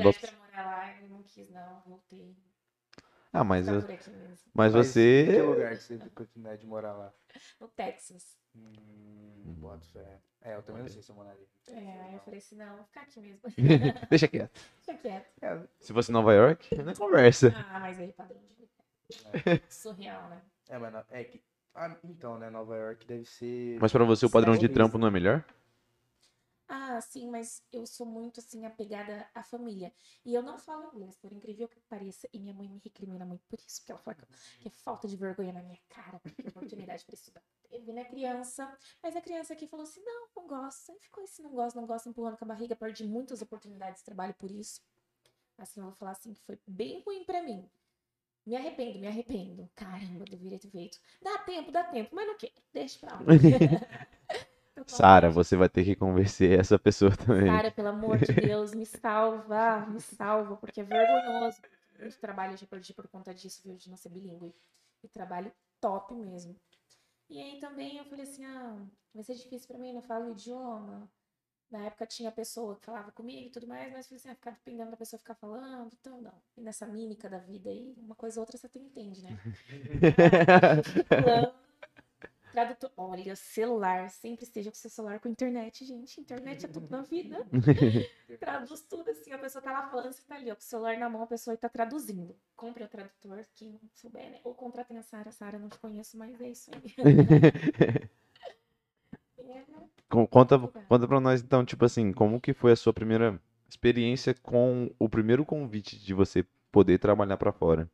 oportunidade pra morar lá, eu não quis, não, voltei. Ah, mas, eu- mas Mas você. em Que lugar que você teve oportunidade de morar lá? No Texas. Hum, boto fé. É, eu também não sei se eu moraria. É, aí eu falei assim, não, vou ficar aqui mesmo. Deixa quieto. Deixa quieto. É, Se fosse Nova York, não conversa. Ah, mas aí padrão de vida. Surreal, né? é, mas não- é que. Ah, então, né? Nova York deve ser. Mas pra você o padrão de trampo não é melhor? Ah, sim, mas eu sou muito assim apegada à família. E eu não falo inglês, por incrível que pareça. E minha mãe me recrimina muito por isso, porque ela fala que é falta de vergonha na minha cara, porque oportunidade para estudar. Teve, né, criança? Mas a criança aqui falou assim: não, não gosto. Aí ficou esse não gosto, não gosto, empurrando com a barriga. Perdi muitas oportunidades de trabalho por isso. Assim, eu vou falar assim que foi bem ruim pra mim. Me arrependo, me arrependo. Caramba, deveria ter feito. Dá tempo, dá tempo, mas não quero. Deixa pra lá. Sara, você vai ter que convencer essa pessoa também. Cara, pelo amor de Deus, me salva, me salva, porque é vergonhoso. Muito trabalho já perdi por conta disso, viu, de não ser bilíngue. E trabalho top mesmo. E aí também eu falei assim, ah, vai ser difícil pra mim, não falo o idioma. Na época tinha pessoa que falava comigo e tudo mais, mas eu falei assim, ah, ficar dependendo da pessoa ficar falando, então não. E nessa mímica da vida aí, uma coisa ou outra você até entende, né? Falando. Tradutor. Olha, celular. Sempre esteja com seu celular com internet, gente. Internet é tudo na vida. Traduz tudo assim. A pessoa tá lá falando, você tá ali, ó, com o celular na mão, a pessoa tá traduzindo. Compre o tradutor, quem souber, né? Ou contratem a Sara. Sara, não te conheço, mas é isso aí. É, Com- Conta, conta pra nós então, tipo assim, como que foi a sua primeira experiência com o primeiro convite de você poder trabalhar pra fora?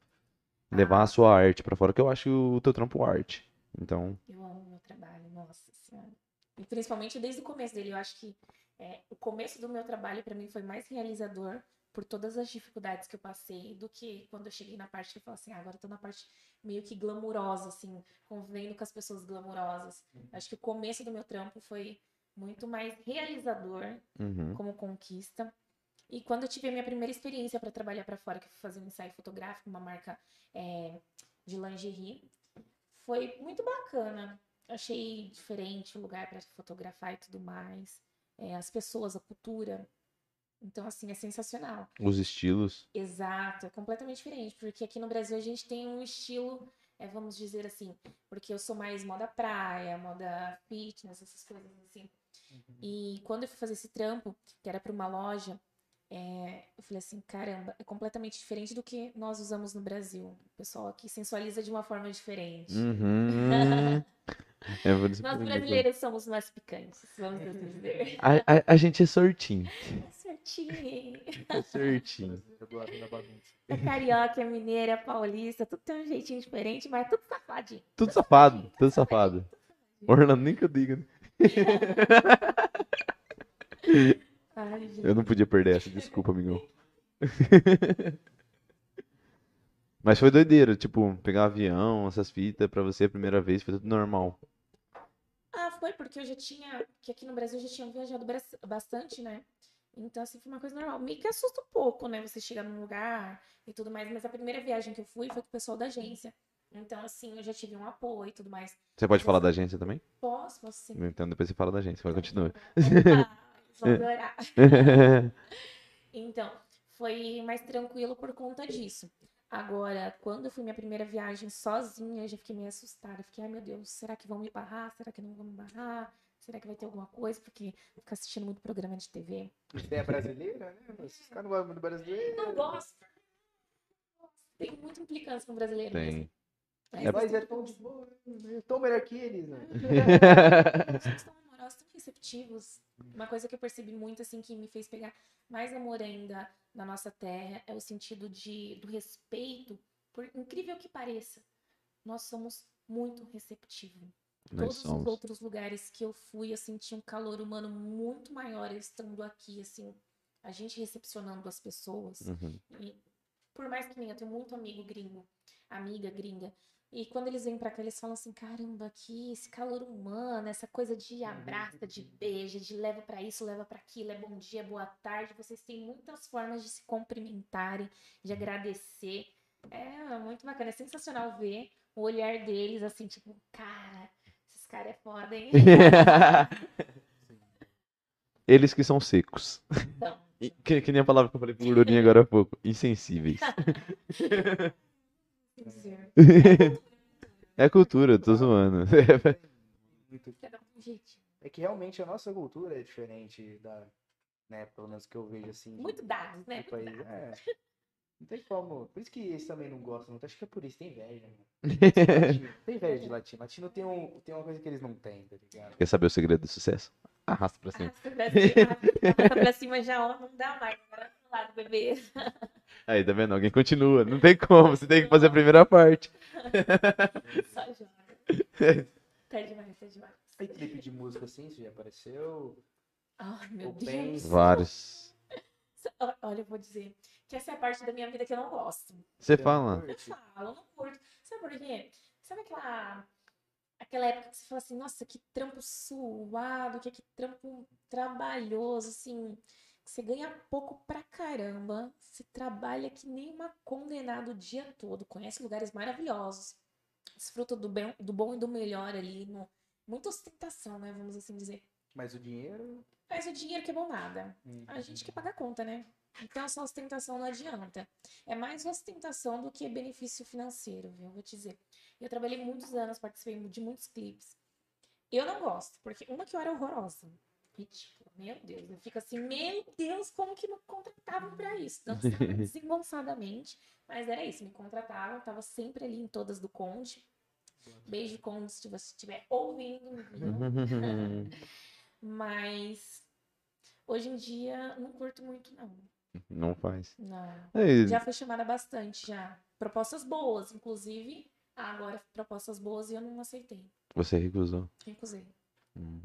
Levar Ah. a sua arte pra fora, que eu acho o teu trampo arte. Então, Eu amo meu trabalho, nossa senhora. E principalmente desde o começo dele, eu acho que é, o começo do meu trabalho para mim foi mais realizador por todas as dificuldades que eu passei do que quando eu cheguei na parte que eu falo assim, ah, agora eu tô na parte meio que glamurosa, assim, convivendo com as pessoas glamurosas. Acho que o começo do meu trampo foi muito mais realizador uhum. como conquista. E quando eu tive a minha primeira experiência para trabalhar para fora, que eu fui fazer um ensaio fotográfico, uma marca é, de lingerie, foi muito bacana. Achei diferente o lugar para fotografar e tudo mais. É, as pessoas, a cultura. Então, assim, é sensacional. Os estilos. Exato, é completamente diferente, porque aqui no Brasil a gente tem um estilo, é, vamos dizer assim, porque eu sou mais moda praia, moda fitness, essas coisas assim. E quando eu fui fazer esse trampo, que era para uma loja, é, eu falei assim, caramba, é completamente diferente do que nós usamos no Brasil. O pessoal aqui sensualiza de uma forma diferente. Uhum. É Nós brasileiros somos mais picantes, vamos dizer. A, a, a gente é sortinho. Certinho. É sortinho. Da bagunça. É carioca, é mineira, é paulista, tudo tem um jeitinho diferente, mas tudo safadinho. Tudo safado, tudo safado. Orlando, nem que eu diga. Ai, gente. Eu não podia perder essa, desculpa, amigão. Mas foi doideira, tipo, pegar avião, essas fitas, pra você a primeira vez, foi tudo normal. Ah, foi porque eu já tinha, que aqui no Brasil eu já tinha viajado bastante, né? Então, assim, foi uma coisa normal. Meio que assusta um pouco, né? Você chegar num lugar e tudo mais, mas a primeira viagem que eu fui foi com o pessoal da agência. Então, assim, eu já tive um apoio e tudo mais. Você pode falar da agência também? Posso, posso sim. Então depois você fala da agência, vai continua. Adorar. Então, foi mais tranquilo por conta disso. Agora, quando eu fui minha primeira viagem sozinha, eu já fiquei meio assustada. Fiquei, ai meu Deus, será que vão me barrar? Será que não vão me barrar? Será que vai ter alguma coisa? Porque eu fico assistindo muito programa de TV. Você é brasileira, né? Esses caras não gostam do brasileiro. Não gosto. Tem muita implicância com o brasileiro mesmo. Tem. Mas É- Mas é tão de boa, né? tão melhor que eles, né? Eles são tão amorosos, tão receptivos. Uma coisa que eu percebi muito, assim, que me fez pegar mais amor ainda na nossa terra é o sentido de, do respeito, por incrível que pareça. Nós somos muito receptivos. Nós Todos os somos. outros lugares que eu fui, eu senti um calor humano muito maior estando aqui, assim, a gente recepcionando as pessoas. Uhum. E por mais que nem eu tenho muito amigo gringo, amiga gringa, e quando eles vêm pra cá, eles falam assim: caramba, aqui, esse calor humano, essa coisa de abraça, de beija, de leva pra isso, leva pra aquilo, é bom dia, boa tarde. Vocês têm muitas formas de se cumprimentarem, de agradecer. É muito bacana, é sensacional ver o olhar deles, assim, tipo, cara, esses caras é foda, hein? Eles que são secos. Então, Que, que nem a palavra que eu falei pro Gordurinho agora há pouco. Insensíveis. É cultura, eu tô zoando. Muito-. É que realmente a nossa cultura é diferente da, né, pelo menos que eu vejo assim. Muito dados, né? Muito país. dados. É. Não tem como. Por isso que eles também não gostam muito. Acho que é por isso, tem inveja. Mano. Latino, tem inveja de latino. Latino tem, um, tem uma coisa que eles não têm, tá ligado? Quer saber o segredo do sucesso? Arrasta pra cima. Arrasta pra cima, arrasta pra cima já, ó, não dá mais. Agora pro lado, bebê. Aí, tá vendo? Alguém continua. Não tem como, você tem que fazer a primeira parte. Só joga. Tá demais, tá demais. Tem clipe de música assim, isso já apareceu? Ai, meu Ou Deus. pensa. Vários. Olha, eu vou dizer que essa é a parte da minha vida que eu não gosto. Você fala. Eu falo, não curto. Sabe por quê? Sabe aquela. Aquela época que você fala assim, nossa, que trampo suado, que, que trampo trabalhoso, assim. Você ganha pouco pra caramba. Você trabalha que nem uma condenada o dia todo. Conhece lugares maravilhosos. Desfruta do, bem, do bom e do melhor ali. No, muita ostentação, né? Vamos assim dizer. Mas o dinheiro. Mas o dinheiro que é bom nada. hum, A gente que paga a conta, né? Então essa ostentação não adianta. É mais ostentação do que benefício financeiro, viu? Vou te dizer. Eu trabalhei muitos anos, participei de muitos clipes. Eu não gosto, porque uma que eu era horrorosa. Tipo, meu Deus, eu fico assim, meu Deus, como que me contratavam pra isso? Dançava desengonçadamente, mas era isso, me contratavam, eu tava sempre ali em todas do Conde. Beijo, Conde, se você estiver ouvindo? Mas hoje em dia não curto muito, não. Não faz. Não. Aí, Já fui chamada bastante, já. Propostas boas, inclusive. Agora, propostas boas e eu não aceitei. você recusou. Recusei. Hum.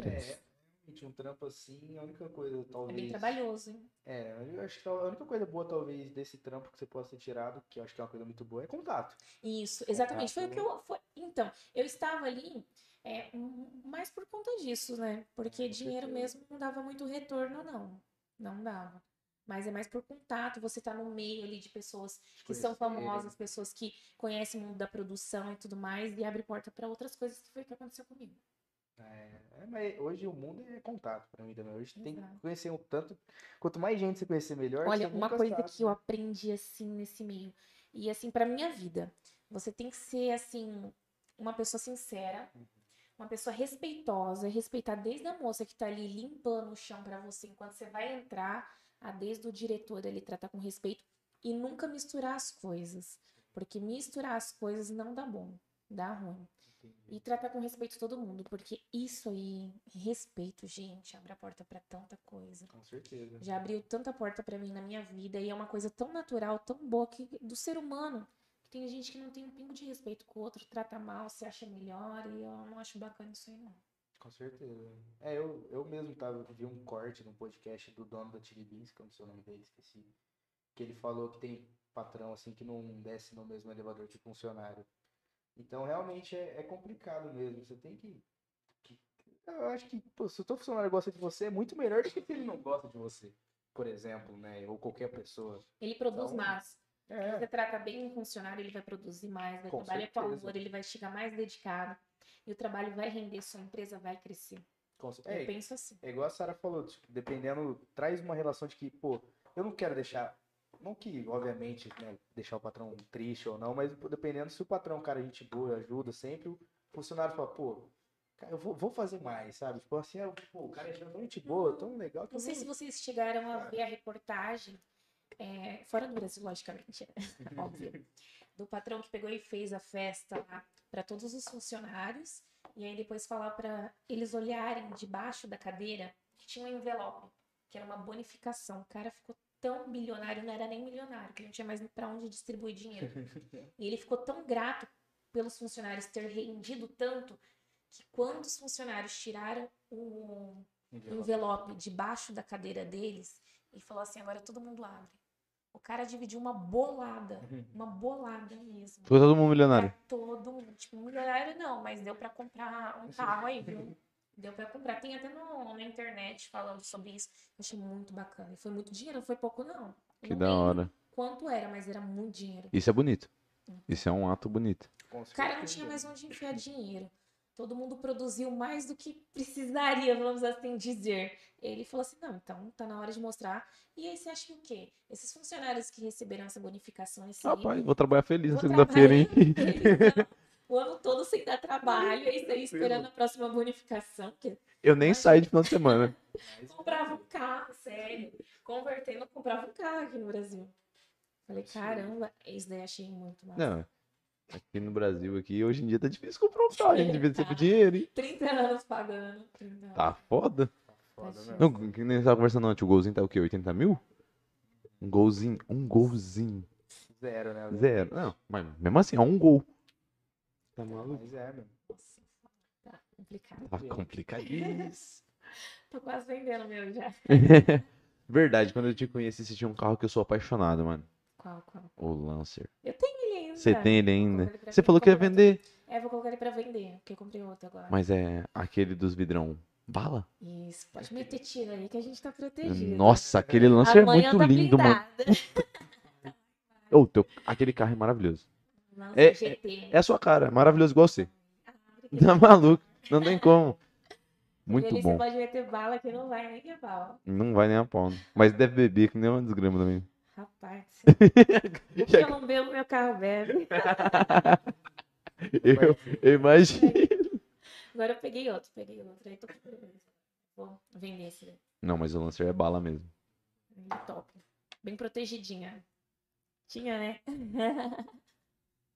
É, Triste. É, realmente, um trampo assim, a única coisa, é talvez. bem trabalhoso, hein? É, eu acho que a única coisa boa, talvez, desse trampo que você possa ter tirado, que eu acho que é uma coisa muito boa, é contato. Isso, exatamente. Foi o que Contato. eu. Foi... Então, eu estava ali é, mais por conta disso, né? Porque Com dinheiro certeza. mesmo não dava muito retorno, não. Não dava. Mas é mais por contato, você tá no meio ali de pessoas que são Conhecer. famosas, pessoas que conhecem o mundo da produção e tudo mais, e abre porta para outras coisas que foi o que aconteceu comigo. É, mas hoje o mundo é contato pra mim também. Hoje tem Exato. que conhecer um tanto. Quanto mais gente você conhecer melhor, Olha, uma coisa sabe. que eu aprendi assim nesse meio, e assim pra minha vida, você tem que ser assim uma pessoa sincera, uma pessoa respeitosa, respeitar desde a moça que tá ali limpando o chão pra você enquanto você vai entrar, a desde o diretor ali tratar com respeito e nunca misturar as coisas, porque misturar as coisas não dá bom, dá ruim. E tratar com respeito todo mundo, porque isso aí, respeito, gente, abre a porta pra tanta coisa. Com certeza. Já abriu tanta porta pra mim na minha vida e é uma coisa tão natural, tão boa que do ser humano. Que tem gente que não tem um pingo de respeito com o outro, trata mal, se acha melhor e eu não acho bacana isso aí não. Com certeza. É, eu, eu mesmo tava, vi um corte no podcast do dono da Chili Beans, que eu não sei o nome dele, esqueci. Que ele falou que tem patrão assim que não desce no mesmo elevador que funcionário. Então realmente é, é complicado mesmo. Você tem que, que- Eu acho que, pô, se o teu funcionário gosta de você, é muito melhor do que se ele não gosta de você. Por exemplo, né? Ou qualquer pessoa. Ele produz Então, mais. Se É, você trata bem o funcionário, ele vai produzir mais, vai Com trabalhar com certeza. amor, ele vai chegar mais dedicado. E o trabalho vai render, sua empresa vai crescer. com cer- Eu é, penso assim. É igual a Sara falou, tipo, dependendo, traz uma relação de que, pô, eu não quero deixar, não que, obviamente, né, deixar o patrão triste ou não, mas dependendo se o patrão é um cara gente boa, ajuda sempre, o funcionário fala, pô, cara, eu vou, vou fazer mais, sabe? Tipo assim, é, pô, o cara é tão gente boa, tão legal que Não sei se vocês chegaram a ver a reportagem, é, fora do Brasil, logicamente, né? óbvio, do patrão que pegou e fez a festa para todos os funcionários, e aí depois falar para eles olharem debaixo da cadeira que tinha um envelope, que era uma bonificação. O cara ficou tão bilionário, não era nem milionário, que não tinha mais para onde distribuir dinheiro. E ele ficou tão grato pelos funcionários ter rendido tanto que quando os funcionários tiraram o envelope debaixo da cadeira deles e falou assim: agora todo mundo abre. O cara dividiu uma bolada, uma bolada mesmo. Ficou todo mundo milionário. Pra todo mundo. Tipo, milionário não, mas deu pra comprar um carro aí, viu? Deu pra comprar. Tem até no, na internet falando sobre isso. Eu achei muito bacana. E foi muito dinheiro, não foi pouco, não. Eu Que não da hora. Quanto era, mas era muito dinheiro. Isso é bonito. Isso é um ato bonito. Cara não tinha mais onde enfiar dinheiro. todo mundo produziu mais do que precisaria, vamos assim dizer. Ele falou assim: não, então tá na hora de mostrar. E aí você acha o quê? Esses funcionários que receberam essa bonificação esse Rapaz, vou trabalhar feliz na segunda-feira, hein? trabalhar o ano todo sem dar trabalho, e aí esperando a próxima bonificação, que Eu nem saio de final de semana. comprava um carro, sério. Convertendo, comprava um carro aqui no Brasil. Falei, caramba, isso daí achei muito massa. Não, aqui no Brasil, aqui, hoje em dia tá difícil comprar um carro, hein? Devia ser com dinheiro, hein? 30 anos pagando. 30 anos. Tá foda. Foda Tá mesmo. Não, que nem você tava conversando antes, o golzinho tá o quê? 80 mil? Um golzinho, um golzinho. Zero, né? Zero. Não, mas mesmo assim, é um gol. Tá maluco? Mas é. Nossa, tá complicado. Tá complicadíssimo. Tô quase vendendo meu já. Verdade, quando eu te conheci, você tinha um carro que eu sou apaixonado, mano. Qual, qual? O Lancer. Eu tenho ele ainda. Você tem ele ainda? Você falou que ia vender, É, vou colocar ele pra vender, porque eu comprei outro agora. mas é aquele dos vidrão. Bala? Isso, pode meter tiro aí que a gente tá protegido. Nossa, aquele Lancer é muito tá lindo, mano. blindada. Ô, teu- aquele carro é maravilhoso. É- GT. É a sua cara, é maravilhoso igual você. Ah. Tá maluco? Não tem como. Muito bom. Você pode meter bala que não vai nem a bala. Não vai nem a pau. né? Mas deve beber que nem uma desgrama também. Rapaz, que eu não bebo, meu carro bebe. Eu, eu imagino. Agora eu peguei outro, peguei outro. Aí tô Vou vender esse daí. Não, mas o Lancer é bala mesmo. É top. Bem protegidinha. Tinha, né?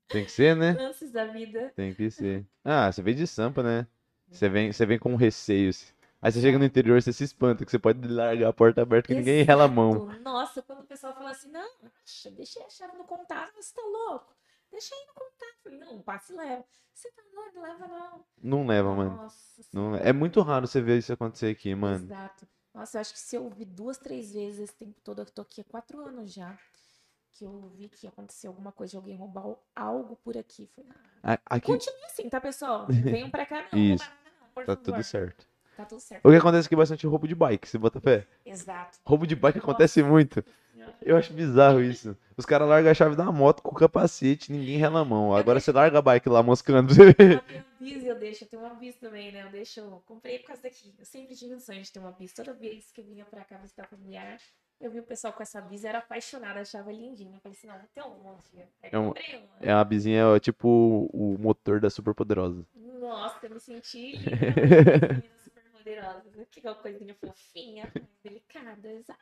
Tem que ser, né? Lances da vida. Tem que ser. Ah, você vem de Sampa, né? Você vem, você vem com receios. Aí você chega no interior, você se espanta, que você pode largar a porta aberta que ninguém rela a mão. Exato. Nossa, quando o pessoal fala assim, não, acha, deixei a chave no contato, você tá louco? Deixa aí no contato. Não, passa e leva. Você tá doido, leva não. Não leva, mano. Nossa Não- Senhora. é muito raro você ver isso acontecer aqui, mano. Exato. Nossa, eu acho que se eu ouvi duas, três vezes esse tempo todo, eu tô aqui há quatro anos já, que eu vi que aconteceu alguma coisa de alguém roubar algo por aqui. Falei, ah, Aqui continue assim, tá, pessoal? Venham pra cá, não. Isso. não, tá favor. tudo certo. Tá tudo certo. O que acontece aqui é bastante roubo de bike, você bota fé. Exato. Roubo de bike acontece muito. Eu acho bizarro isso. Os caras largam a chave da moto com o capacete, ninguém rela a mão. Agora você larga a bike lá moscando. pra você ver. Eu tenho eu deixo, eu tenho uma bis também, né? Eu deixo, eu comprei por causa daqui. Eu sempre tive um sonho de ter uma bis. Toda vez que eu vinha pra cá visitar familiar, eu vi o pessoal com essa bis, eu era apaixonada, achava lindinha. Eu falei assim, não, vou ter uma um dia. Aí É um- comprei uma. É uma bizinha, ó, tipo o motor da Super Poderosa. Nossa, eu me senti linda, super poderosa. Aquela coisinha fofinha, delicada, exato.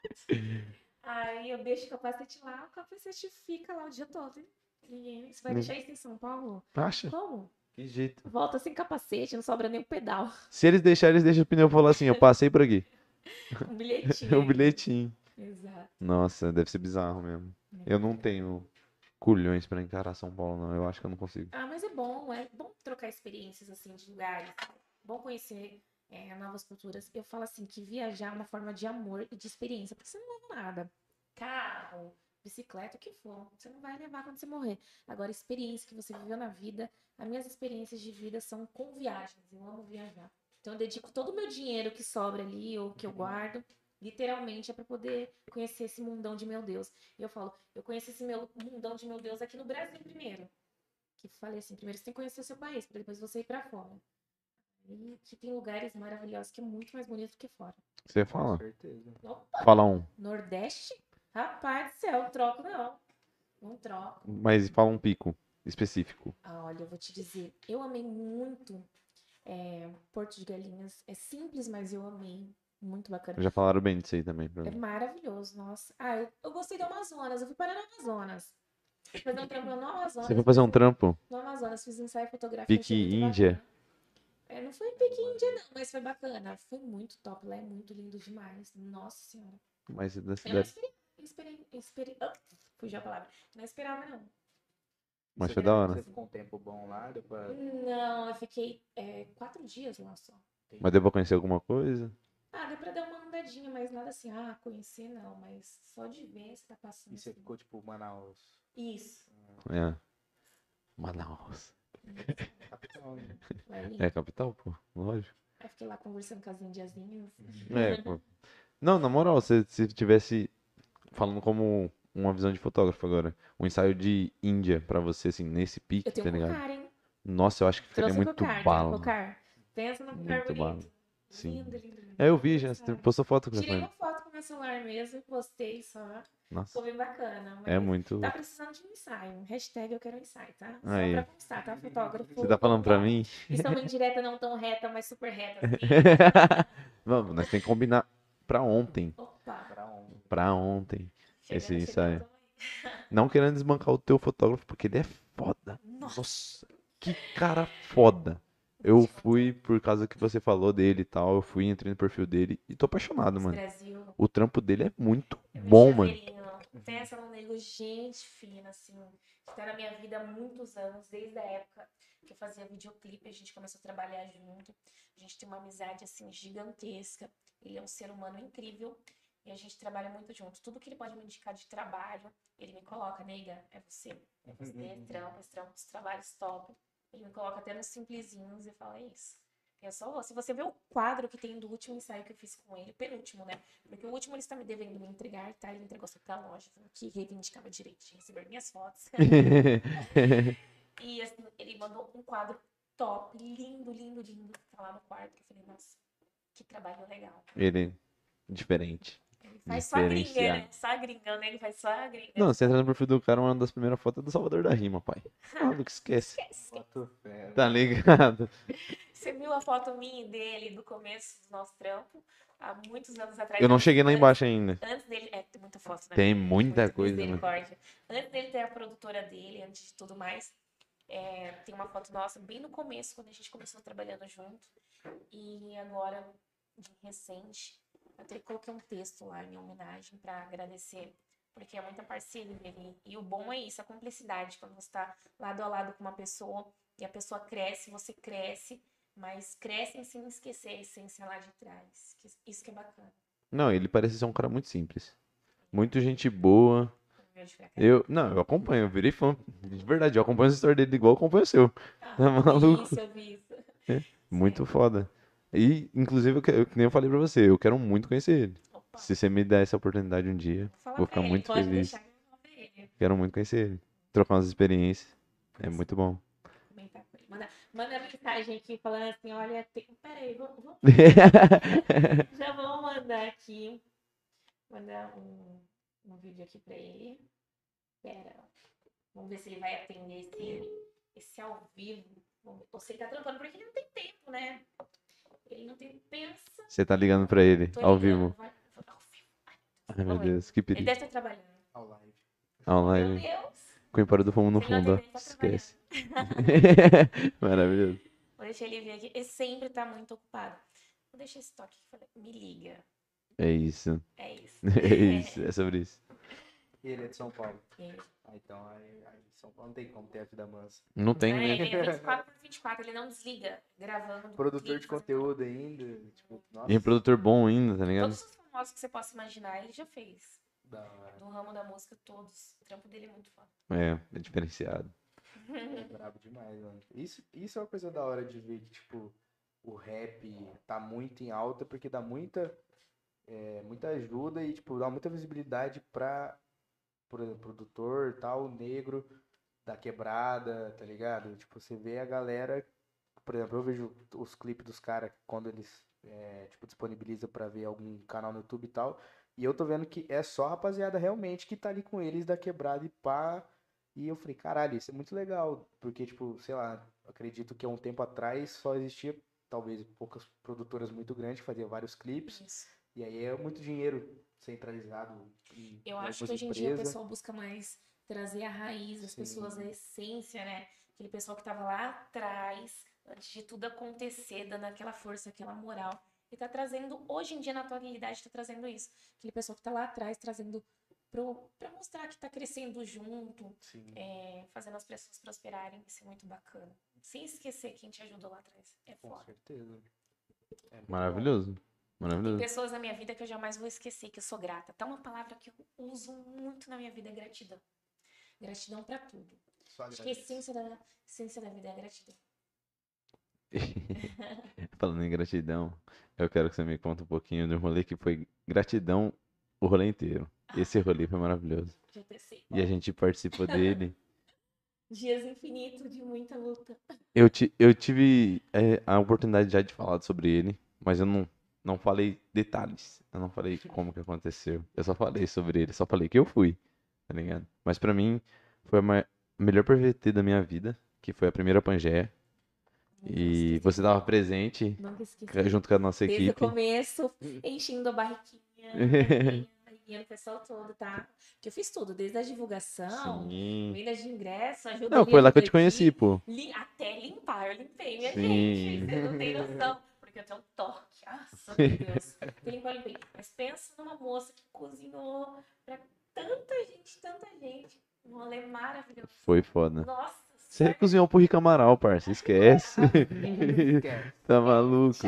Aí eu deixo o capacete lá, o capacete fica lá o dia todo. Você vai deixar isso em São Paulo? Acha? Como? Que jeito. Volta sem capacete, não sobra nem o pedal. Se eles deixarem, eles deixam o pneu falar assim, eu passei por aqui. Um bilhetinho. um bilhetinho. Exato. Nossa, deve ser bizarro mesmo. Eu não tenho culhões pra encarar São Paulo, não. Eu acho que eu não consigo. Ah, mas é bom, é bom trocar experiências assim de lugares, bom conhecer é, novas culturas. Eu falo assim que viajar é uma forma de amor e de experiência, porque você não leva nada. Carro, bicicleta, o que for, você não vai levar quando você morrer. Agora, experiência que você viveu na vida, as minhas experiências de vida são com viagens. Eu amo viajar. Então eu dedico todo o meu dinheiro que sobra ali ou que eu guardo, literalmente é para poder conhecer esse mundão de meu Deus. E eu falo, eu conheci esse meu mundão de meu Deus aqui no Brasil primeiro que falei assim, primeiro você tem que conhecer o seu país, para depois você ir para fora. E que tem lugares maravilhosos que é muito mais bonito que fora. Você Com fala? certeza. Opa, Fala um. Nordeste? Rapaz do céu, troco não. Não troco. Mas fala um pico específico. Ah, olha, eu vou te dizer, eu amei muito é, Porto de Galinhas. É simples, mas eu amei. Muito bacana. Já falaram bem disso aí também pra É maravilhoso, nossa. Ah, eu, eu gostei do Amazonas, eu fui parar no Amazonas. Fui fazer um trampo no Amazonas. Você foi fazer um trampo? No Amazonas, fiz um ensaio fotográfico. Pique Índia? É, não foi pique Índia, não, mas foi bacana. Foi muito top. Lá é muito lindo demais. Nossa senhora. Mas da Eu não cidade. esperei. esperei, esperei ah, fugiu a palavra. Não esperava, não. Mas foi da hora. Você ficou um tempo bom lá, pra... Não, eu fiquei é, quatro dias lá só. Mas deu pra conhecer alguma coisa? Ah, deu pra dar uma andadinha, mas nada assim, ah, conhecer não, mas só de ver você tá passando. E você assim. ficou, tipo, Manaus. Isso. É. Manaus. Capital, né? É. É capital, pô. Lógico. Aí fiquei lá conversando com as indiazinhas. É, pô. Não, na moral, se, se tivesse falando como uma visão de fotógrafo agora, um ensaio de Índia pra você, assim, nesse pique, Eu tenho tá um ligado? cara, hein? Nossa, eu acho que ficaria Trouxe muito cocar, bala. Cocar. Pensa no cocar Muito bonito. bala. Sim. Lindo, lindo, lindo. É, eu vi já. Você postou foto com Tirei uma foto com meu celular mesmo, postei só. Nossa, Ficou bem bacana. é muito. Tá precisando de um ensaio. Hashtag eu quero um ensaio, tá? Só Aí. pra constar, tá? Fotógrafo. Você tá falando pra mim? Isso é uma indireta não tão reta, mas super reta. Assim. Vamos, nós temos que combinar pra ontem. Opa, Pra onde? Pra ontem. chegando, Esse ensaio. chegando. Não querendo desbancar o teu fotógrafo, porque ele é foda. Nossa, Nossa, que cara foda. Eu fui por causa que você falou dele e tal. Eu fui, entrei no perfil dele e tô apaixonado, mano. Brasil. O trampo dele é muito É bom, mano. Pensa num nego gente fina, assim, que tá na minha vida há muitos anos, desde a época que eu fazia videoclipe, a gente começou a trabalhar junto. A gente tem uma amizade, assim, gigantesca. Ele é um ser humano incrível e a gente trabalha muito junto. Tudo que ele pode me indicar de trabalho, ele me coloca, nega, é você. É você, esse trampo, esse trampo, os trabalhos top. Ele me coloca até nos simplesinhos e fala, é isso. Eu só vou. Se você ver o quadro que tem do último ensaio que eu fiz com ele, penúltimo, né? Porque o último ele está me devendo me entregar, tá? Ele entregou só pra loja, falou que reivindicava direito de receber minhas fotos. e assim, ele mandou um quadro top, lindo, lindo, lindo, tá lá no quarto. Eu falei, nossa, que trabalho legal. ele diferente. Ele faz só gringa, né? Só gringa, né? Ele faz só gringa. Não, você entra no perfil do cara, uma das primeiras fotos é do Salvador da Rima, pai. Maluco, esquece. Esquece. Foto fera. Tá ligado? Você viu a foto minha e dele do começo do nosso trampo? Há muitos anos atrás. Eu não cheguei lá Antes- embaixo ainda. Antes dele. É, tem muita foto, né? Tem muita Muita coisa, misericórdia. Antes dele ter a produtora dele, antes de tudo mais, é, tem uma foto nossa bem no começo, quando a gente começou trabalhando junto. E agora, de recente, até coloquei um texto lá em homenagem para agradecer, porque é muita parceria dele. E o bom é isso, a cumplicidade, quando você está lado a lado com uma pessoa e a pessoa cresce, você cresce, mas crescem sem esquecer a essência lá de trás. Isso que é bacana. Não, ele parece ser um cara muito simples. Muito gente boa. Eu, não, eu acompanho, eu virei fã. De verdade, eu acompanho o story dele igual eu acompanho o seu. Ah, Tá maluco? Isso, eu vi isso. Muito foda. E, inclusive, eu, que- eu, que nem eu falei pra você, eu quero muito conhecer ele. Opa, Se você me der essa oportunidade um dia, vou falar vou ficar ele, muito pode feliz. deixar que eu quero muito conhecer ele. Trocar umas experiências. É muito bom. Ele. Manda, manda mensagem aqui falando assim, olha, tem... peraí, vou, vou- já vou mandar aqui. Mandar um, um vídeo aqui pra ele. Pera. Vamos ver se ele vai atender esse, esse ao vivo. Vamos ver. Ou se ele tá trampando, porque ele não tem tempo, né? Ele não tem. Pensa. Você tá ligando pra ele, Tô ao ligando, vivo. vai- Ao vivo. Ai, meu ver. Deus, que Ele perigo. deve estar trabalhando. Ao live. Meu Online. Deus. Com o Empório do Fumo no ele fundo, ó. tá Esquece. Maravilhoso. Vou deixar ele vir aqui. Ele sempre tá muito ocupado. Vou deixar esse toque aqui. Me liga. É isso. É isso. É isso. É sobre isso. E ele é de São Paulo. Ele- Ah, então aí, aí São Paulo não tem como ter a vida mansa. Não tem, É, né? ele é 24 por 24, ele não desliga. Gravando. Produtor de fazendo conteúdo ainda. Tipo, nossa. E produtor bom ainda, tá ligado? Todos os famosos que você possa imaginar, ele já fez. Da hora. No ramo da música, todos. O trampo dele é muito foda. É, é diferenciado. É brabo demais, mano. Isso, isso é uma coisa da hora de ver que, tipo, o rap tá muito em alta porque dá muita, é, muita ajuda e, tipo, dá muita visibilidade pra, produtor, tal, negro, da quebrada, tá ligado? Tipo, você vê a galera, por exemplo, eu vejo os clipes dos caras quando eles, é, tipo, disponibilizam pra ver algum canal no YouTube e tal, e eu tô vendo que é só a rapaziada realmente que tá ali com eles da quebrada e pá. E eu falei, caralho, isso é muito legal. Porque, tipo, sei lá, acredito que há um tempo atrás só existia, talvez, poucas produtoras muito grandes que faziam vários clipes. Isso. E aí é muito dinheiro centralizado em Eu algumas acho que hoje em dia o pessoal busca mais trazer a raiz, as Sim. pessoas, a essência, né? Aquele pessoal que tava lá atrás, antes de tudo acontecer, dando aquela força, aquela moral. E tá trazendo, hoje em dia, na atualidade, tá trazendo isso. Aquele pessoal que tá lá atrás, trazendo pro, pra mostrar que tá crescendo junto, é, fazendo as pessoas prosperarem. Isso é muito bacana. Sem esquecer quem te ajudou lá atrás. É Com foda. certeza. É muito Maravilhoso. Tem pessoas na minha vida que eu jamais vou esquecer, que eu sou grata. Tá uma palavra que eu uso muito na minha vida, é gratidão. Gratidão pra tudo. Acho que a essência da, a essência da vida é a gratidão. Falando em gratidão, eu quero que você me conte um pouquinho um rolê que foi gratidão o rolê inteiro. Esse rolê foi maravilhoso. E a gente participou dele. Dias infinitos de muita luta. Eu, ti, eu tive é, a oportunidade já de falar sobre ele, mas eu não, não falei detalhes. Eu não falei como que aconteceu. Eu só falei sobre ele, só falei que eu fui, tá ligado? Mas pra mim, foi a melhor PVT da minha vida, que foi a primeira Pangeia. E você tava presente Nunca esqueci. junto com a nossa Desde o equipe. começo, enchendo a barriquinha. E o pessoal todo, tá? Porque eu fiz tudo, desde a divulgação, Sim. venda de ingresso, ajuda Não, foi lá que eu te conheci, pô. Li- Até limpar, eu limpei, minha Sim. gente. Você não tem noção. Porque eu tenho um toque. Nossa, meu Deus. Eu limpei. Mas pensa numa moça que cozinhou pra tanta gente, tanta gente. Um rolê maravilhoso. Foi foda. Nossa, Você cozinhou pro Rico Amaral, parça. Esquece. Esquece. tá maluco.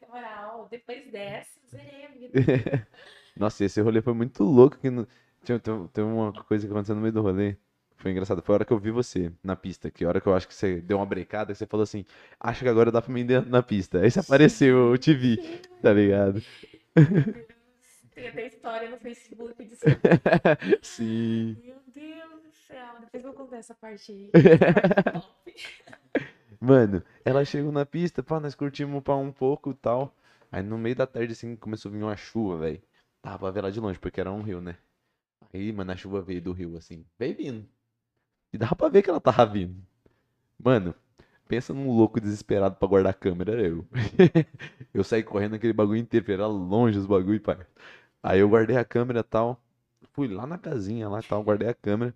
Camaral. Depois dessa, zerei a vida. Nossa, esse rolê foi muito louco. Que não... Tinha, tem uma coisa que aconteceu no meio do rolê. Foi engraçado. Foi a hora que eu vi você na pista. Que a hora que eu acho que você deu uma brecada. Que você falou assim: Acho que agora dá pra mim ir na pista. Aí você apareceu, eu te vi. Tá ligado? Tem até história no Facebook disso. Sim. Meu Deus do céu. Depois eu vou contar essa parte aí. Mano, ela chegou na pista, pá, nós curtimos pá um pouco e tal. Aí no meio da tarde, assim, começou a vir uma chuva, velho. Tava pra ver lá de longe, porque era um rio, né? Aí, mano, a chuva veio do rio, assim, veio vindo. E dava pra ver que ela tava vindo. Mano, pensa num louco desesperado pra guardar a câmera, era eu. eu saí correndo aquele bagulho inteiro, era longe os bagulho, pai. Aí eu guardei a câmera e tal. Fui lá na casinha lá e tal, guardei a câmera.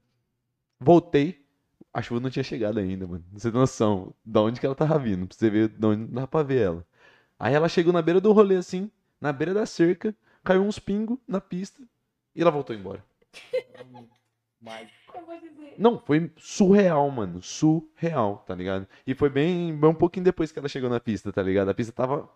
Voltei, a chuva não tinha chegado ainda, mano. Você tem noção de onde que ela tava vindo, pra você ver de onde não dá pra ver ela. Aí ela chegou na beira do rolê, assim, na beira da cerca, caiu uns pingos na pista e ela voltou embora. Mas. Não, foi surreal, mano. Surreal, tá ligado? E foi bem, bem um pouquinho depois que ela chegou na pista, tá ligado? A pista tava,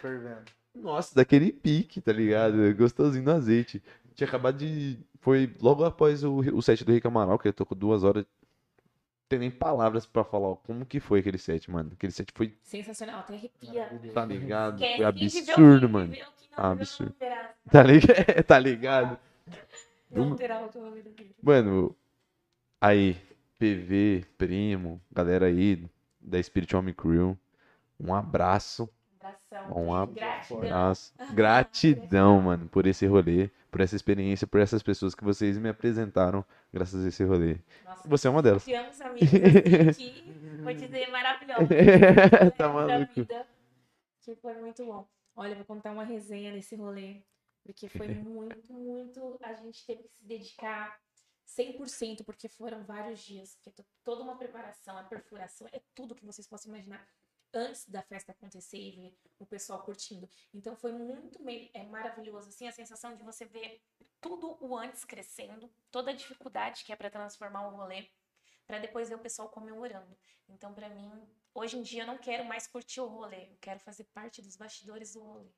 fervendo. nossa, daquele pique, tá ligado? Gostosinho no azeite. Tinha acabado de. Foi logo após o, o set do Rick Amaral, que ele tocou duas horas. Não tem nem palavras pra falar ó, como que foi aquele set, mano. Aquele set foi, Sensacional, até arrepia. tá ligado? Esquece Foi absurdo, mano. Absurdo. Terá, Tá ligado? tá ligado? Não terá dele. Mano, aí, PV, primo, galera aí da Spirit Home Crew, um abraço, um Gratidão. abraço, gratidão, mano, por esse rolê, por essa experiência, por essas pessoas que vocês me apresentaram graças a esse rolê. Nossa, Você é uma delas. amigos assim que, vou dizer, maravilhosos. né, Tá da maluco. vida, que foi muito bom. Olha, vou contar uma resenha nesse rolê, porque foi muito, muito. A gente teve que se dedicar 100%, porque foram vários dias, que to- toda uma preparação, a perfuração, é tudo que vocês possam imaginar antes da festa acontecer e ver o pessoal curtindo. Então foi muito é maravilhoso, assim, a sensação de você ver tudo o antes crescendo, toda a dificuldade que é para transformar o rolê, para depois ver o pessoal comemorando. Então, para mim, hoje em dia eu não quero mais curtir o rolê, eu quero fazer parte dos bastidores do rolê,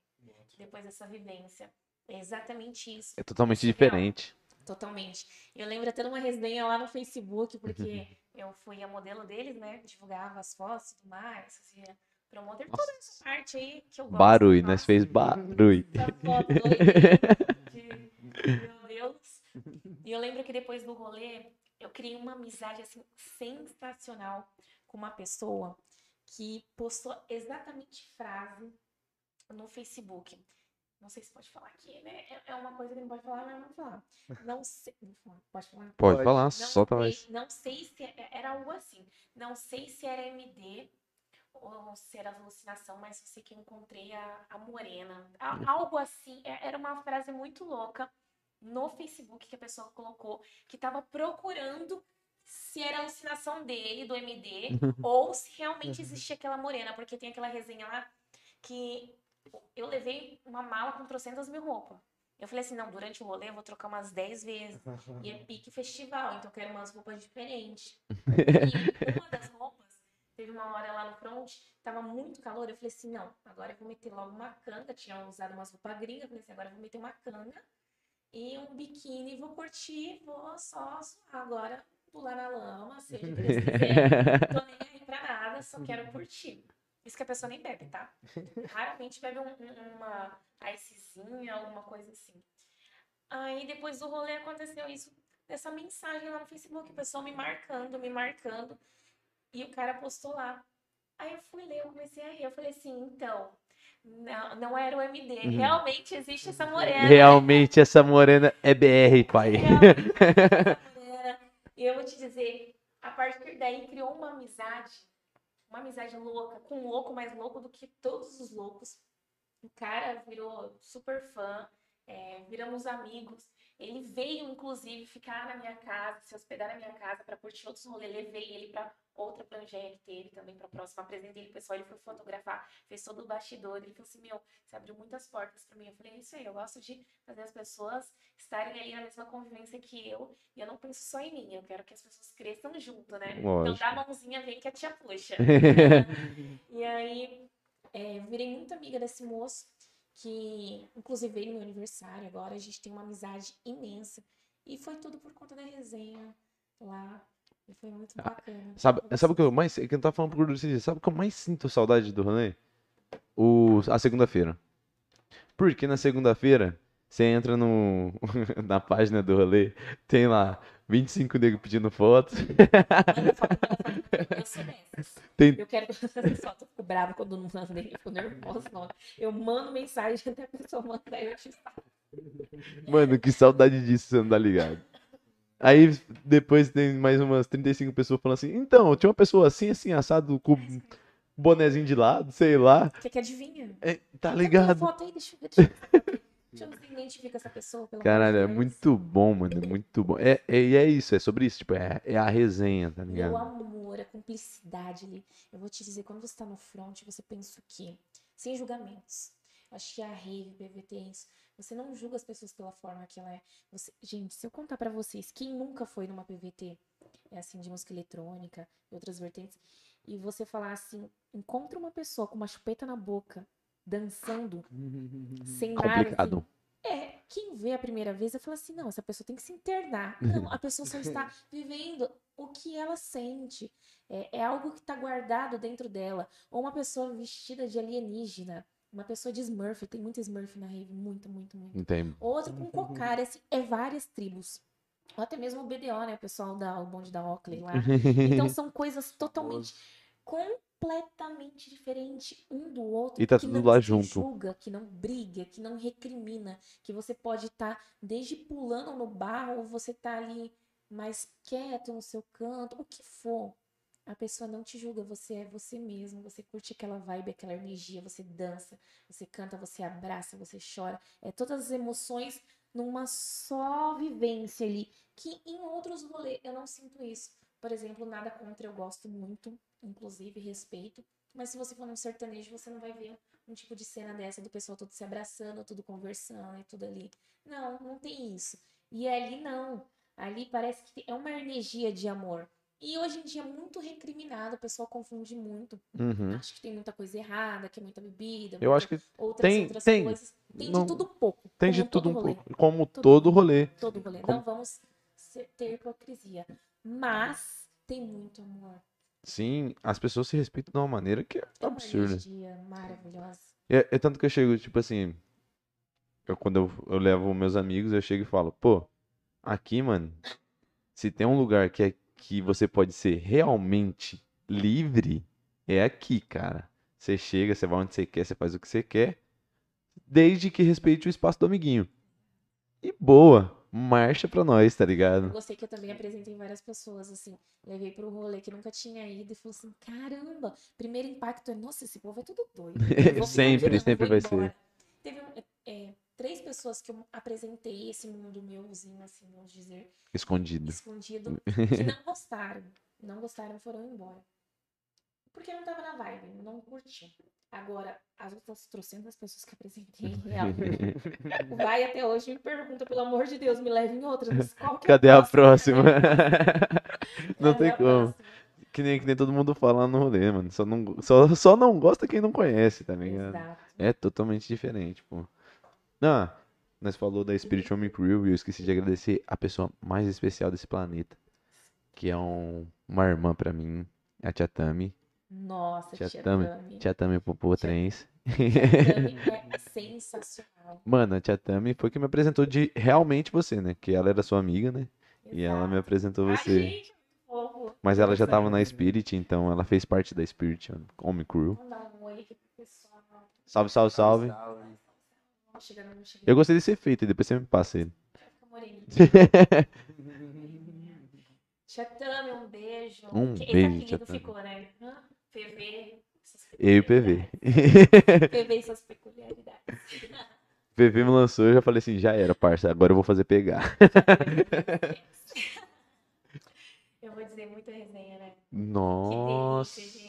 depois dessa vivência. É exatamente isso. É totalmente diferente. Totalmente. Eu lembro até de uma resenha lá no Facebook, porque eu fui a modelo deles, né? Divulgava as fotos e tudo mais, fazia promoter Nossa. toda essa parte aí que eu gosto. Barulho, nós Nossa, fez barulho. Meu Deus. E eu lembro que depois do rolê, eu criei uma amizade assim sensacional com uma pessoa que postou exatamente frase no Facebook. Não sei se pode falar aqui, né? É- É uma coisa que não pode falar, mas vamos falar. Não sei. vou falar. Pode falar? Pode Pode. falar, Não solta sei, mais. não sei se é- era algo assim. Não sei se era MD ou se era alucinação, mas eu sei que eu encontrei a, a morena. A- algo assim. é- Era uma frase muito louca no Facebook que a pessoa colocou que estava procurando se era alucinação dele, do MD, ou se realmente existia aquela morena, porque tem aquela resenha lá que eu levei uma mala com trocentas mil roupas. Eu falei assim, não, durante o rolê eu vou trocar umas 10 vezes. E é pique festival, então eu quero umas roupas diferentes. E uma das roupas, teve uma hora lá no front, tava muito calor. Eu falei assim: não, agora eu vou meter logo uma canga. Tinha usado umas roupas gringas. Eu falei assim: agora eu vou meter uma canga e um biquíni. Vou curtir, vou só suar. Agora pular na lama, seja o que Deus quiser. Tô nem aí pra nada, só quero curtir. Isso que a pessoa nem bebe, tá? Raramente bebe um- um- uma icezinha, alguma coisa assim. Aí depois do rolê aconteceu isso. dessa mensagem lá no Facebook, o pessoal me marcando, me marcando. E o cara postou lá. Aí eu fui ler, eu comecei a rir. Eu falei assim, então, não, não era o MD. Realmente existe essa morena. Realmente essa morena é BR, pai. Realmente essa morena. E eu vou te dizer, a partir daí criou uma amizade, uma amizade louca, com um louco mais louco do que todos os loucos. O cara virou super fã, é, viramos amigos. Ele veio, inclusive, ficar na minha casa, se hospedar na minha casa para curtir outros rolês. Levei ele para outra planjeia que teve também para a próxima. Apresentei ele pessoal, ele foi fotografar, fez todo o bastidor. Ele falou assim: Meu, você abriu muitas portas para mim. Eu falei: É isso aí, eu gosto de fazer as pessoas estarem ali na mesma convivência que eu. E eu não penso só em mim, eu quero que as pessoas cresçam junto, né? Então Lógico. dá a mãozinha, vem que a tia puxa. e aí, é, virei muito amiga desse moço, que inclusive veio no meu aniversário agora, a gente tem uma amizade imensa. E foi tudo por conta da resenha lá. E foi muito bacana. Sabe, sabe o que eu mais. Que eu tava falando pro Gordo esses Sabe o que eu mais sinto saudade do rolê? O, a segunda-feira. Porque na segunda-feira, você entra no, na página do rolê, tem lá 25 negros pedindo foto. Foto, foto. Eu sou dessas. Tem- Eu quero que você só fico brava quando não manda, eu fico nervosa. Não. Eu mando mensagem até a pessoa mandar eu te falo. Mano, que saudade disso, você não tá ligado. Aí depois tem mais umas 35 pessoas falando assim, então, tinha uma pessoa assim, assim, assado, com bonezinho de lado, sei lá. Você que adivinha? É, tá ligado? foto aí? Deixa eu ver. Deixa eu ver. Deixa eu ver se identifica essa pessoa. Pelo Caralho, é muito bom, mano, é muito bom. É, é, e é isso, é sobre isso, tipo, é, é a resenha, tá ligado? amor, a cumplicidade ali. Eu vou te dizer, quando você tá no front, você pensa o quê? Sem julgamentos. Acho que a rave, PVT é isso. Você não julga as pessoas pela forma que ela é. Você... Gente, se eu contar pra vocês, quem nunca foi numa PVT, é assim, de música eletrônica e outras vertentes, e você falar assim, encontra uma pessoa com uma chupeta na boca, dançando, sem nada, assim, é, quem vê a primeira vez, eu falo assim, não, essa pessoa tem que se internar. Não, a pessoa só está vivendo o que ela sente. É, é algo que está guardado dentro dela. Ou uma pessoa vestida de alienígena. Uma pessoa de Smurf. Tem muita Smurf na rave. Muito, muito, muito. Não tem. Outro com cocar. Assim, é várias tribos. Ou até mesmo o BDO, né? O pessoal da o bonde da Oakley lá. Então são coisas totalmente, completamente diferentes um do outro. E tá que tudo não lá junto. julga, que não briga, que não recrimina, que você pode estar desde pulando no barro, ou você tá ali mais quieto no seu canto, o que for. A pessoa não te julga, você é você mesmo, você curte aquela vibe, aquela energia, você dança, você canta, você abraça, você chora. É todas as emoções numa só vivência ali, que em outros rolês eu não sinto isso. Por exemplo, nada contra, eu gosto muito, inclusive respeito. Mas se você for num sertanejo, você não vai ver um tipo de cena dessa do pessoal todo se abraçando, tudo conversando e tudo ali. Não, não tem isso. E ali não. Ali parece que é uma energia de amor. E hoje em dia é muito recriminado, o pessoal confunde muito. Uhum. Acho que tem muita coisa errada, que é muita bebida, Eu muita- acho que outras, tem- outras tem. coisas. Tem Não- de tudo um pouco. tem de tudo um rolê. pouco. Como Todo todo rolê. Todo rolê. Como- Não vamos ter hipocrisia. Mas tem muito amor. Sim, as pessoas se respeitam de uma maneira que é uma absurda. energia maravilhosa. É, é tanto que eu chego, tipo assim. Eu, quando eu, eu levo meus amigos, eu chego e falo, pô, aqui, mano, se tem um lugar que, é, que você pode ser realmente livre, é aqui, cara. Você chega, você vai onde você quer, você faz o que você quer, desde que respeite o espaço do amiguinho. E boa, marcha pra nós, tá Eu ligado? gostei que eu também apresentei várias pessoas, assim. Levei pro rolê que nunca tinha ido e falou assim: caramba, primeiro impacto é, nossa, esse povo é tudo doido. Eu Sempre, sempre vai embora." ser. Teve um, é, três pessoas que eu apresentei esse mundo meuzinho, assim, vamos dizer, Escondido. escondido, que não gostaram. Não gostaram, foram embora. Porque não tava na vibe, não curtiam. Agora, as outras trocentas pessoas que apresentei, real, vai até hoje e me pergunta, pelo amor de Deus, me leve em outras. é Cadê a próxima? Cadê Não a tem como. próxima? Que nem, que nem todo mundo fala no rolê, mano. Só não, só, só não gosta quem não conhece, tá ligado? Exato. É totalmente diferente, pô. Ah, nós falou da Spirit Home Crew e eu esqueci de agradecer a pessoa mais especial desse planeta. Que é um, uma irmã pra mim, a Tia Tami. Nossa, Tia tia Tami. Tami. Tia Tami Popô Tia- Trens. Tami é sensacional. Mano, a Tia Tami foi que me apresentou de realmente você, né? Que ela era sua amiga, né? E ela me Exato. apresentou Ai, você. gente, muito fofo. Mas ela já tava na Spirit, então ela fez parte da Spirit Home Crew. Vamos dar um oi aqui pro pessoal. Salve, salve, salve. Chegando, chegando. Eu gostei desse efeito e depois você me passa ele. Chatame, um beijo. Um beijo, Esse apelido Chatame. ficou, né? PV. Eu e o PV. PV e suas peculiaridades. PV me lançou, eu já falei assim, já era, parça, agora eu vou fazer pegar. Eu vou dizer muita resenha, né? Nossa.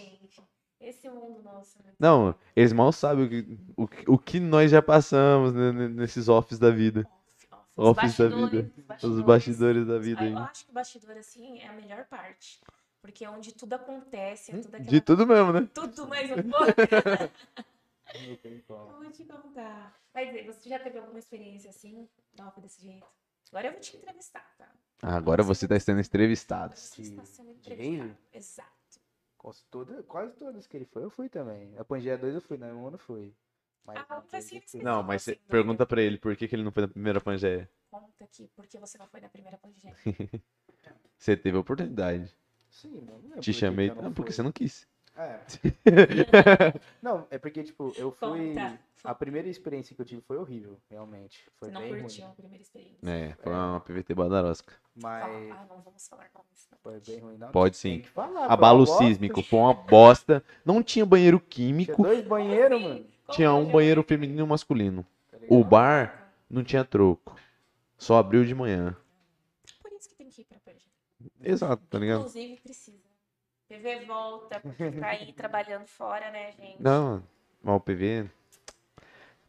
Nosso. né? Não, eles mal sabem o que, o, que- o que nós já passamos né, nesses offs da vida. Off, off. Office da bastidores, vida. Os bastidores da vida Ah, Eu acho que o bastidor, assim, é a melhor parte. Porque é onde tudo acontece, é tudo aquela... De tudo mesmo, né? Tudo mais um pouco. Eu vou te contar. Vai dizer, você já teve alguma experiência assim, off desse jeito? Agora eu vou te entrevistar, tá? Agora você está sendo entrevistado. Você está sendo entrevistado. Exato. Quase, toda, quase todas que ele foi, eu fui também. A Pangeia 2 eu fui, na 1 eu não fui. Mas Ah, não fui. Não, mas você pergunta pra ele por que, que ele não foi na primeira Pangeia. Conta aqui, porque você não foi na primeira pandemia. Você teve a oportunidade. Sim, não por Te que chamei. que não porque você não quis. É. não, é porque, tipo, eu fui. Conta. A primeira experiência que eu tive foi horrível, realmente. Foi Você não bem curtiu ruim. a primeira experiência. É, foi uma PVT badarosca. Mas Ah, não vamos falar nomes. foi bem ruim, não. Pode Tem sim. que falar, Abalo sísmico, foi uma bosta. Não tinha banheiro Tinha químico, dois banheiros, mano. assim? Como tinha um que banheiro feminino e um masculino. tá? O bar não tinha troco. Só abriu de manhã. Por isso que tem que ir pra Perja. Exato, tá ligado? Inclusive, precisa. PV volta, porque tá aí trabalhando fora, né, gente? Não, mas o PV.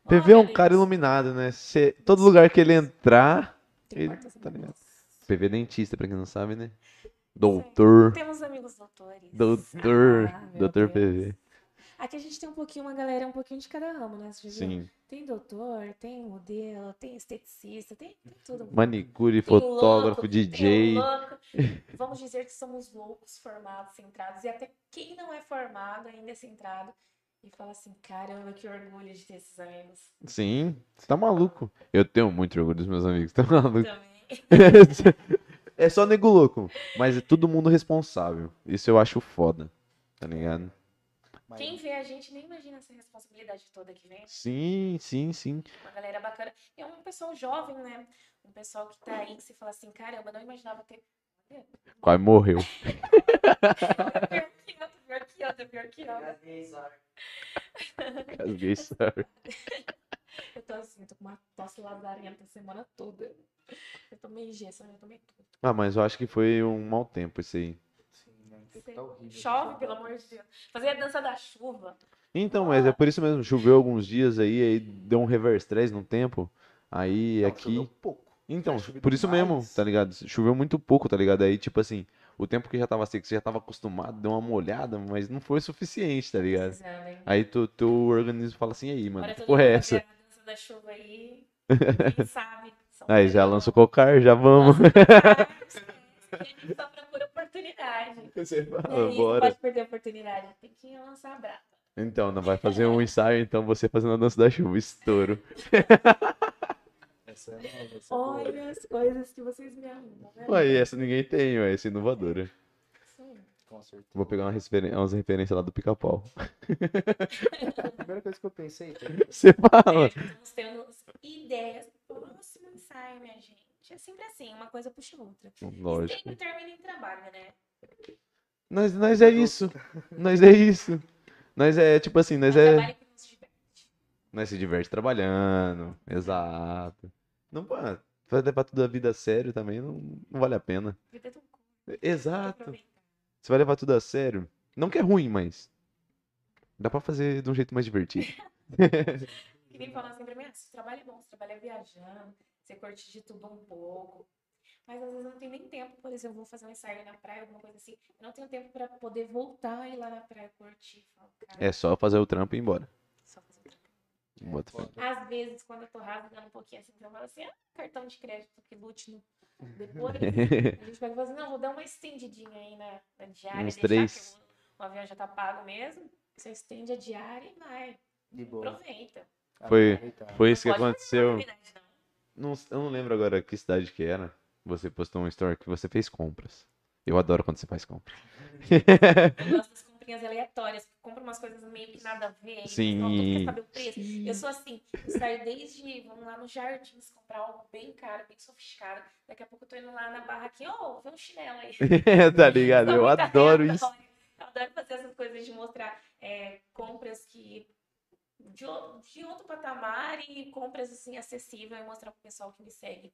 PV é um cara iluminado, né? Cê- todo lugar que ele entrar. Tem ele- tá ligado? PV é dentista, pra quem não sabe, né? Doutor. Temos amigos doutores. Doutor. Ah, meu doutor Deus. PV. Aqui a gente tem um pouquinho, uma galera um pouquinho de cada ramo, né? Viu? Sim. Tem doutor, tem modelo, tem esteticista, tem, tem tudo. Manicure, Tem fotógrafo, louco, DJ. Vamos dizer que somos loucos, formados, centrados. E até quem não é formado ainda é centrado. E fala assim, caramba, que orgulho de ter esses amigos. Sim, você tá maluco. Eu tenho muito orgulho dos meus amigos, tá maluco? Também. é só nego louco, mas é todo mundo responsável. Isso eu acho foda, tá ligado? Mas Quem vê a gente nem imagina essa responsabilidade toda que vem. né? Sim, sim, sim. Uma galera bacana. E é um pessoal jovem, né? Um pessoal que tá aí, que você fala assim, caramba, não imaginava ter. Quase morreu. Pior que eu, tá pior que eu, pior que eu. Casguei, sorry. Eu tô assim, tô com uma tosse lazarenta a semana toda. Eu tomei injeção, eu tomei tudo. Ah, mas eu acho que foi um mau tempo isso aí. Sim, né, o tempo tá horrível. Chove, pelo amor de Deus. Fazer a dança da chuva. Então, mas é por isso mesmo, choveu alguns dias aí, aí deu um reverse stress no tempo. Aí Não, aqui. choveu pouco. Então, por isso mesmo, tá ligado? Choveu muito pouco, tá ligado? Aí, tipo assim, o tempo que já tava seco, você já tava acostumado, deu uma molhada, mas não foi o suficiente, tá ligado? Precisando, hein? Aí tu, teu organismo fala assim, aí, mano, Agora que porra é essa? A dança da chuva aí. Quem sabe? São Aí já lança o cocar, já vamos. oportunidade. Você fala, aí, você bora. pode perder a oportunidade. Tem que lançar a brava. Então, não vai fazer um ensaio, então você fazendo a dança da chuva, estouro. Essa é nova, essa é boa. Olha as coisas que vocês me arrumam, né? Ué, essa ninguém tem, ué, essa é inovadora. Sim. Com certeza. Vou pegar uma referen- umas referências lá do pica-pau. A primeira coisa que eu pensei? Você fala. Estamos tendo ideias. Próximo ensaio, minha gente. É sempre assim, uma coisa puxa a outra. Lógico. sempre termina em trabalho, né? Nós, nós é isso. Nós é isso. Nós é, tipo assim, nós é. diverte. Nós se diverte trabalhando. Exato. Não, pô, vai levar tudo a vida a sério também, não, não vale a pena. É que Exato. Você vai levar tudo a sério. Não que é ruim, mas. Dá pra fazer de um jeito mais divertido. Que nem falar assim pra mim, ah, seu trabalho é bom, você trabalha viajando, você curte de tudo um pouco. Mas às vezes eu não tenho nem tempo, por exemplo, vou fazer um ensaio na praia, alguma coisa assim. Eu não tenho tempo pra poder voltar e ir lá na praia curtir. Falo, cara, É só fazer o trampo e ir embora. só fazer um trampo. Bota fé. Às vezes, quando eu tô rasgando um pouquinho assim, eu falo assim, ah, cartão de crédito que lute no... Depois, a gente pega e fala assim, não, vou dar uma estendidinha aí na, na diária, Uns deixar três. que o, o avião já tá pago mesmo. Você estende a diária e vai. De boa. Aproveita. Foi- Aproveitar. Foi isso que aconteceu. Não. Eu não lembro agora que cidade que era. Você postou um story que você fez compras. Eu adoro quando você faz compras. Eu gosto das comprinhas aleatórias, compro umas coisas meio que nada a ver. Sim. não, tu quer saber o preço. Eu sou assim, eu saio desde, vamos lá no Jardins, comprar algo bem caro, bem sofisticado. Daqui a pouco eu tô indo lá na barra aqui, ô, vê um chinelo aí. tá ligado? Sou Eu adoro aleatória. isso. Eu adoro fazer essas coisas de mostrar é, compras que de, o- de outro patamar e compras assim acessíveis e mostrar pro pessoal que me segue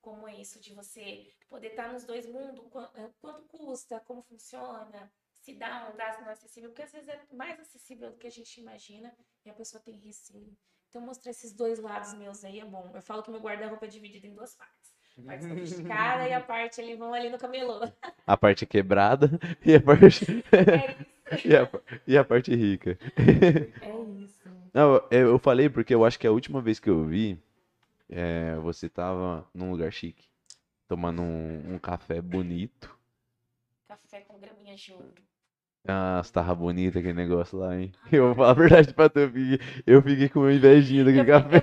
como é isso de você poder estar nos dois mundos, qua- quanto custa, como funciona, se dá ou dá, se não é acessível, porque às vezes é mais acessível do que a gente imagina e a pessoa tem receio. Então mostrar esses dois lados meus aí é bom. Eu falo que meu guarda-roupa é dividido em duas partes. A parte sofisticada e a parte ali, vão ali no camelô. A parte quebrada e a parte, É isso. e a, e a parte rica. É. Não, eu, eu falei porque eu acho que a última vez que eu vi, é, você tava num lugar chique. Tomando um, um café bonito. Café com graminha de ouro. Nossa, tava bonito aquele negócio lá, hein? Eu vou falar a verdade pra tu, eu fiquei, eu fiquei com invejinha daquele Eu- café.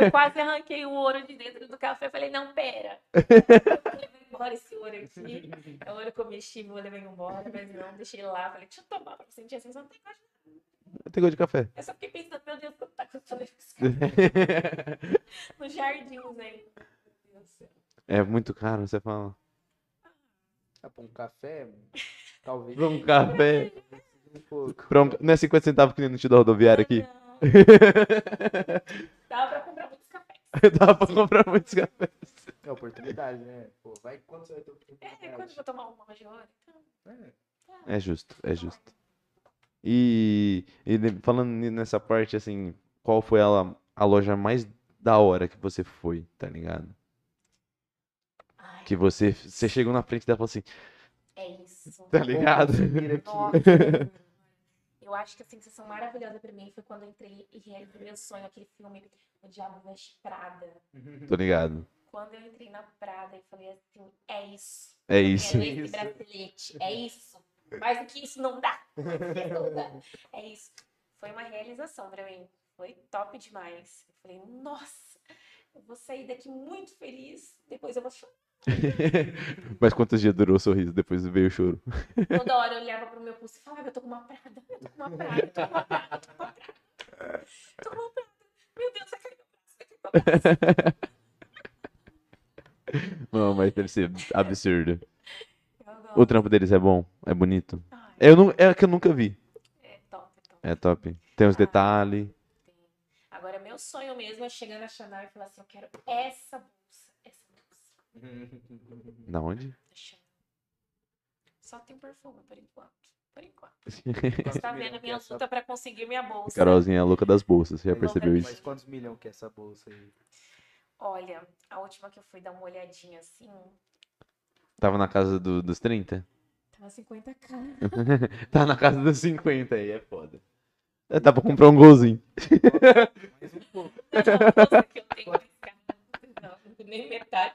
Eu quase arranquei o ouro de dentro do café. Falei, não, pera. Embora esse ouro aqui. É ouro comestível, eu levei embora. Mas não, deixei lá. Falei, deixa eu tomar pra sentir assim. Só não tem gosto. Tem gosto de café. Eu só fiquei pensando, meu Deus, quanto tá custando esse café no jardins aí. Meu Deus do céu. É muito caro, você fala. Ah, pra um café, talvez. Pra um café. Um. Pra um, não é 50 centavos que nem no tio da rodoviária aqui? Não. Dava pra comprar muitos cafés. Dá pra comprar muitos cafés. É oportunidade, né? Pô, vai quando você vai ter oportunidade. É, quando eu vou tomar uma de ouro. Então, É. É justo, é justo. E, e falando nessa parte, assim, qual foi a, a loja mais da hora que você foi, tá ligado? ai, Que você, você chegou na frente dela e falou assim, é isso. tá ligado? Nossa. Eu acho que a sensação maravilhosa pra mim foi quando eu entrei e realizei meu sonho, aquele filme O Diabo Veste Prada. Tô ligado. Quando eu entrei na Prada e falei assim, é isso. É Eu isso. quero esse Isso. bracelete. É isso. Mais do que isso não dá. Não dá. É isso. Foi uma realização pra mim. Foi top demais. Eu falei, nossa, eu vou sair daqui muito feliz. Depois eu vou chorar. Mas quantos dias durou o sorriso? Depois veio o choro. Toda hora eu olhava pro meu pulso e falava, eu tô com uma prada, eu tô com uma prada, eu tô com uma prada, eu tô com uma prada. Tô com uma prada. Meu Deus, vai cair meu braço, vai cair meu braço. Não, mas deve ser absurdo. O trampo deles é bom? É bonito? Ai, Eu não, é que eu nunca vi. é top, é top. É top. Tem uns detalhes. Tem. Agora, meu sonho mesmo é chegar na Chanel e falar assim, eu quero essa bolsa, essa bolsa Da onde? da Chanel. Só tem perfume, por enquanto. Por enquanto. Você tá vendo a minha luta pra conseguir minha bolsa. Carolzinha é a louca das bolsas, você já percebeu isso? Mas quantos milhões que é essa bolsa aí? Olha, a última que eu fui dar uma olhadinha assim, Tava na casa do- dos 30? tava 50k. Tá na casa dos 50 aí, é foda. É, dá pra comprar um golzinho. Mais um pouco. Não, bolsa que eu tenho. Não, nem metade.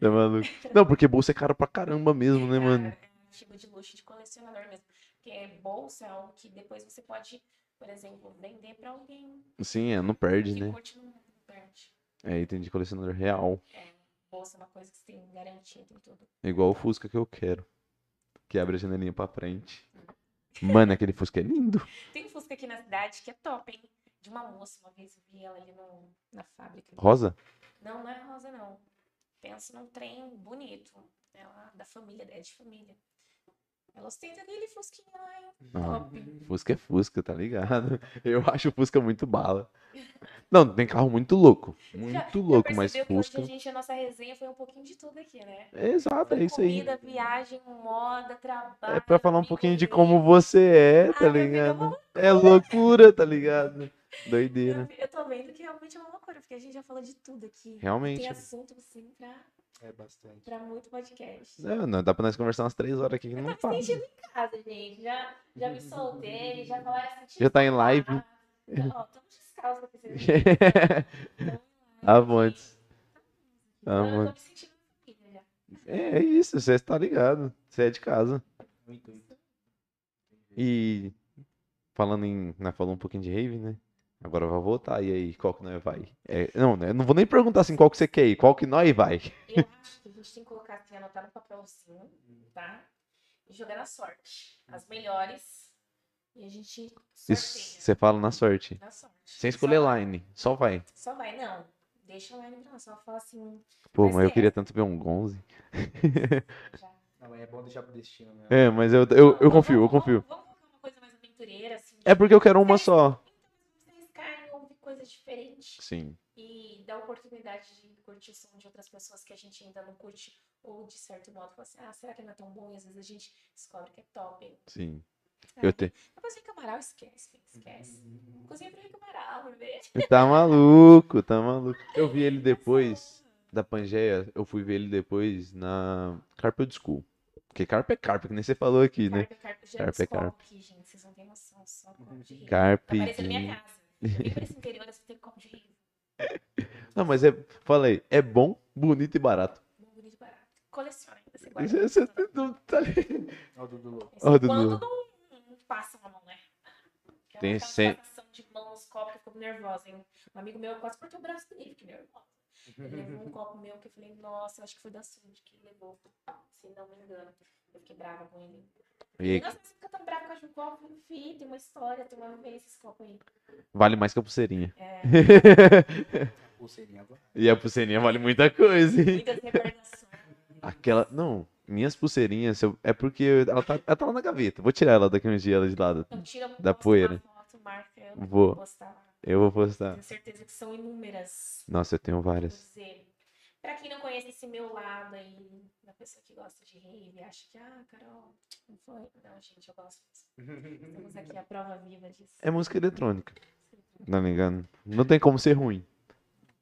Tá maluco? Não, porque bolsa é caro pra caramba mesmo, né, mano? Cara, é um tipo de luxo de colecionador mesmo. Porque bolsa é algo que depois você pode, por exemplo, vender pra alguém Sim, é, não perde, que né? curte É item de colecionador real. Bolsa é uma coisa que você tem garantia, tem tudo. Igual o Fusca que eu quero. Que abre a janelinha pra frente. Mano, aquele Fusca é lindo. Tem um Fusca aqui na cidade que é top, hein? De uma moça, uma vez eu vi ela ali no, na fábrica. Rosa? Não, não é rosa, não. Pensa num trem bonito. Ela da família, é de família. Ela ostenta aquele Fusquinha lá, hein? Top. Fusca é Fusca, tá ligado? Eu acho o Fusca muito bala. Não, tem carro muito louco. Muito louco, mas percebeu que hoje Fusca. a gente, a nossa resenha foi um pouquinho de tudo aqui, né? Exato, Foi é isso aí. comida, viagem, moda, trabalho. É pra falar um pouquinho de como você é, tá Ah, ligado? uma É loucura, tá ligado? Doideira. Eu, eu tô vendo que realmente é uma loucura, porque a gente já falou de tudo aqui. Realmente. Tem assunto, assim, pra, É bastante. pra muito podcast. Não, não, dá pra nós conversar umas três horas aqui que Eu não tô me para. sentindo em casa, gente. Já, já me soltei, já falaram assim. Já tá em live. Ó, estamos descalços aqui. vocês? Avantes. Então, eu tô Avantes. me sentindo em família já. É, é isso, você tá ligado. Você é de casa. Muito, muito. E falando em. Né, falou um pouquinho de rave, né? Agora vai voltar. E aí, qual que nós vai? É, não, né? Não vou nem perguntar assim qual que você quer ir, qual que nós vai. Eu acho que a gente tem que colocar assim, anotar no papelzinho, tá? E jogar na sorte. As melhores. E a gente Isso sorteia. você fala na sorte. Na sorte. Sem escolher Só vai. line. Só vai. Só vai, não. Deixa a line pra lá. Só fala assim. Pô, Mas mas eu é. queria tanto ver um Gonze. Já. Não, mas é bom deixar pro destino mesmo. É, mas eu, eu, eu confio, eu vamos- confio. Vamos colocar uma coisa mais aventureira, assim. É porque eu quero uma só. Então, vocês caem, ouvir coisas diferentes. Sim. E dá oportunidade de curtir o som de outras pessoas que a gente ainda não curte. Ou, de certo modo, fala assim, ah, será que não é tão bom? E às vezes a gente descobre que é top. Sim. Ah, Eu te... Depois vem Amaral, esquece, esquece. Cozinha pro Rico Amaral, bebê. Tá maluco, tá maluco. Eu vi ele depois da Pangeia, eu fui ver ele depois na Carpet School. Porque carpe é carpe, que nem você falou aqui, né? Carpe, Carpe é carpe. aqui, gente. Vocês não têm noção, só copo de. Tá Carpe. parecendo minha casa. Vem pra esse interior, você tem copo de rico. Não, mas é. Falei, é bom, bonito e barato. Bom, bonito e barato. Coleciona ainda, você guarda. Você, você não tá ali. Ó, o Dudu Ó, Dudu. Quando não, passa uma mão, né? Aquela- Tem sempre- de mão nos copos que eu fico nervosa, hein? Um amigo meu quase cortou o braço dele, fiquei nervosa. Ele levou um copo meu que eu falei, nossa, eu acho que foi da Sud que ele levou, se não me engano. Eu fiquei brava com ele. E Nossa, você fica tão bravo com a um copo, enfim, tem uma história, tem uma vez esses copos aí. vale mais que a pulseirinha. É, Pulseirinha agora. e a pulseirinha vale muita coisa, hein? muitas recordações. Aquela. Não, minhas pulseirinhas, eu- é porque ela tá, ela tá lá na gaveta. Vou tirar ela daqui uns dias, ela de lado. Não, tira Da poeira. foto, marca, eu Vou. postar lá. Eu vou postar. Tenho certeza que são inúmeras. Nossa, eu tenho várias. dizer. Pra quem não conhece esse meu lado aí, da pessoa que gosta de rave, acha que, ah, Carol, não foi. Não, gente, eu gosto mesmo. Temos aqui a prova viva disso. É música eletrônica. Tá ligado? Não tem como ser ruim.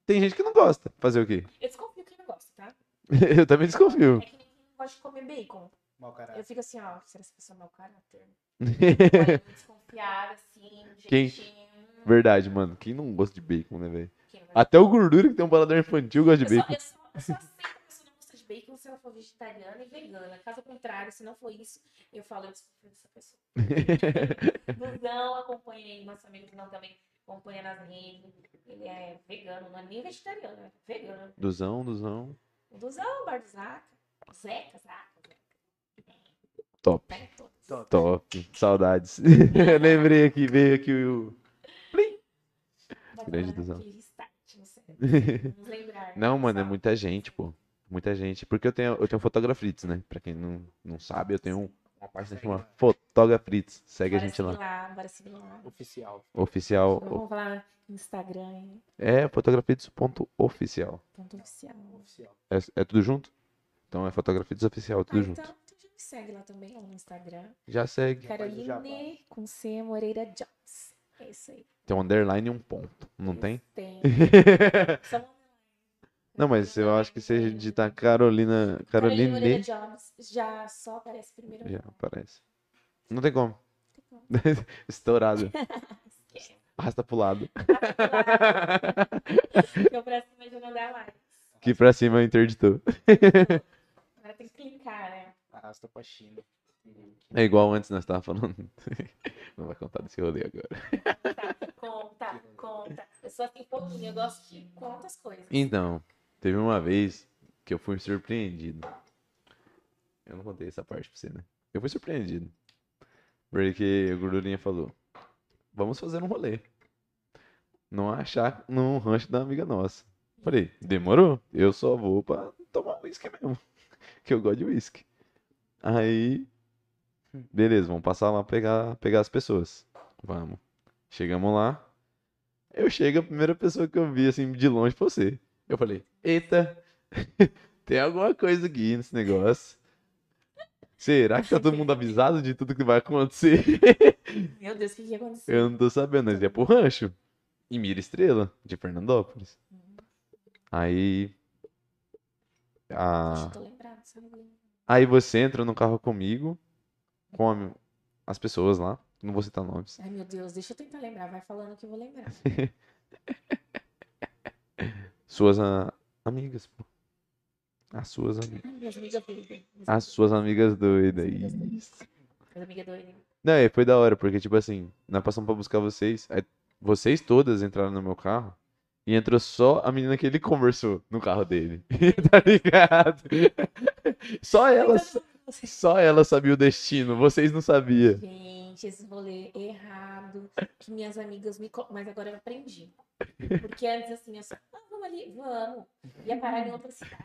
Tem gente que não gosta. Fazer o quê? Eu desconfio quem não gosta, tá? Eu também desconfio. É que não gosta de comer bacon. Mau Eu caralho. fico assim, ó, será essa pessoa é mau caráter? Olha, desconfiada, assim, Quem? jeitinho. Verdade, mano. Quem não gosta de bacon, né, velho? Até o gordura que tem um paladar infantil gosta de Eu só, bacon. eu, só, eu só aceito a pessoa não gosta de bacon se ela for vegetariana e vegana. Caso contrário, se não for isso, eu falo, eu desconfio dessa pessoa. Duzão acompanha aí, nosso amigo Duzão também acompanha nas redes. Ele é vegano, não é nem vegetariano, é vegano. Duzão, duzão. Duzão, Bar do Zaca. Zeca, Zaca. Top. Top. Top. Saudades. Lembrei aqui, veio aqui o. Vai Grande Duzão. Vamos lembrar. Não, mano, é muita gente, pô. Muita gente. Porque eu tenho, eu tenho Fotografrites, né? Pra quem não, não sabe, eu tenho uma página chamada Fotografrites. Segue a Bora gente seguir lá. lá. Bora seguir lá. Oficial. Oficial. Vamos lá no Instagram, hein? É fotografites.oficial. ponto oficial. Oficial. É, é tudo junto? Então é Fotografites Oficial, tudo Ah, junto. então, então já me segue lá também, lá no Instagram. Já segue. Caroline com C Moreira Jobs. É isso aí. Tem um underline e um ponto. Não tem? Tem. Só uma- Não, mas eu acho que se digitar Carolina. Caroline Moreira Caroline. Jobs já só aparece primeiro. Já aparece. Não tem como. Tem como. Estourado. Arrasta pro lado. Eu pra cima de não dá mais. Aqui pra cima interditou. Agora tem que clicar, né? Arrasta pra China. É igual antes nós tava falando. Não vai contar desse rolê agora. Tá, conta, conta. Eu sou assim um pouquinho, eu gosto de conta as coisas. Então, teve uma vez que eu fui surpreendido. Eu não contei essa parte pra você, né? Eu fui surpreendido. Porque o Gordurinha falou: Vamos fazer um rolê. Não achar num rancho da amiga nossa. Falei: Demorou? Eu só vou pra tomar uísque mesmo. Que eu gosto de uísque. Aí, beleza, vamos passar lá pegar, pegar as pessoas. Vamos. Chegamos lá. Eu chego, a primeira pessoa que eu vi, assim, de longe foi você. Eu falei, eita, tem alguma coisa aqui nesse negócio. Será que tá todo mundo avisado de tudo que vai acontecer? Meu Deus, o que, que aconteceu? Eu não tô sabendo, nós ia pro rancho. Em Mira Estrela, de Fernandópolis. Aí. Acho A... Aí você entra no carro comigo, com a- as pessoas lá. Não vou citar nomes. Ai, meu Deus, deixa eu tentar lembrar. Vai falando que eu vou lembrar. Suas ah, amigas, pô. As suas amigas. Minhas amigas doidas. As suas amigas doidas. amigas doidas. Isso. Minhas amigas doidas. Não, e foi da hora, porque, tipo assim, nós passamos pra buscar vocês, aí vocês todas entraram no meu carro e entrou só a menina que ele conversou no carro dele. tá ligado? Só ela, só ela sabia o destino, vocês não sabiam. Gente, esse rolê errado. Que minhas amigas me. Mas agora eu aprendi. Porque antes, assim, eu só. Ah, vamos ali, vamos. Ia parar em outra cidade.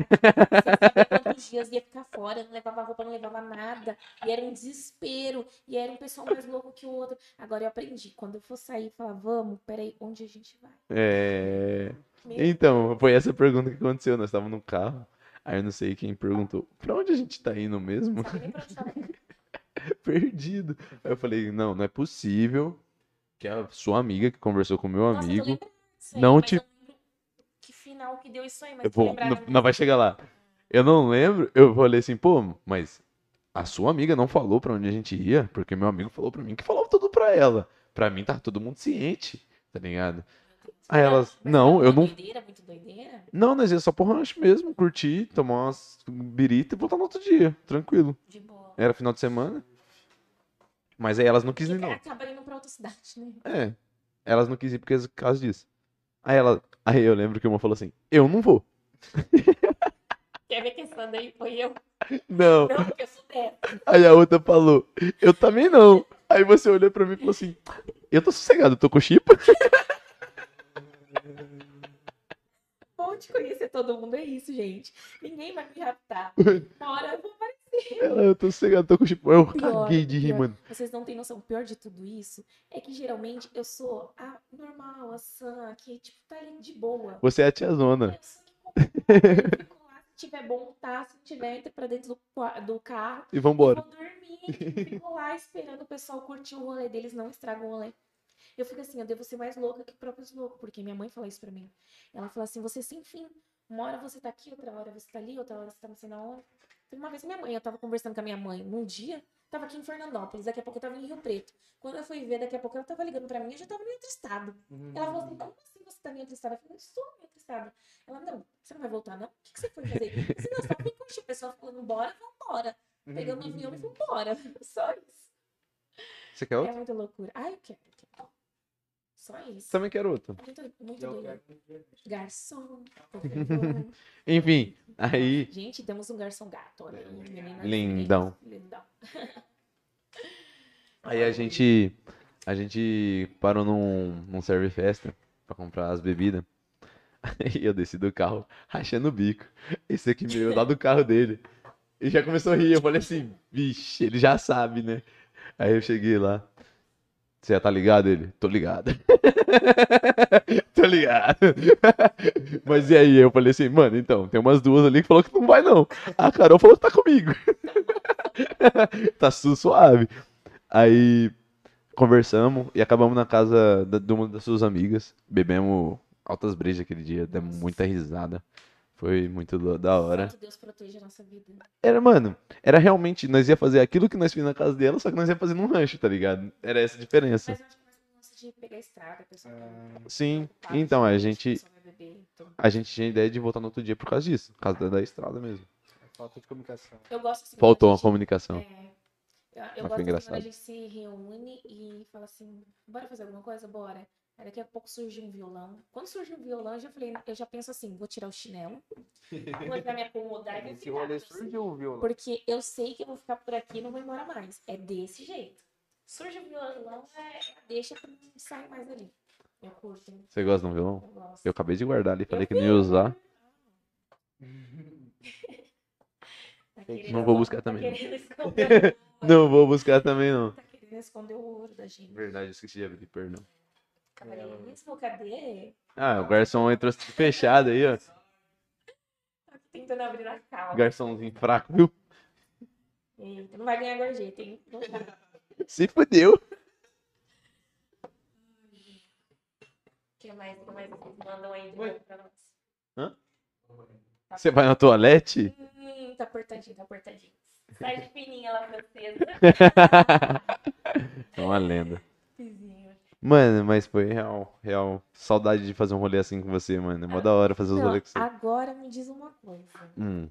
Quantos dias ia ficar fora, não levava roupa, não levava nada. E era um desespero. E era um pessoal mais louco que o outro. Agora eu aprendi. Quando eu for sair, falar, vamos, peraí, onde a gente vai? É. Meu Então, foi essa pergunta que aconteceu. Nós estávamos no carro. Aí eu não sei quem perguntou, pra onde a gente tá indo mesmo? Indo. Perdido. Aí eu falei, não, não é possível que a sua amiga que conversou com o meu Nossa, amigo. aí, não te- Que final que deu isso aí, mas Eu vou, não, não vai chegar lá. Eu não lembro. Eu falei assim, pô, mas a sua amiga não falou pra onde a gente ia, porque meu amigo falou pra mim que falou tudo pra ela. Pra mim tá todo mundo ciente, tá ligado? Aí elas, não, foi eu não. Doideira, muito doideira. Não, nós ia só pro rancho mesmo, curtir, tomar umas birita e voltar no outro dia, tranquilo. De boa. Era final de semana. Mas aí elas não quis ir, não. Acaba indo pra outra cidade, né? É. Elas não quis ir por causa- por causa disso. Aí ela. Aí eu lembro que uma falou assim, eu não vou. Quer ver que essa daí foi eu? Não. Não, porque eu sou dessa. Aí a outra falou, eu também não. Aí você olhou pra mim e falou assim, eu tô sossegado, eu tô com chipa. Bom de conhecer todo mundo é isso, gente. Ninguém vai me raptar. Uma hora eu vou aparecer. Ela, eu tô sossegado, tô com chipa. Eu Pior, caguei de rir, mano. Vocês não têm noção. O pior de tudo isso é que geralmente eu sou a normal, a sã, que tipo, tá ali de boa. Você é a tiazona. Eu sou que eu fico lá, se tiver bom, tá. Se tiver, entra pra dentro do, do carro. E vambora. vou dormir. Fico lá esperando o pessoal curtir o rolê deles, não estraga o rolê. Eu fico assim, eu devo ser mais louca que o próprio louco, porque minha mãe fala isso pra mim. Ela fala assim, você sem fim. Uma hora você tá aqui, outra hora você tá ali, outra hora você tá não sei na onde. Teve uma vez minha mãe, eu tava conversando com a minha mãe num dia, tava aqui em Fernandópolis, daqui a pouco eu tava em Rio Preto. Quando eu fui ver, daqui a pouco ela tava ligando pra mim, eu já tava em outro estado. Ela falou assim, como assim você tá em outro estado? Eu falei, eu estou em outro estado. Ela, não, você não vai voltar, não? O que, que você foi fazer? Eu disse, não, só fui curtir. O pessoal falando, bora, vambora. Pegando o avião e vambora. Só isso. Você quer É outro? muita loucura. Ai, eu quero, eu quero. Só isso. Também quero outro. Muito, muito Eu doido. quero- Garçom. Enfim, aí. Gente, temos um garçom gato. Olha aí, meninas. Lindão. Lindão. Aí a gente. A gente parou num, num serve festa pra comprar as bebidas. Aí eu desci do carro, rachando o bico. Esse aqui veio lá do carro dele. E já começou a rir. Eu falei assim, vixe, ele já sabe, né? Aí eu cheguei lá. Você tá ligado? Ele? Tô ligado. Tô ligado. Mas e aí? Eu falei assim, mano, então, tem umas duas ali que falou que não vai, não. A Carol falou que tá comigo. tá su- suave. Aí conversamos e acabamos na casa de uma das suas amigas. Bebemos altas brejas aquele dia, demos muita risada. Foi muito da- da hora. Que Deus proteja a nossa vida. Era, mano, era realmente, nós ia fazer aquilo que nós fizemos na casa dela, só que nós ia fazer num rancho, tá ligado? Era essa a diferença. Mas eu acho que mais um lance de pegar a estrada, pessoal. Ah, Sim, então, a gente, então. a gente tinha ideia de voltar no outro dia por causa disso, por causa da, da estrada mesmo. Falta de comunicação. Eu gosto assim, Faltou uma a gente- comunicação. É, eu, eu foi gosto assim, quando a engraçado. gente se reúne e fala assim, bora fazer alguma coisa? Bora. Aí daqui a pouco surge um violão. Quando surge um violão, eu já falei, eu já penso assim, vou tirar o chinelo, vou já me acomodar e vou Esse ficar. surgiu o violão. Porque eu sei que eu vou ficar por aqui e não vou embora mais. É desse jeito. Surge o violão, é, deixa pra não sair mais ali. Eu curto, hein? Você gosta de um violão? eu gosto. Eu acabei de guardar ali, falei Eu que não ia usar. Tá Não vou buscar tá também, não. querendo esconder o ouro. Não vou buscar também, não. Tá querendo esconder o ouro da gente. Verdade, eu esqueci de abrir, perdão. Cavalheirismo, cadê? Ah, o garçom entrou fechado aí, ó. Tá aqui tentando abrir a calça. Garçomzinho fraco, viu? Eita, não vai ganhar gorjeta, hein? Se fudeu. O que mais, o que mais vocês mandam aí de novo pra nós? Hã? Você vai na toalete? Hum, tá apertadinho, tá apertadinho. Sai de fininha lá, francesa. É uma lenda. Mano, mas foi real, real. Saudade de fazer um rolê assim com você, mano. É mó da hora fazer os rolês com você. agora me diz uma coisa. Hum.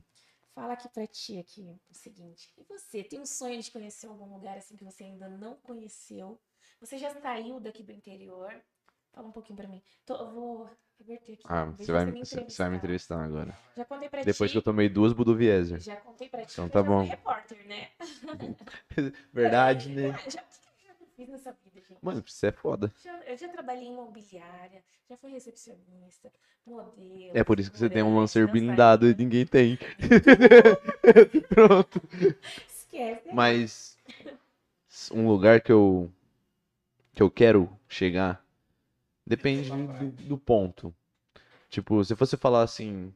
Fala aqui pra ti aqui o seguinte. E você, tem um sonho de conhecer algum lugar assim que você ainda não conheceu? Você já saiu daqui do interior? Fala um pouquinho pra mim. Tô- eu vou reverter aqui. Ah, você vai, me você vai me entrevistar agora. Já contei pra Depois ti. que eu tomei duas Budweiser. Já contei pra ti. Então tá bom. repórter, né? Verdade, né? Ah, já fiz nessa vida, gente? Mano, você é foda. Já- eu já trabalhei em imobiliária, já fui recepcionista, modelo. É por isso que você tem um Lancer blindado e ninguém tem. Pronto. Esquece. né? Mas um lugar que eu que eu quero chegar depende do, do ponto. Tipo, se você falar assim,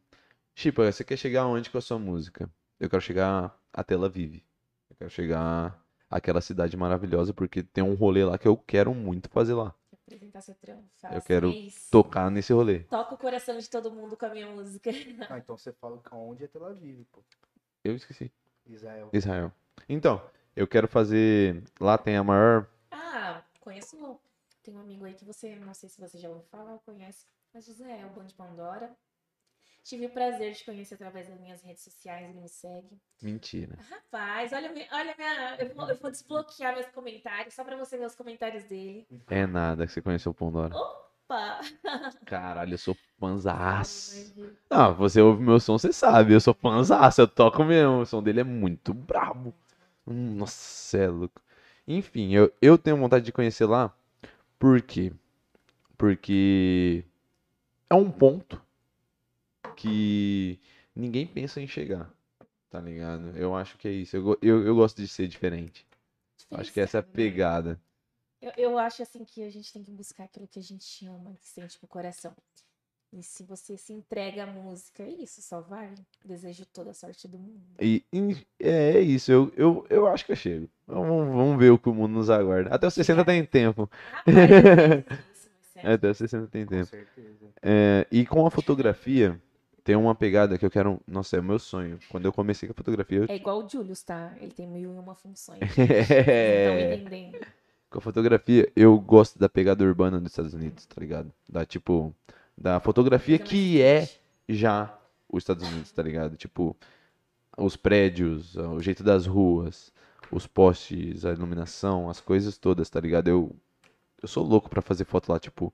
Chipa, você quer chegar aonde com a sua música? Eu quero chegar a Tel Aviv. Eu quero chegar àquela cidade maravilhosa porque tem um rolê lá que eu quero muito fazer lá. Apresentar seu trampo. Eu quero francês. Tocar nesse rolê. Toca o coração de todo mundo com a minha música. Ah, então você fala onde é Tel Aviv, pô. Eu esqueci. Israel. Israel. Então, eu quero fazer. Lá tem a maior. Ah, conheço. Tem um amigo aí que você, não sei se você já ouviu falar ou conhece, mas José é o Band Pandora. Tive o prazer de conhecer através das minhas redes sociais, ele me segue. Mentira. Rapaz, olha, olha minha. Eu vou, eu vou desbloquear meus comentários, só pra você ver os comentários dele. É nada que você conheceu o Pandora. Opa! Caralho, eu sou fãzaço. Ah, você ouve meu som, você sabe. Eu sou fãzaço, eu toco mesmo. O som dele é muito brabo. Hum, Nossa, é louco. Enfim, eu, eu tenho vontade de conhecer lá. Por quê? Porque é um ponto que ninguém pensa em chegar. Tá ligado? Eu acho que é isso. Eu, eu, eu gosto de ser diferente. Acho que essa é a né? pegada. Eu, eu acho assim que a gente tem que buscar aquilo que a gente ama, que sente no coração. E se você se entrega à música, é isso, só vai. Desejo toda a sorte do mundo. E, e- é, é isso, eu, eu, eu acho que eu chego. Vamos, vamos ver o que o mundo nos aguarda. Até os 60 tem tempo. Rapaz, é isso, Marcelo. Até os 60 tem Com tempo. certeza. É, e com a fotografia, tem uma pegada que eu quero. Nossa, é o meu sonho. Quando eu comecei com a fotografia, eu- É igual o Julius, tá? Ele tem mil e uma funções. Não É, entendendo. com a fotografia, eu gosto da pegada urbana dos Estados Unidos, tá ligado? Da tipo, da fotografia Coisa que é já os Estados Unidos, tá ligado? Tipo, os prédios, o jeito das ruas, os postes, a iluminação, as coisas todas, tá ligado? Eu, eu sou louco pra fazer foto lá, tipo,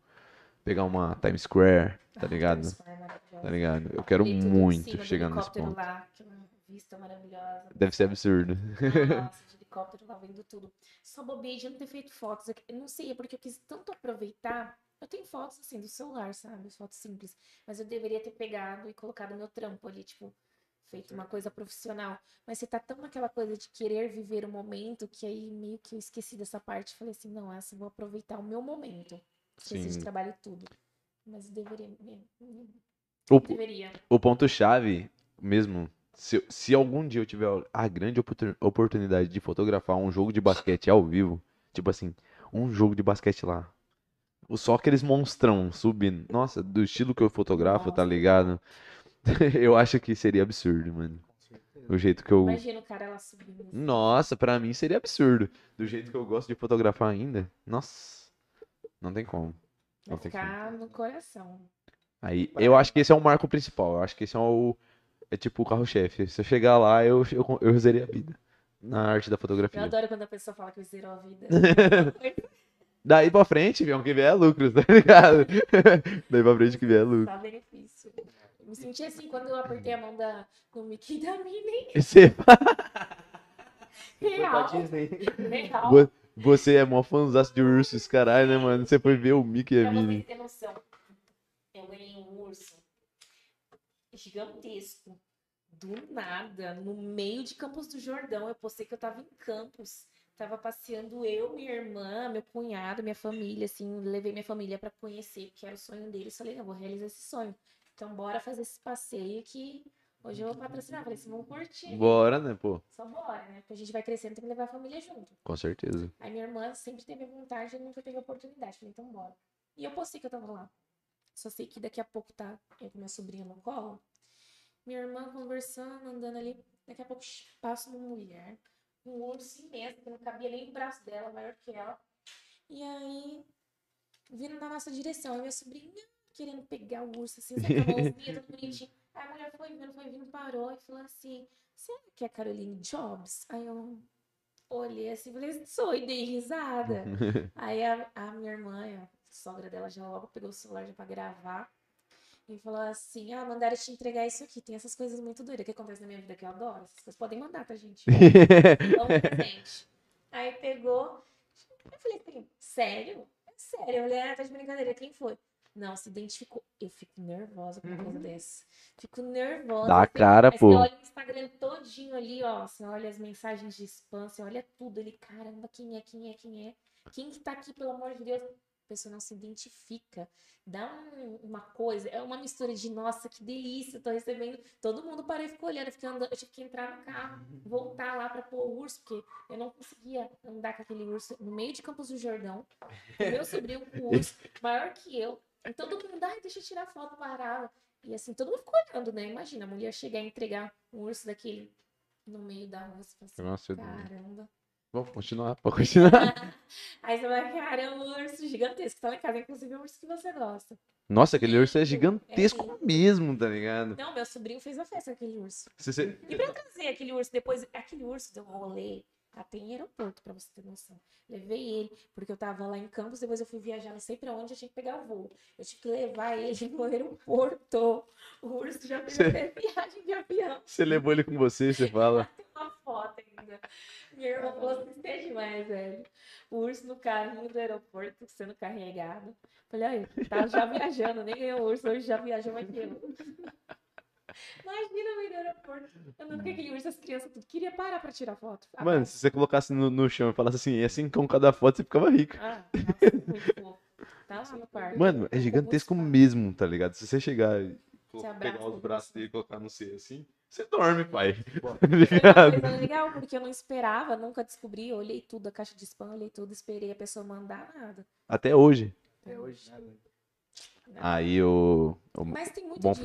pegar uma Times Square, tá Ah, ligado? É. Tá ligado? Eu quero muito chegar nesse ponto. lá, aquela vista maravilhosa. Deve ser absurdo. Nossa, de helicóptero lá vendo tudo. Só bobeei de não ter feito fotos. É que- Eu não sei, é porque eu quis tanto aproveitar. Eu tenho fotos assim do celular, sabe? As fotos simples. Mas eu deveria ter pegado e colocado meu trampo ali, tipo, feito uma coisa profissional. Mas você tá tão naquela coisa de querer viver o momento que aí meio que eu esqueci dessa parte. Falei assim, não, essa eu vou aproveitar o meu momento. De Sim. trabalho e tudo. Mas eu deveria. me- O, Deveria. o ponto-chave mesmo, se, se algum dia eu tiver a grande oportun- oportunidade de fotografar um jogo de basquete ao vivo, tipo assim, um jogo de basquete lá. o- Só aqueles monstrão subindo. Nossa, do estilo que eu fotografo, tá Nossa. ligado? Eu acho que seria absurdo, mano. O jeito que eu. Imagina o cara lá subindo. Nossa, pra mim seria absurdo. Do jeito que eu gosto de fotografar ainda. Nossa. Não tem como. Vai ficar no coração. Aí, eu acho que esse é o marco principal. Eu acho que esse é o. É tipo o carro-chefe. Se eu chegar lá, eu, eu, eu usaria a vida. Na arte da Eu fotografia. adoro quando a pessoa fala que zerou a vida. Daí pra frente, viu? que vier é lucro, tá ligado? Daí pra frente que vier é lucro. Só benefício. Eu me senti assim quando eu apertei a mão da, do Mickey e da Minnie. Você, Real. Real. Vo- você é mó fãzaço de ursos, caralho, né, mano? Você foi ver o Mickey e a Pra Minnie. noção, eu ganhei um urso gigantesco. Do nada, no meio de Campos do Jordão. Eu postei que eu tava em Campos. Tava passeando eu, minha irmã, meu cunhado, minha família, assim. Levei minha família pra conhecer, porque era o sonho deles. Falei, não, vou realizar esse sonho. Então, bora fazer esse passeio que hoje eu vou patrocinar. Falei, vocês vão curtir. Bora, né, pô? Só bora, né? Porque a gente vai crescendo, tem que levar a família junto. Com certeza. Aí minha irmã sempre teve vontade e nunca teve oportunidade. Falei, então bora. E eu postei que eu tava lá. Só sei que daqui a pouco tá eu com minha sobrinha no colo. Minha irmã conversando, andando ali. Daqui a pouco passa uma mulher, um urso imenso, que não cabia nem no braço dela, maior que ela. E aí, vindo na nossa direção. Aí minha sobrinha querendo pegar o urso assim, sabe, a mãozinha, tudo bonitinho. Aí a mulher foi vindo, foi vindo, parou e falou assim: Será que é Caroline Jobs? Aí eu olhei assim, falei, sou, e dei risada. Aí a, a minha irmã, A sogra dela já logo pegou o celular já pra gravar. E falou assim: Ah, mandaram te entregar isso aqui. Tem essas coisas muito doidas que acontecem na minha vida que eu adoro. Coisas podem mandar pra gente. Então, presente. Aí pegou. Eu falei assim, sério? É sério. Eu falei, ah, tá de brincadeira, quem foi? Não, se identificou. Eu fico nervosa com uma coisa dessa. Fico nervosa. Dá a assim, cara, pô. Você olha o Instagram todinho ali, ó. Você olha as mensagens de spam, você olha tudo ali. Caramba, quem é, quem é, quem é? Quem que tá aqui, pelo amor de Deus? A pessoa não se identifica. Dá um- uma coisa, é uma mistura de, nossa, que delícia, tô recebendo. Todo mundo parou e ficou olhando. Eu, andando, eu tive que entrar no carro, voltar lá pra pôr o urso, porque eu não conseguia andar com aquele urso no meio de Campos do Jordão. O meu sobrinho com o urso, maior que eu. E todo mundo, ai, deixa eu tirar foto, parava. E assim, todo mundo ficou olhando, né? Imagina, a mulher chegar e entregar um urso daquele no meio da rua. Você assim, Nossa, caramba. Vamos continuar, pode continuar. Aí você vai, cara, é um urso gigantesco. Tá lá em casa, inclusive é um urso que você gosta. Nossa, aquele urso é lindo, gigantesco é mesmo, tá ligado? Não, meu sobrinho fez a festa com aquele urso. Se você- E pra trazer aquele urso depois, aquele urso deu um rolê até em aeroporto, pra você ter noção. Levei ele, porque eu tava lá em Campos, depois eu fui viajar não sei pra onde, eu tinha que pegar o voo. Eu tive que levar ele no aeroporto. O urso já fez Cê- até viagem de avião. Você levou ele com você, você fala. Tem uma foto ainda. Minha irmã falou assim, isso é demais, velho. O urso no carrinho do aeroporto sendo carregado. Falei, aí, tá já viajando, nem ganhou urso, hoje já viajou mais que eu. Imagina eu ir no aeroporto, andando com aquele urso, as crianças tudo. Queria parar pra tirar foto. Ah, Mano, se você colocasse no, no chão e falasse assim, é assim com cada foto, você ficava rico. Ah, nossa. Tá lá no quarto. Mano, é gigantesco mesmo, tá ligado? Se você chegar e pegar os o braços braço. dele e colocar no C assim, você dorme, pai. Bom, Tá Foi uma coisa legal, porque eu não esperava, nunca descobri. Eu olhei tudo, a caixa de spam, olhei tudo, esperei a pessoa mandar nada. Até hoje. até hoje nada. Aí o, o Mas tem muito bom disso.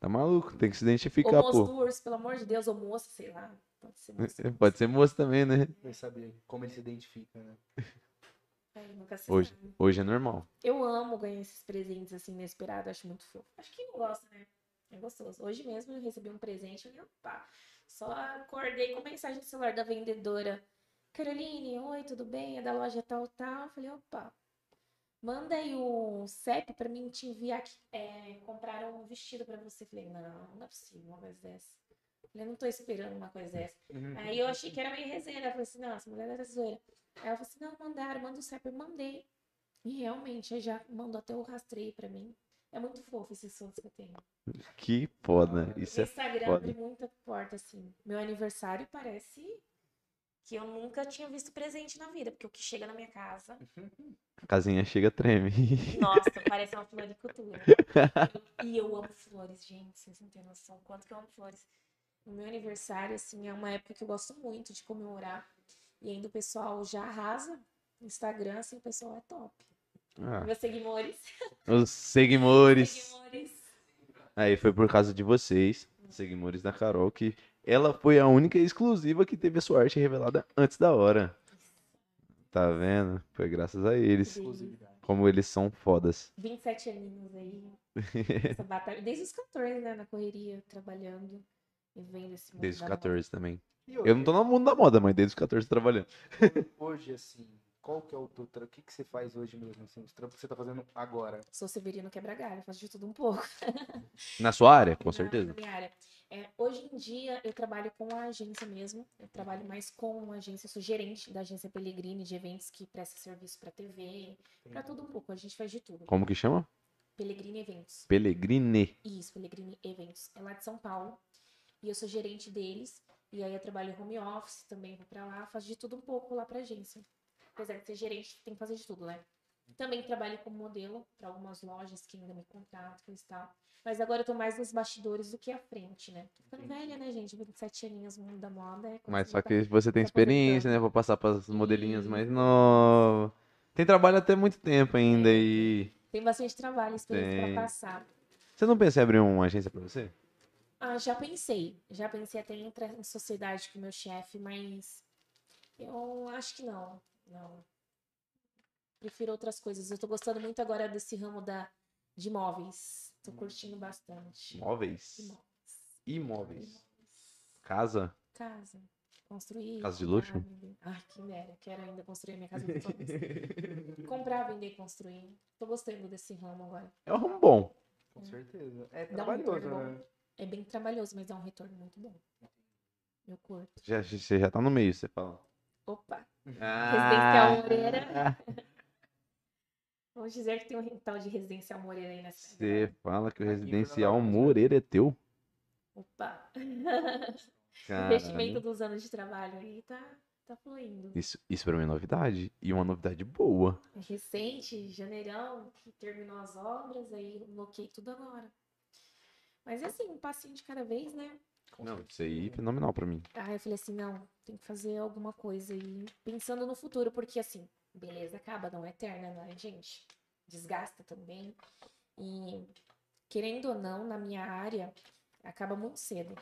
Tá maluco, tem que se identificar, moço pô. do urso, pelo amor de Deus, ou moça, sei lá. Pode ser moça. Pode ser moço também, né? Vai saber como ele se identifica, né? Ai, nunca se Hoje. sabe. Hoje é normal. Eu amo ganhar esses presentes assim inesperados, acho muito fofo. Acho que não gosta, né? É gostoso. Hoje mesmo eu recebi um presente, eu falei, opa, só acordei com mensagem no celular da vendedora. Caroline, oi, tudo bem? É da loja tal, tal. Eu falei, opa, manda aí o CEP pra mim te enviar aqui. É, compraram um vestido pra você. Eu falei, não, não é possível uma coisa dessa. Eu falei, não tô esperando uma coisa dessa. Aí eu achei que era meio resenha. Ela falou assim, não, essa mulher era zoeira. Aí ela falou assim, não, mandaram, manda o CEP. Eu mandei. E realmente, já mandou até o rastreio pra mim. É muito fofo esses sonhos que eu tenho. Que foda. Isso o é Instagram foda. abre muita porta, assim. Meu aniversário parece que eu nunca tinha visto presente na vida, porque o que chega na minha casa, A casinha chega, treme. nossa, parece uma floricultura. E eu amo flores, gente, vocês não têm noção quanto que eu amo flores. O meu aniversário, assim, é uma época que eu gosto muito de comemorar. E ainda o pessoal já arrasa no Instagram, assim, o pessoal é top. Ah, Meus seguidores. os seguidores. Seguidores. Aí foi por causa de vocês, seguidores da Carol, que ela foi a única exclusiva que teve a sua arte revelada antes da hora. Tá vendo? Foi graças a eles. Como eles são fodas. 27 aninhos aí. Essa batalha. Desde os 14, né? Na correria, trabalhando e vendo esse mundo Desde os da moda. 14 também. Eu não tô no mundo da moda, mas desde os 14 trabalhando. Hoje, assim, qual que é o teu trampo? O que, que você faz hoje mesmo, assim? Os trampos que você tá fazendo agora? Sou Severino Quebra-Galho, faço de tudo um pouco. Na sua área, com certeza. Na minha área. É, hoje em dia, eu trabalho com a agência mesmo. Eu trabalho mais com a agência. Sou gerente da agência Pellegrini de eventos que presta serviço pra TV, pra tudo um pouco. A gente faz de tudo. Como que chama? Pellegrini Eventos. Pelegrine. Isso, Pellegrini Eventos. É lá de São Paulo. E eu sou gerente deles. E aí eu trabalho home office também, vou pra lá, faço de tudo um pouco lá pra agência. Apesar de ser gerente, tem que fazer de tudo, né? Também trabalho como modelo para algumas lojas que ainda me contratam e tal. Mas agora eu tô mais nos bastidores do que à frente, né? Tô ficando velha, né, gente? 27 aninhos no mundo da moda. É Mas só pra- que você tem tá experiência, né? Vou passar para as modelinhas mais novas. Tem trabalho até muito tempo ainda e. Tem bastante trabalho, experiência Tem. pra passar. Você não pensa em abrir uma agência pra você? Ah, já pensei. Já pensei até em entrar em sociedade com o meu chefe, mas eu acho que não. Não. Prefiro outras coisas. Eu tô gostando muito agora desse ramo da, de imóveis. Tô curtindo bastante. Móveis? Imóveis. Imóveis. Casa? Casa. Construir. Casa de luxo? Ai, quem dera. Quero ainda construir a minha casa de comprar, vender e construir. Tô gostando desse ramo agora. É um ramo bom. Com certeza. É Dá um trabalhoso, retorno né? É bem trabalhoso, mas dá um retorno muito bom. Eu curto. Já, você já tá no meio, você fala. Opa, Ah, Moreira. vamos dizer que tem um tal de residencial Moreira aí nessa Você fala que o residencial? Moreira é teu? Opa. Caralho. Investimento dos anos de trabalho aí tá, tá fluindo. Isso, isso pra mim é novidade. E uma novidade boa. É recente, janeirão, que terminou as obras, aí bloqueei tudo agora. Mas é assim, um passinho de cada vez, né? Não, isso aí é fenomenal pra mim. Aí eu falei assim, não, tem que fazer alguma coisa aí, pensando no futuro, porque assim, beleza acaba, não é eterna, não é, gente? Desgasta também. E querendo ou não, na minha área, acaba muito cedo.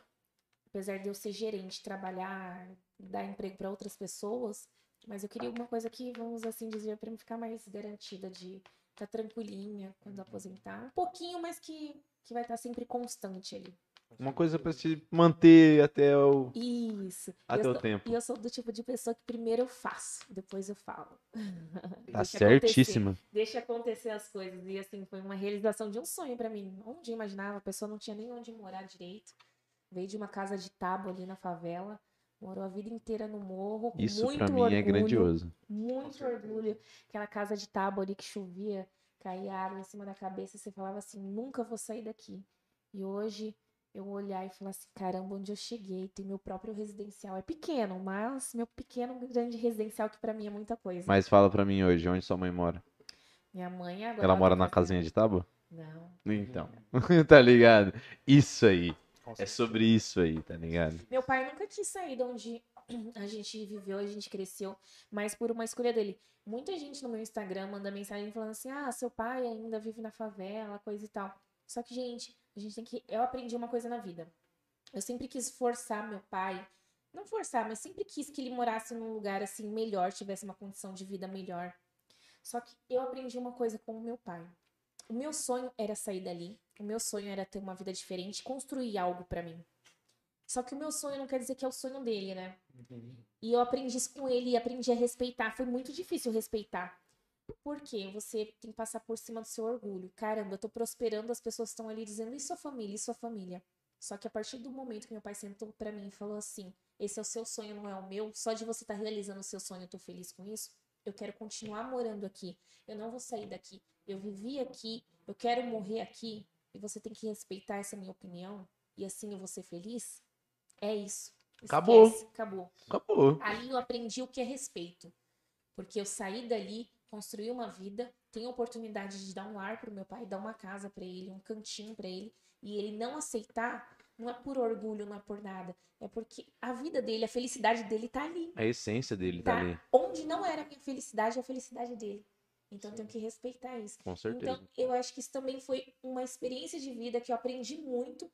Apesar de eu ser gerente, trabalhar, dar emprego para outras pessoas, mas eu queria alguma coisa que, vamos assim dizer, para me ficar mais garantida de estar tranquilinha quando aposentar. Um pouquinho, mas que, que vai estar sempre constante ali. Uma coisa pra se manter até o, Isso. Até eu o sou- tempo. E eu sou do tipo de pessoa que primeiro eu faço, depois eu falo. Tá Deixa certíssima. acontecer, Deixa acontecer as coisas. E assim, foi uma realização de um sonho pra mim. Onde eu imaginava, a pessoa não tinha nem onde morar direito. Veio de uma casa de tábua ali na favela. Morou a vida inteira no morro. Isso muito pra mim orgulho, é grandioso. Muito orgulho. Aquela casa de tábua ali que chovia, caía água em cima da cabeça. E você falava assim: nunca vou sair daqui. E hoje eu olhar e falar assim: caramba, onde eu cheguei? Tem meu próprio residencial. É pequeno, mas meu pequeno, grande residencial, que pra mim é muita coisa. Mas fala pra mim hoje, onde sua mãe mora? Minha mãe agora. Ela tá mora na fazendo- casinha de tábua? Não. Então. tá ligado? Isso aí. É sobre isso aí, tá ligado? Meu pai nunca quis sair de onde a gente viveu, a gente cresceu, mas por uma escolha dele. Muita gente no meu Instagram manda mensagem falando assim: ah, seu pai ainda vive na favela, coisa e tal. Só que, gente, a gente tem que. Eu aprendi uma coisa na vida. Eu sempre quis forçar meu pai. Não forçar, mas sempre quis que ele morasse num lugar assim melhor, tivesse uma condição de vida melhor. Só que eu aprendi uma coisa com o meu pai. O meu sonho era sair dali. O meu sonho era ter uma vida diferente, construir algo pra mim. Só que o meu sonho não quer dizer que é o sonho dele, né? E eu aprendi isso com ele e aprendi a respeitar. Foi muito difícil respeitar. Por quê? Você tem que passar por cima do seu orgulho. Caramba, eu tô prosperando, as pessoas estão ali dizendo, e sua família, e sua família? Só que a partir do momento que meu pai sentou pra mim e falou assim: esse é o seu sonho, não é o meu, só de você estar realizando o seu sonho, eu tô feliz com isso. Eu quero continuar morando aqui. Eu não vou sair daqui. Eu vivi aqui, eu quero morrer aqui, e você tem que respeitar essa minha opinião, e assim eu vou ser feliz. É isso. Acabou. Esquece, Acabou. Acabou. Ali eu aprendi o que é respeito. Porque eu saí dali, construí uma vida, tenho a oportunidade de dar um lar pro meu pai, dar uma casa pra ele, um cantinho pra ele, e ele não aceitar, não é por orgulho, não é por nada, é porque a vida dele, a felicidade dele tá ali. A essência dele tá Tá ali. onde não era a minha felicidade, é a felicidade dele. Então eu tenho que respeitar isso. Com certeza. Então, eu acho que isso também foi uma experiência de vida que eu aprendi muito,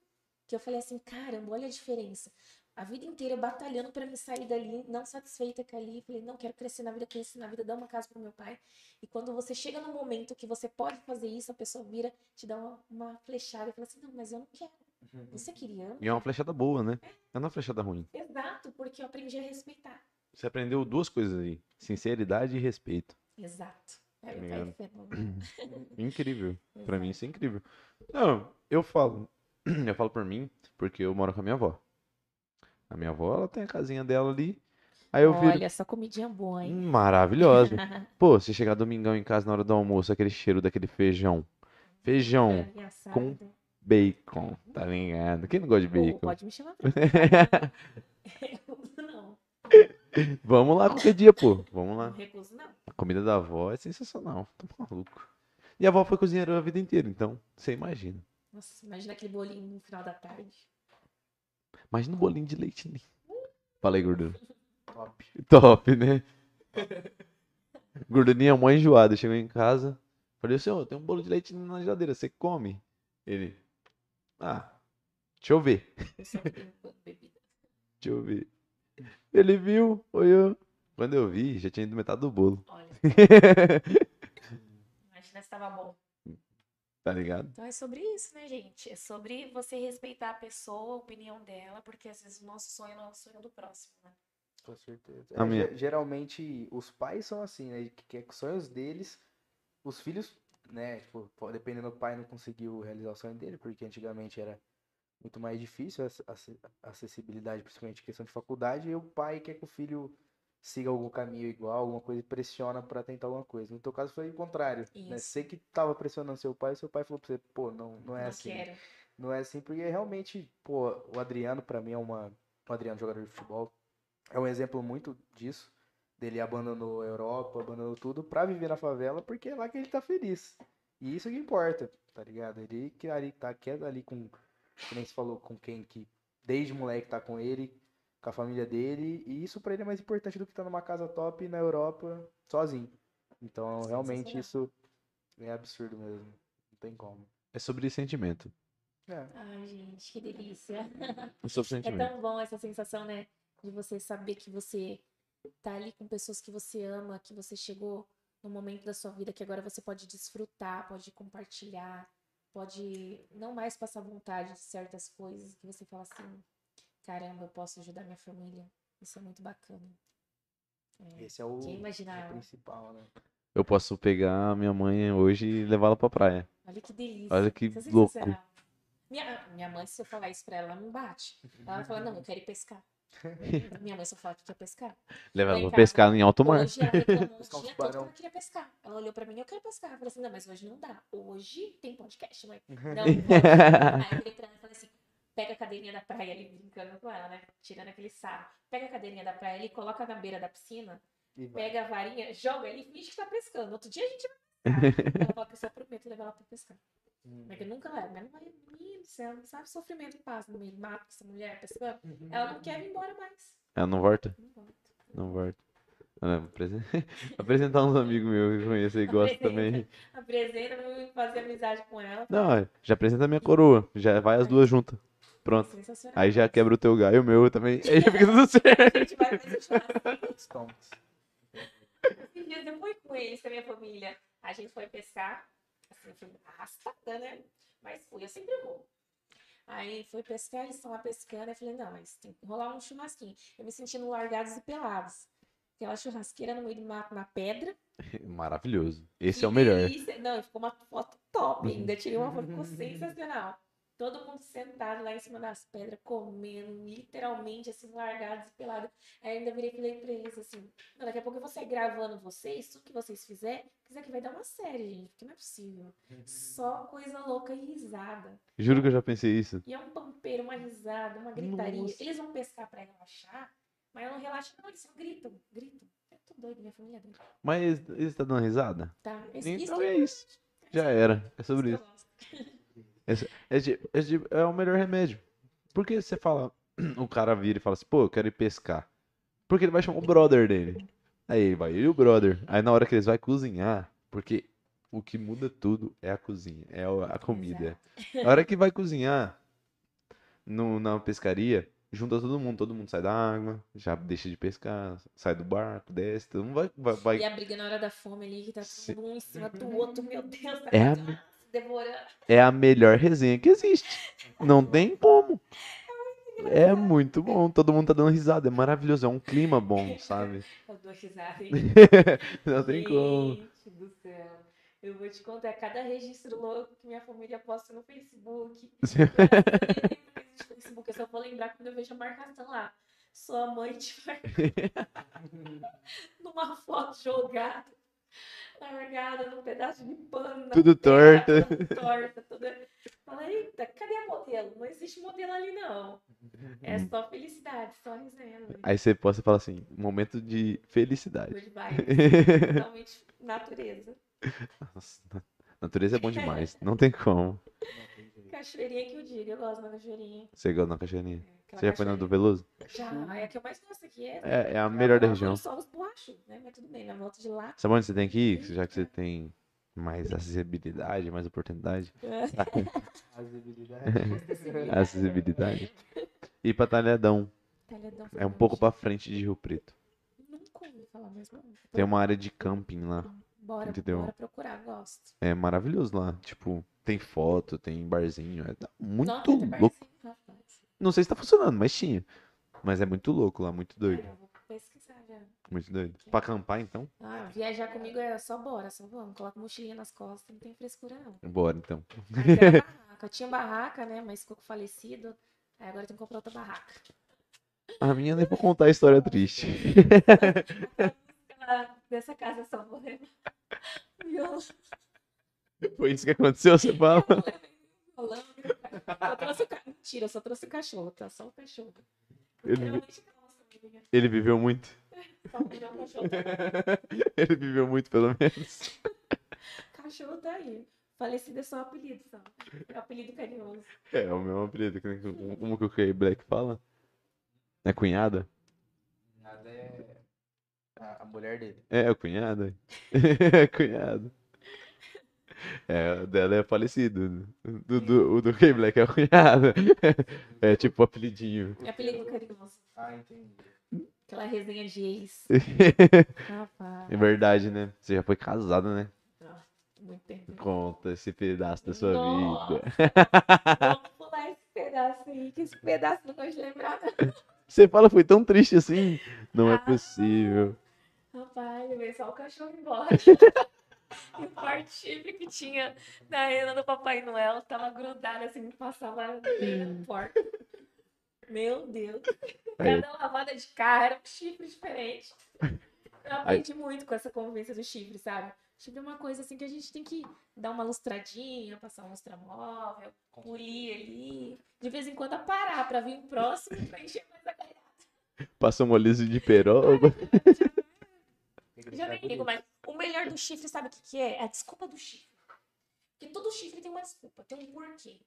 que eu falei assim, caramba, olha a diferença. A vida inteira batalhando pra me sair dali, não satisfeita com ali, falei, não, quero crescer na vida, crescer na vida, dar uma casa pro meu pai. E quando você chega no momento que você pode fazer isso, a pessoa vira, te dá uma, uma flechada e fala assim, não, mas eu não quero. Uhum. Você queria? Eu não E é uma flechada boa, né? Não é uma flechada ruim. quero." Exato, porque eu aprendi a respeitar. Você aprendeu duas coisas aí: sinceridade e respeito. Exato. É, Tá é. Incrível. Pra mim isso é incrível. Não, eu falo. Eu falo por mim, porque eu moro com a minha avó. A minha avó, ela tem a casinha dela ali. Aí eu viro. Olha, só comidinha boa, hein? Hum, Maravilhosa. Pô, você chegar domingão em casa na hora do almoço, aquele cheiro daquele feijão. Feijão assada. com bacon, tá ligado? Quem não gosta de bacon? pode me chamar pra não. Vamos lá qualquer dia, pô. Vamos Não lá. recuso, não. A comida da avó é sensacional. Tô maluco. E a avó foi cozinheira a vida inteira, então você imagina. Nossa, imagina aquele bolinho no final da tarde. Imagina um bolinho de leite ninho. Fala aí, gordura. Top. Top, né? Gordurinha mó enjoada. Chegou em casa. Falei assim, ó, tem um bolo de leite na geladeira, você come? Ele. Ah, deixa eu ver. Deixa eu ver. Ele viu, olhou. Quando eu vi, já tinha ido metade do bolo. Olha, imagina se tava bom. Tá ligado? Então é sobre isso, né, gente? É sobre você respeitar a pessoa, a opinião dela, porque às vezes o nosso sonho não é o sonho do próximo, né? Com certeza. É, minha- Geralmente, os pais são assim, né? Que, que é sonhos deles, os filhos, né? Tipo, dependendo do pai, não conseguiu realizar o sonho dele, porque antigamente era muito mais difícil a ac- ac- a acessibilidade, principalmente em questão de faculdade, e o pai quer que o filho siga algum caminho igual, alguma coisa e pressiona pra tentar alguma coisa. No teu caso foi o contrário, né? Isso. Você que tava pressionando seu pai, seu pai falou pra você, pô, não, não é não assim. quero. Não é assim, porque realmente, pô, o Adriano, pra mim, é uma. O Adriano, jogador de futebol, é um exemplo muito disso. Dele abandonou a Europa, abandonou tudo pra viver na favela, porque é lá que ele tá feliz. E isso que importa, tá ligado? Ele que ali tá quieto ali com. Nem se falou com quem que desde moleque tá com ele, com a família dele. E isso pra ele é mais importante do que estar numa casa top na Europa sozinho. Então, realmente, isso é absurdo mesmo. Não tem como. É sobre sentimento. É. Ai, gente, que delícia. É sobre É sentimento. tão bom essa sensação, né? De você saber que você tá ali com pessoas que você ama, que você chegou no momento da sua vida que agora você pode desfrutar, pode compartilhar, pode não mais passar vontade de certas coisas, que você fala assim, caramba, eu posso ajudar minha família. Isso é muito bacana. É, Esse é o, Quem o imaginava? principal, né? Eu posso pegar a minha mãe hoje e levá-la pra praia. Olha que delícia. Olha que é louco. Minha, minha mãe, se eu falar isso pra ela, ela não bate. Ela vai falar, não, eu quero ir pescar. minha mãe só fala que quer pescar. Em ela pra pescar em alto mar. Hoje ela reclamou um dia todo que ela queria pescar. Ela olhou pra mim, eu quero pescar. Eu falei assim, não, mas hoje não dá. Hoje tem podcast, mãe. Não pode. Aí eu virei pra ela e falei assim, pega a cadeirinha da praia ali, brincando com ela, né? Tirando aquele sarro. Pega a cadeirinha da praia ali, coloca na beira da piscina, E pega a varinha, joga ali e finge que tá pescando. Outro dia a gente vai pescar. Ela fala que eu só prometo levar ela pra pescar. Hum. Mas eu nunca levo. Mas não vai, menino do céu, não sabe o sofrimento que passa no meio do mato com essa mulher pescando. Ela não quer ir embora mais. Ela não volta? Não volta. Não volta. Apresen- Apresentar uns amigos meus que eu conheço e gostam também. Apresenta, vou fazer amizade com ela. Não, é, já apresenta a minha coroa. Já vai as duas juntas. Pronto. Aí já quebra o teu galho e o meu também. Aí já fica tudo certo. A gente vai. Stonks. Esses dias eu fui com eles, com a minha família. A gente foi pescar. Assim, fui arrastada, né? Mas fui, eu sempre vou. Aí foi pescar, eles estão lá pescando. Eu falei, não, mas tem que rolar um churrasquinho. Eu me sentindo largados e pelados. Aquela churrasqueira no meio do mato, na pedra. Maravilhoso. Esse é o melhor. delícia. Não, e ficou uma foto top ainda. Tirei uma foto, ficou sensacional. Todo mundo sentado lá em cima das pedras, comendo, literalmente, assim, largados e pelados. Aí ainda virei e falei pra eles assim: "Não, daqui a pouco eu vou sair gravando vocês, tudo que vocês fizerem. Quiser que vai dar uma série, gente, porque não é possível. Só coisa louca e risada. Juro que eu já pensei isso. E é um pampeiro, uma risada, uma gritaria. Nossa. Eles vão pescar pra relaxar, mas não relaxam, não, eles só gritam, gritam. Eu tô doido, minha família é doida. Mas ele tá dando risada? Tá? Esse- Então que é isso. Já era. É sobre que isso. É, é, de- é o melhor remédio. Porque você fala, o cara vira e fala assim, pô, eu quero ir pescar. Porque ele vai chamar o brother dele. Aí ele vai, e o brother. Aí na hora que eles vão cozinhar, porque o que muda tudo é a cozinha, é a comida. Na hora que vai cozinhar no, na pescaria, junta todo mundo, todo mundo sai da água, já deixa de pescar, sai do barco, desce, todo mundo vai, vai, vai- E a briga na hora da fome ali, que tá todo um em cima do outro, meu Deus, tá É a- se devorando. é a melhor resenha que existe. Não tem como. É muito bom, todo mundo tá dando risada, é maravilhoso, é um clima bom, sabe? Eu dou risada? Não tem como. Gente do céu. Eu vou te contar cada registro louco que minha família posta no Facebook. Eu Facebook, eu só vou lembrar quando eu vejo a marcação lá. Sua mãe te marcou numa foto jogada, largada num pedaço de pano. Tudo terra, torta. Tudo torta. Toda... Fala, eita, cadê a modelo? Não existe modelo ali, não. É só felicidade, só resenha. Aí você possa falar assim, momento de felicidade. Good vibes. Totalmente natureza. Nossa, na- natureza é bom demais, não tem como. Cachoeirinha que eu digo, eu gosto da cachoeirinha. Você gosta da cachoeirinha? Aquela Você já foi na do. Veloso? Já, é a que eu mais gosto aqui. É, É, é a melhor da região. Só os borrachos, né? Mas tudo bem, na volta de lá. Sabe onde você tem que ir? Já que você tem mais acessibilidade, mais oportunidade. Acessibilidade. Acessibilidade. Ir pra Talhadão. Talhadão É um pouco pra frente de Rio Preto. Nunca ouvi falar mesmo. não. Tem uma área de camping lá. Bora, entendeu? bora procurar, gosto. É maravilhoso lá. Tipo, tem foto, tem barzinho. É muito Nossa, louco. barzinho. Não sei se tá funcionando, mas tinha. Mas é muito louco lá, muito doido. Ai, eu vou Pesquisar já. Muito doido. Pra acampar, então? Ah, viajar comigo é só bora, só vamos. Coloca mochilinha nas costas, não tem frescura não. Bora, então. Barraca. Eu tinha barraca, né? Mas ficou falecido. Aí agora tem que comprar outra barraca. A minha nem pra contar a história triste. Dessa casa só levar violão. Foi isso que aconteceu, você fala? Só trouxe o ca... Mentira, eu só trouxe o cachorro, tá? Só o cachorro. Ele- Realmente não, família. Ele viveu muito. Tá Ele viveu muito, pelo menos. Cachorro tá aí. Falecido é só um apelido, só. É um apelido carinhoso. É, o meu apelido. Como que o Kay Black fala? É cunhada? Nada é a, mulher dele. É, a cunhada. É cunhado. É, o dela é falecido. Do, do, o do Kay Black é a cunhada. É tipo o apelidinho. É apelido carinhoso. Ah, entendi. Aquela resenha de ex. Rapaz. É verdade, né? Você já foi casada, né? Ah, muito tempo. Conta esse pedaço da sua Nossa. vida. Vamos pular esse pedaço aí, que esse pedaço não gosto de lembrar. Você fala, foi tão triste assim? Não é Ah. possível. Rapaz, eu veio só o cachorro embora. e o forte chifre que tinha na rena do Papai Noel tava grudado assim, passava bem na porta. Meu Deus. Aí. Cada lavada de carro era um chifre diferente. Eu aprendi muito com essa convivência do chifre, sabe? Chifre é uma coisa assim que a gente tem que dar uma lustradinha, passar um lustramóvel, polir ali. De vez em quando parar pra vir próximo pra encher mais a galhada. Passou um liso de peroba. Já nem ligo mais. O melhor do chifre, sabe o que, que é? É a desculpa do chifre. Porque todo chifre tem uma desculpa, tem um porquê.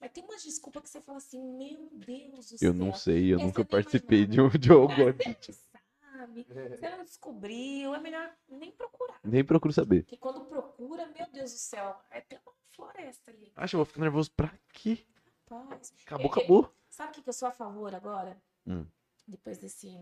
Mas tem umas desculpas que você fala assim, meu Deus do céu. Eu não sei, eu Essa nunca participei de um jogo. Você não sabe, você não descobriu, é melhor nem procurar. Nem procuro saber. Porque quando procura, meu Deus do céu, é até uma floresta ali. Acho que eu vou ficar nervoso pra quê? Rapaz. Acabou, É, é, acabou. Sabe o que que eu sou a favor agora? Hum. Depois desse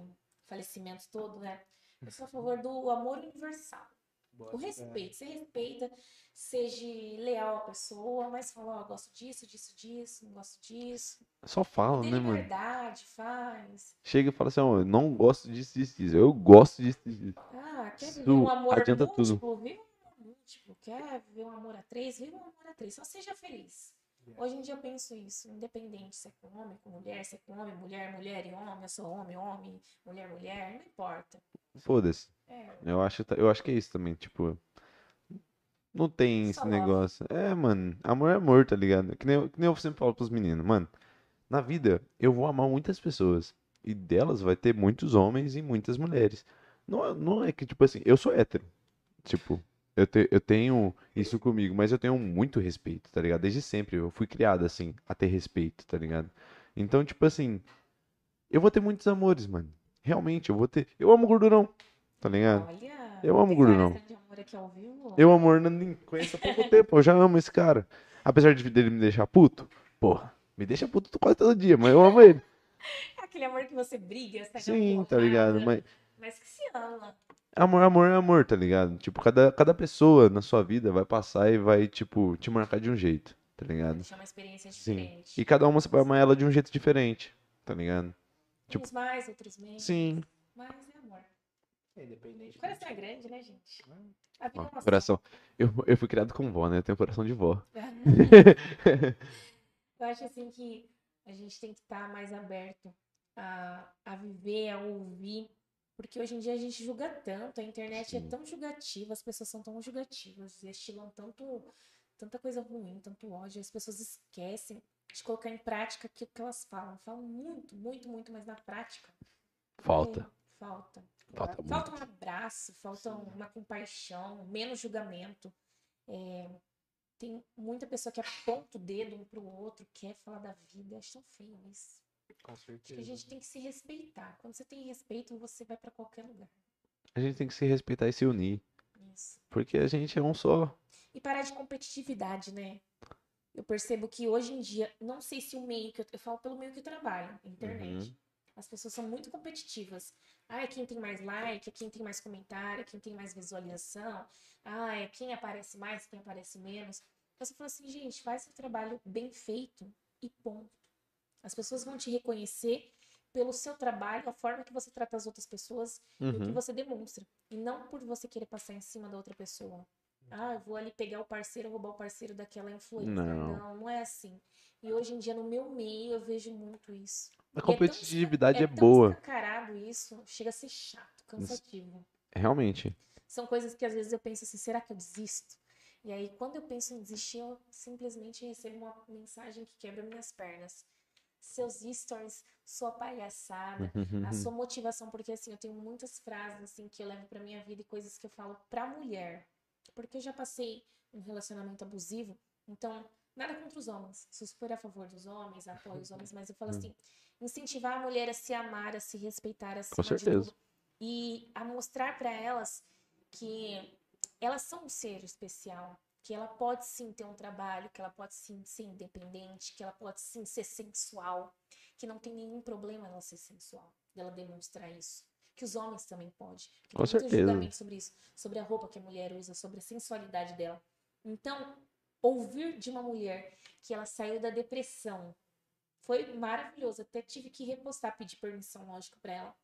falecimento todo, né? Eu sou a favor do amor universal. Bota O respeito. Você respeita, seja leal à pessoa, mas fala, ó, gosto disso, disso, disso, não gosto disso. Só fala, né, mano? liberdade, faz. Chega e fala assim, ó, eu não gosto disso, disso, disso. Eu gosto disso, disso. Ah, quer Isso viver um amor adianta tudo. múltiplo? Vive um amor múltiplo. Quer viver um amor a três? Vive um amor a três. Só seja feliz. Hoje em dia eu penso isso, independente se é com homem, com mulher, se é com homem, mulher, mulher e homem, eu sou homem, homem, mulher, mulher, não importa. Foda-se. É, Eu acho, eu acho que é isso também, tipo. Não tem esse Só love. negócio. É, mano, amor é amor, tá ligado? Que nem, eu- que nem eu sempre falo pros meninos, mano. Na vida, eu vou amar muitas pessoas. E delas vai ter muitos homens e muitas mulheres. Não, é- não é que, tipo assim, eu sou hétero. Tipo, eu, te- eu tenho isso comigo, mas eu tenho muito respeito, tá ligado? Desde sempre. Eu fui criado assim, a ter respeito, tá ligado? Então, tipo assim, eu vou ter muitos amores, mano. Realmente, eu vou ter. Eu amo gordurão, tá ligado? olha. Eu amo gordurão. amor. Eu amo o Hernando conheço há pouco tempo, eu já amo esse cara. Apesar de dele me deixar puto, porra, me deixa puto quase todo dia, mas eu amo ele. É aquele amor que você briga, na Sim, tá ligado? Mas Mas que se ama. Amor, amor é amor, tá ligado? Tipo, cada, cada pessoa na sua vida vai passar e vai, tipo, te marcar de um jeito, tá ligado? Deixar uma experiência Sim. diferente. E cada uma você vai amar ela de um jeito diferente, tá ligado? tipo- Uns mais, outros menos. Sim. Mas é amor. É, Independente. O coração é grande, né, gente? A vida Ó, é coração. Eu, eu fui criado com vó, né? Eu tenho coração de vó. Eu acho assim que a gente tem que estar mais aberto a, a viver, a ouvir. Porque hoje em dia a gente julga tanto, a internet é Sim. tão julgativa, as pessoas são tão julgativas, estilam tanto, tanta coisa ruim, tanto ódio, as pessoas esquecem de colocar em prática aquilo que elas falam. Falam muito, muito, muito, mas na prática. Falta. é, falta. Falta Falta um abraço, falta uma compaixão, menos julgamento. É, tem muita pessoa que aponta o dedo um pro outro, quer falar da vida. Acho tão feio isso. Com Acho que a certeza. gente tem que se respeitar. Quando você tem respeito, você vai pra qualquer lugar. A gente tem que se respeitar e se unir. Isso. Porque a gente é um só. E parar de competitividade, né? Eu percebo que hoje em dia, não sei se o meio que eu, eu falo pelo meio que eu trabalho, internet. Uhum. As pessoas são muito competitivas. Ah, é quem tem mais like, é quem tem mais comentário, é quem tem mais visualização. Ah, é quem aparece mais, quem aparece menos. Então você fala assim, gente, faz seu trabalho bem feito e ponto. As pessoas vão te reconhecer pelo seu trabalho, a forma que você trata as outras pessoas e o que Uhum. você demonstra. E não por você querer passar em cima da outra pessoa. Ah, eu vou ali pegar o parceiro, roubar o parceiro daquela influência. Não. Não, não é assim. E hoje em dia, no meu meio, eu vejo muito isso. A E é tão competitividade é, tão boa. escancarado isso, chega a ser chato, cansativo. Realmente. São coisas que às vezes eu penso assim, será que eu desisto? E aí, quando eu penso em desistir, eu simplesmente recebo uma mensagem que quebra minhas pernas. Seus stories, sua palhaçada, Uhum. a sua motivação, porque assim, eu tenho muitas frases assim que eu levo pra minha vida e coisas que eu falo pra mulher. Porque eu já passei um relacionamento abusivo, então nada contra os homens. Sou super a favor dos homens, apoio os homens, mas eu falo assim, incentivar a mulher a se amar, a se respeitar, acima de certeza. tudo. E a mostrar pra elas que elas são um ser especial, que ela pode sim ter um trabalho, que ela pode sim ser independente, que ela pode sim ser sensual, que não tem nenhum problema ela ser sensual, dela demonstrar isso. Que os homens também podem. Porque Com tem certeza. julgamento sobre isso, sobre a roupa que a mulher usa, sobre a sensualidade dela. Então, ouvir de uma mulher que ela saiu da depressão foi maravilhoso. Até tive que repostar, pedir permissão, lógico, pra ela.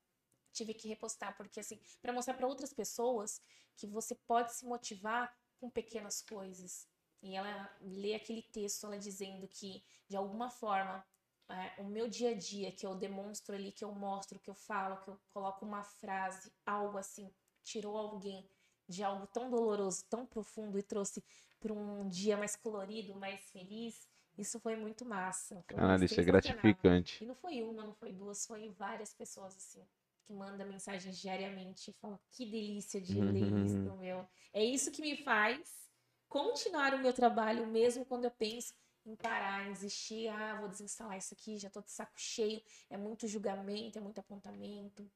Tive que repostar, porque assim, pra mostrar pra outras pessoas que você pode se motivar com pequenas coisas. E ela lê aquele texto, ela dizendo que, de alguma forma, é, o meu dia a dia, que eu demonstro ali, que eu mostro, que eu falo, que eu coloco uma frase, algo assim, tirou alguém de algo tão doloroso, tão profundo e trouxe para um dia mais colorido, mais feliz. Isso foi muito massa. Foi Caralho, isso é gratificante. E não foi uma, não foi duas, foi várias pessoas assim que mandam mensagens diariamente e falam que delícia de ler Uhum. isso, meu. É isso que me faz continuar o meu trabalho, mesmo quando eu penso em parar, em desistir. Ah, vou desinstalar isso aqui, já tô de saco cheio. É muito julgamento, é muito apontamento.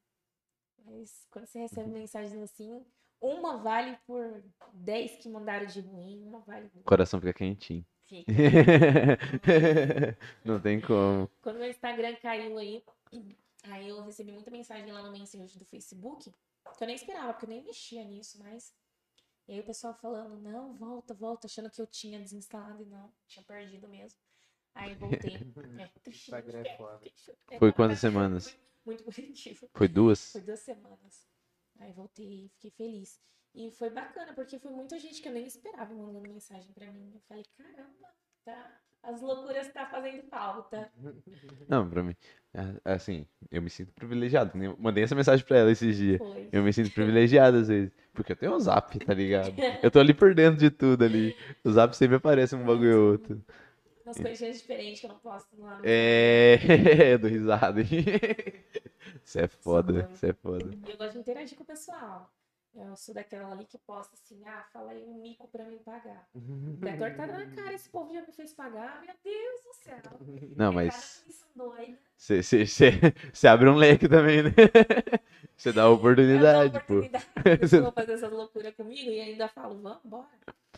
Mas quando você recebe Uhum. mensagens assim, uma vale por 10 que mandaram de ruim, uma vale O coração fica quentinho. Fica. Não tem como. Quando meu Instagram caiu aí, aí eu recebi muita mensagem lá no Messenger do Facebook, que eu nem esperava, porque eu nem mexia nisso, mas. E aí o pessoal falando, não, volta, volta, achando que eu tinha desinstalado e não, tinha perdido mesmo. Aí voltei. É, triste, Instagram é triste, foda. É, Foi quantas semanas? foi Muito positivo. Foi duas? Foi duas semanas. Aí voltei e fiquei feliz. E foi bacana, porque foi muita gente que eu nem esperava mandando mensagem pra mim. Eu falei, caramba, tá. As loucuras tá fazendo falta. Não, pra mim. é- Assim, eu me sinto privilegiado. mandei essa mensagem pra ela esses dias. Foi. Eu me sinto privilegiado às vezes. Porque eu tenho o zap, tá ligado? Eu tô ali por dentro de tudo ali. O zap sempre aparece um bagulho ou outro. Umas coisinhas diferentes que eu não posso lá. no- É, eu dou risada. Isso é foda, isso é foda. Eu gosto de interagir com o pessoal. Eu sou daquela ali que posta assim, ah, fala aí um mico pra mim pagar. Da tortada na cara, esse povo já me fez pagar, meu Deus do céu. Não, É mas você abre um leque também, né? Você dá a Eu dou oportunidade, pô. oportunidade pessoa fazer essas loucuras comigo e ainda falo, vamos embora.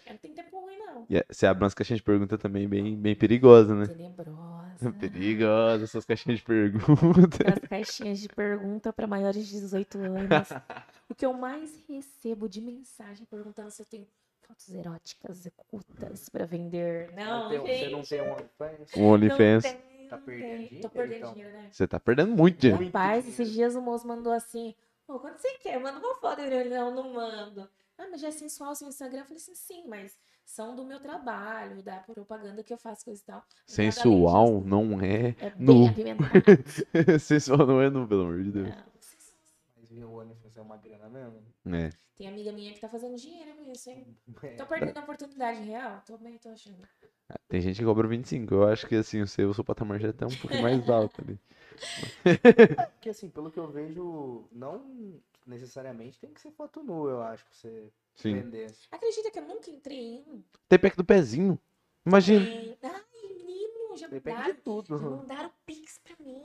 Eu não tenho tempo ruim, não. Você abre umas caixinhas de pergunta também bem, bem perigosa, né? Tenebrosa. Perigosa essas caixinhas de pergunta. As caixinhas de pergunta para maiores de 18 anos. o que eu mais recebo de mensagem perguntando se eu tenho fotos eróticas ocultas para vender. Não, tem- gente. Você não tem um OnlyFans? Um não OnlyFans. tem, Tá não perdendo tem. dinheiro, Tô perdendo então? dinheiro, né? Você tá perdendo muito dinheiro. Muito Rapaz, dinheiro. esses dias o moço mandou assim: Pô, quanto você quer? Manda uma foto. Eu não, não mando. Ah, mas já é sensual seu Instagram? Eu falei assim: sim, mas são do meu trabalho, da propaganda que eu faço, coisa e tal. Sensual disso. não é. É bem apimentado. Sensual não é nu, pelo amor de Deus. Não, Mas viu, o OnlyFans é uma grana mesmo. É. Tem amiga minha que tá fazendo dinheiro com isso, hein? É. Tô perdendo a oportunidade real? Tô bem, tô achando. Tem gente que cobra 25. Eu acho que assim, o seu, o seu patamar já tá um pouco mais alto ali. Porque assim, pelo que eu vejo, não necessariamente tem que ser foto nua, eu acho, pra você Sim. vender. Acredita que eu nunca entrei em um? Tem pack do pezinho. Imagina. Tem- Ai, menino, já Depende de mandaram, já tudo. mandaram pix pra mim.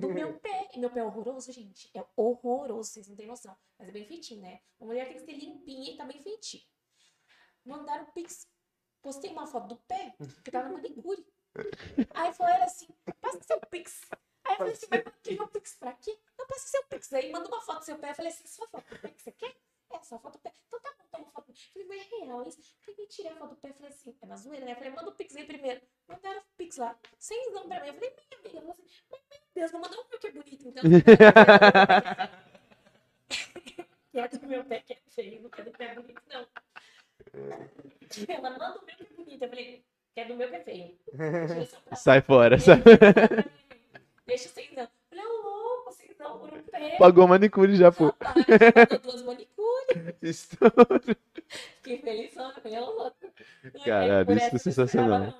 Do meu pé. E meu pé é horroroso, gente. É horroroso, vocês não têm noção. Mas é bem feitinho, né? Uma mulher tem que ser limpinha e tá bem feitinho. Mandaram pix. Postei uma foto do pé, que tava na manicure. Aí falaram assim, passa seu pix. Aí eu falei assim, mas pra que meu pix? Pra quê? Não, passa seu pix. Aí manda uma foto do seu pé. Eu falei assim, sua foto do pé que você quer? É, só foto do pé. Então tá bom, toma foto do pé. Eu falei, mas é real isso? Falei, tirei a foto do pé. Falei assim, é na zoeira, né? Eu falei, manda o pix aí primeiro. Mandaram o pix lá. Sem exame pra mim. Eu falei, minha amiga. Eu falei assim, mas meu Deus, não mandou um meu que é bonito. Quer do meu pé que é feio, não quer do pé bonito, não. Ela manda o meu que é bonito. Eu falei, quer do meu que é feio. Sai fora, sai. Deixa o seisão. Eu falei, ô louco, seisão por um pé. Pagou manicure já, pô. Rapaz, pagou duas manicures. Estouro. Fiquei feliz, eu falei, ô louco. Caralho, isso é sensacional.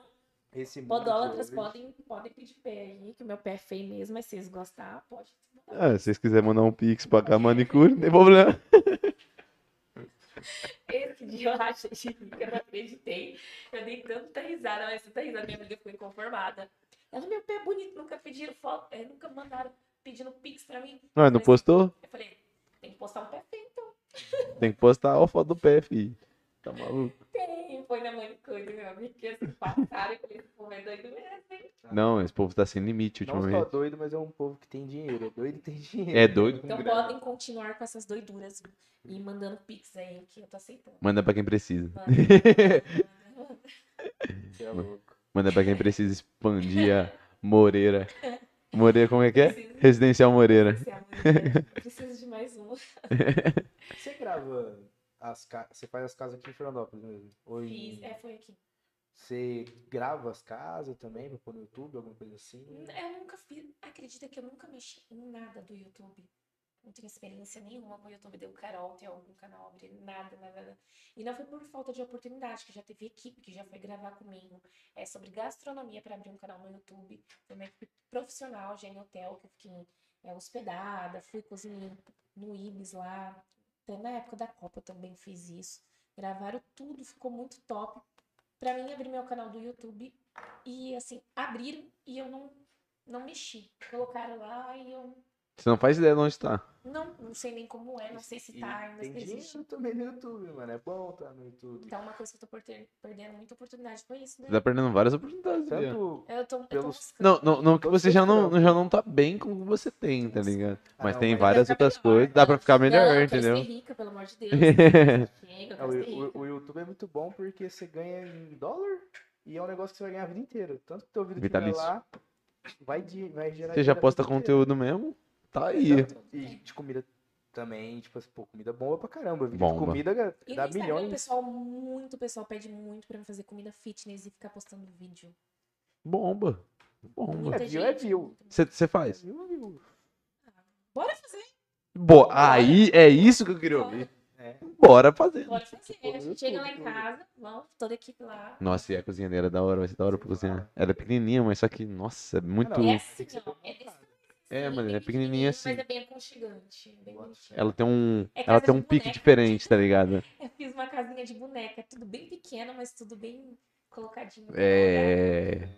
Esse Podólatras podem, podem pedir pé aí, que o meu pé é feio mesmo, mas se vocês gostar, pode. Ah, se vocês quiserem mandar um pix pagar manicure, não tem problema. Esse dia eu achei que eu não acreditei. Eu dei tanta risada, mas tanta risada, minha amiga ficou inconformada. Ela, meu pé é bonito, nunca pediram foto, é, nunca mandaram pedindo pix pra mim. Ah, não postou? Eu falei, tem que postar um pé feio, então. Tem que postar a foto do pé, fi. Tá maluco? Tem, foi na manicure, meu amigo, que assim, passaram e falei, esse povo é doido mesmo, hein? Não, esse povo tá sem limite Não só ultimamente. doido, mas é um povo que tem dinheiro. É doido e tem dinheiro. É doido Então grana. podem continuar com essas doiduras e mandando pix aí, que eu tô aceitando. Manda pra quem precisa. Manda, é louco. Manda pra quem precisa expandir a Moreira. Moreira, como é que é? Preciso- Residencial Moreira. Amor, Preciso de mais um. Você grava as casas. Você faz as casas aqui em Fernandópolis mesmo? Em- Fiz, é, foi aqui. Você grava as casas também pra pôr no YouTube, alguma coisa assim? Eu nunca fiz. Acredita que eu nunca mexi em nada do YouTube. Não tenho experiência nenhuma com o YouTube. Deu Carol, tem algum canal, abrir nada, nada, nada. E não foi por falta de oportunidade, que já teve equipe que já foi gravar comigo. É sobre gastronomia para abrir um canal no YouTube. Foi uma equipe profissional, já em hotel, que eu fiquei é, hospedada, fui cozinhar no Ibis lá. Até na época da Copa também fiz isso. Gravaram tudo, ficou muito top. Pra mim, abrir meu canal do YouTube e assim, abriram e eu não, não mexi. Colocaram lá e eu Você não faz ideia de onde tá. não, não sei nem como é, não sei se tá ainda Tem dinheiro também no YouTube, mano. É bom tá no YouTube. Então, uma coisa que eu tô per- perdendo muita oportunidade foi isso, né? Você tá perdendo várias oportunidades. Tanto. Eu tô, eu tô pelos-. Não, não, não que você já não, já não tá bem com o que você tem, tá ligado? Ah, Mas não, tem mas várias outras melhor, coisas, dá pra ficar melhor, não, eu entendeu? ser rica, pelo amor de Deus. O, o- o YouTube é muito bom porque você ganha em dólar e é um negócio que você vai ganhar a vida inteira. Tanto que teu vídeo que vai Vitalício. lá vai, de, vai gerar Você já posta conteúdo mesmo? Tá aí. Exato. E de comida também, tipo assim, pô, comida bomba pra caramba. Vídeo Bomba. de comida ga- E no dá Instagram, o milhões. pessoal muito, o pessoal pede muito pra eu fazer comida fitness e ficar postando vídeo. Bomba. Bomba. É view, é view. muito. Você você faz? Viu, viu? Bora fazer, Bo aí é isso que eu queria ouvir. É. Bora fazer. bora fazer. A gente chega lá em casa, vamos, toda a equipe lá. Nossa, e a cozinha dela é da hora, vai ser da hora pra cozinhar. Ela é pequenininha, mas só que, nossa, é muito. não, É assim, ó. É desse É, mas é pequenininha assim. Mas é bem aconchegante. Bem. Ela tem um. É Ela tem de um pique boneca. diferente, tá ligado? Eu fiz uma casinha de boneca, tudo bem pequeno, mas tudo bem colocadinho. É.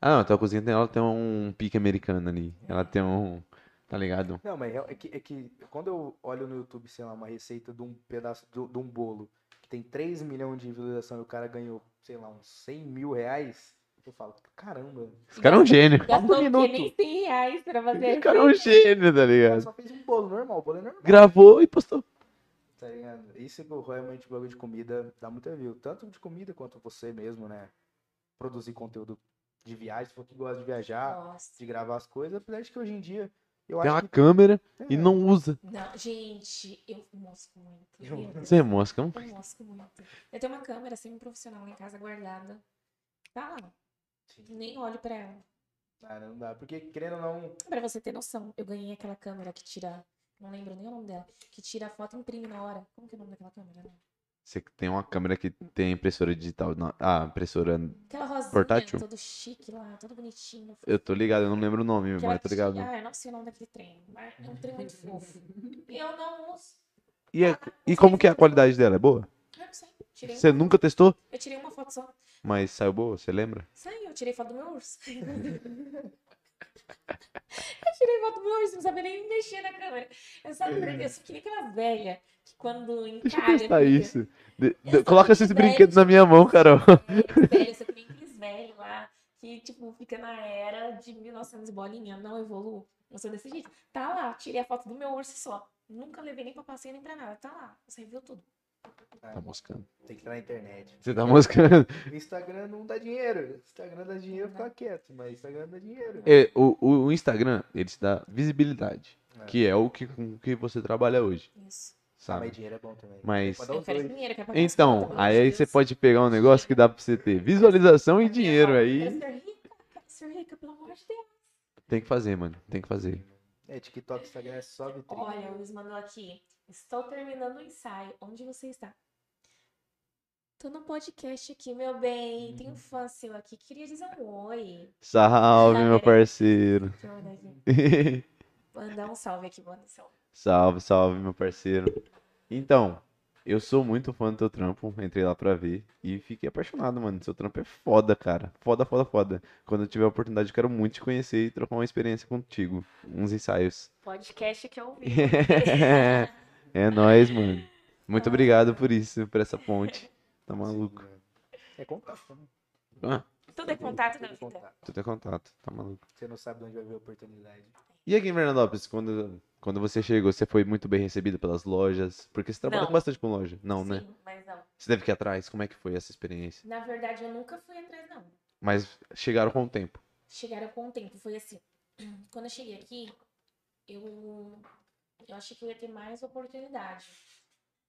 Ah, não, então a cozinha dela tem um pique americano ali. Ela tem um. Tá ligado? Não, mas é que, é que quando eu olho no YouTube, sei lá, uma receita de um pedaço do- de um bolo que tem 3 milhões de visualização e o cara ganhou, sei lá, uns 100 mil reais, eu falo, caramba, Esse cara é um gênio. Gastou Um o minuto. Nem 100 reais pra fazer Esse cara é um gênio, tá ligado? só fez um bolo normal, o bolo é normal. Gravou e postou. Tá ligado? Isso realmente o bagulho de comida dá muita view. Tanto de comida quanto você mesmo, né? Produzir conteúdo de viagem, se for que gosta de viajar, Nossa. de gravar as coisas, apesar de que hoje em dia eu Tem uma que. câmera e é, não usa. Não, gente, eu mosco muito. Eu-. Você é mosca, não? Eu mosco muito. Eu tenho uma câmera semi-profissional em casa guardada. Tá lá. Sim. Nem olho pra ela. Ah, não dá. Porque, querendo ou não, Pra você ter noção, eu ganhei aquela câmera que tira. Não lembro nem o nome dela. Que tira a foto e imprime na hora. Como que é o nome daquela câmera? né? Você tem uma câmera que tem impressora digital. na- Ah, impressora. Aquela rosinha, Portátil? todo chique lá, todo bonitinho. Eu tô ligado, eu não lembro o nome, Que ela mas tô ligado. tinha- Ah, eu não sei o nome daquele trem. Mas é um trem muito fofo. E eu não uso. E, é- e como que é a qualidade dela? É boa? Eu não sei. Tirei Você uma, nunca testou? Eu tirei uma foto só. Mas saiu boa, você lembra? Saiu, eu tirei foto do meu urso. eu tirei foto do meu urso, não sabia nem mexer na câmera. Eu só, eu só queria aquela velha que quando Deixa eu testar fica- isso. De- Eu de- coloca esses velha, brinquedos na minha mão, Carol. É, velho, você tem aqueles velhos lá que, tipo, fica na era de 1900 e bolinha, não evolui. Eu sou desse jeito. Tá lá, tirei a foto do meu urso só. Nunca levei nem pra passeio nem pra nada. Tá lá, você viu tudo. Tá moscando. Tem que estar na internet. Você tá moscando. O Instagram não dá dinheiro. O Instagram dá dinheiro, fica quieto. Mas o Instagram dá dinheiro. É, o, o, Instagram, ele te dá visibilidade. É. Que é o que, com que você trabalha hoje, Isso. Ah, sabe? mas dinheiro é bom também. Mas- Eu quero dinheiro, é pagar Então, contas, aí, você pode pegar um negócio que dá pra você ter visualização e dinheiro aí. Quero ser rica, quero ser rica, pelo amor de Deus. Tem que fazer, mano. Tem que fazer. É, TikTok, Instagram é só vitrine. Olha, o Luiz mandou aqui. Estou terminando o ensaio. Onde você está? Tô no podcast aqui, meu bem. Tem um fã seu aqui. Queria dizer um oi. Salve, Ah, meu parceiro. Mandar um salve aqui, manda um salve. salve, salve, meu parceiro. Então, eu sou muito fã do teu trampo. Entrei lá pra ver e fiquei apaixonado, mano. Seu trampo é foda, cara. Foda, foda, foda. Quando eu tiver a oportunidade, eu quero muito te conhecer e trocar uma experiência contigo. Uns ensaios. Podcast que eu ouvi. é nóis, mano. Muito obrigado por isso, por essa ponte. Tá maluco. É contato, né? Ah, Tudo é contato na Tudo vida. contato. tudo é contato. Tá maluco. Você não sabe de onde vai vir a oportunidade. E aqui em Fernandópolis, quando, quando você chegou, você foi muito bem recebido pelas lojas? Porque você trabalha Não. com bastante com loja. Não, né? Sim, mas não. Você deve que ir atrás. Como é que foi essa experiência? Na verdade, eu nunca fui atrás, não. Mas chegaram com o tempo. Chegaram com o tempo. Foi assim. Quando eu cheguei aqui, eu, eu achei que eu ia ter mais oportunidade.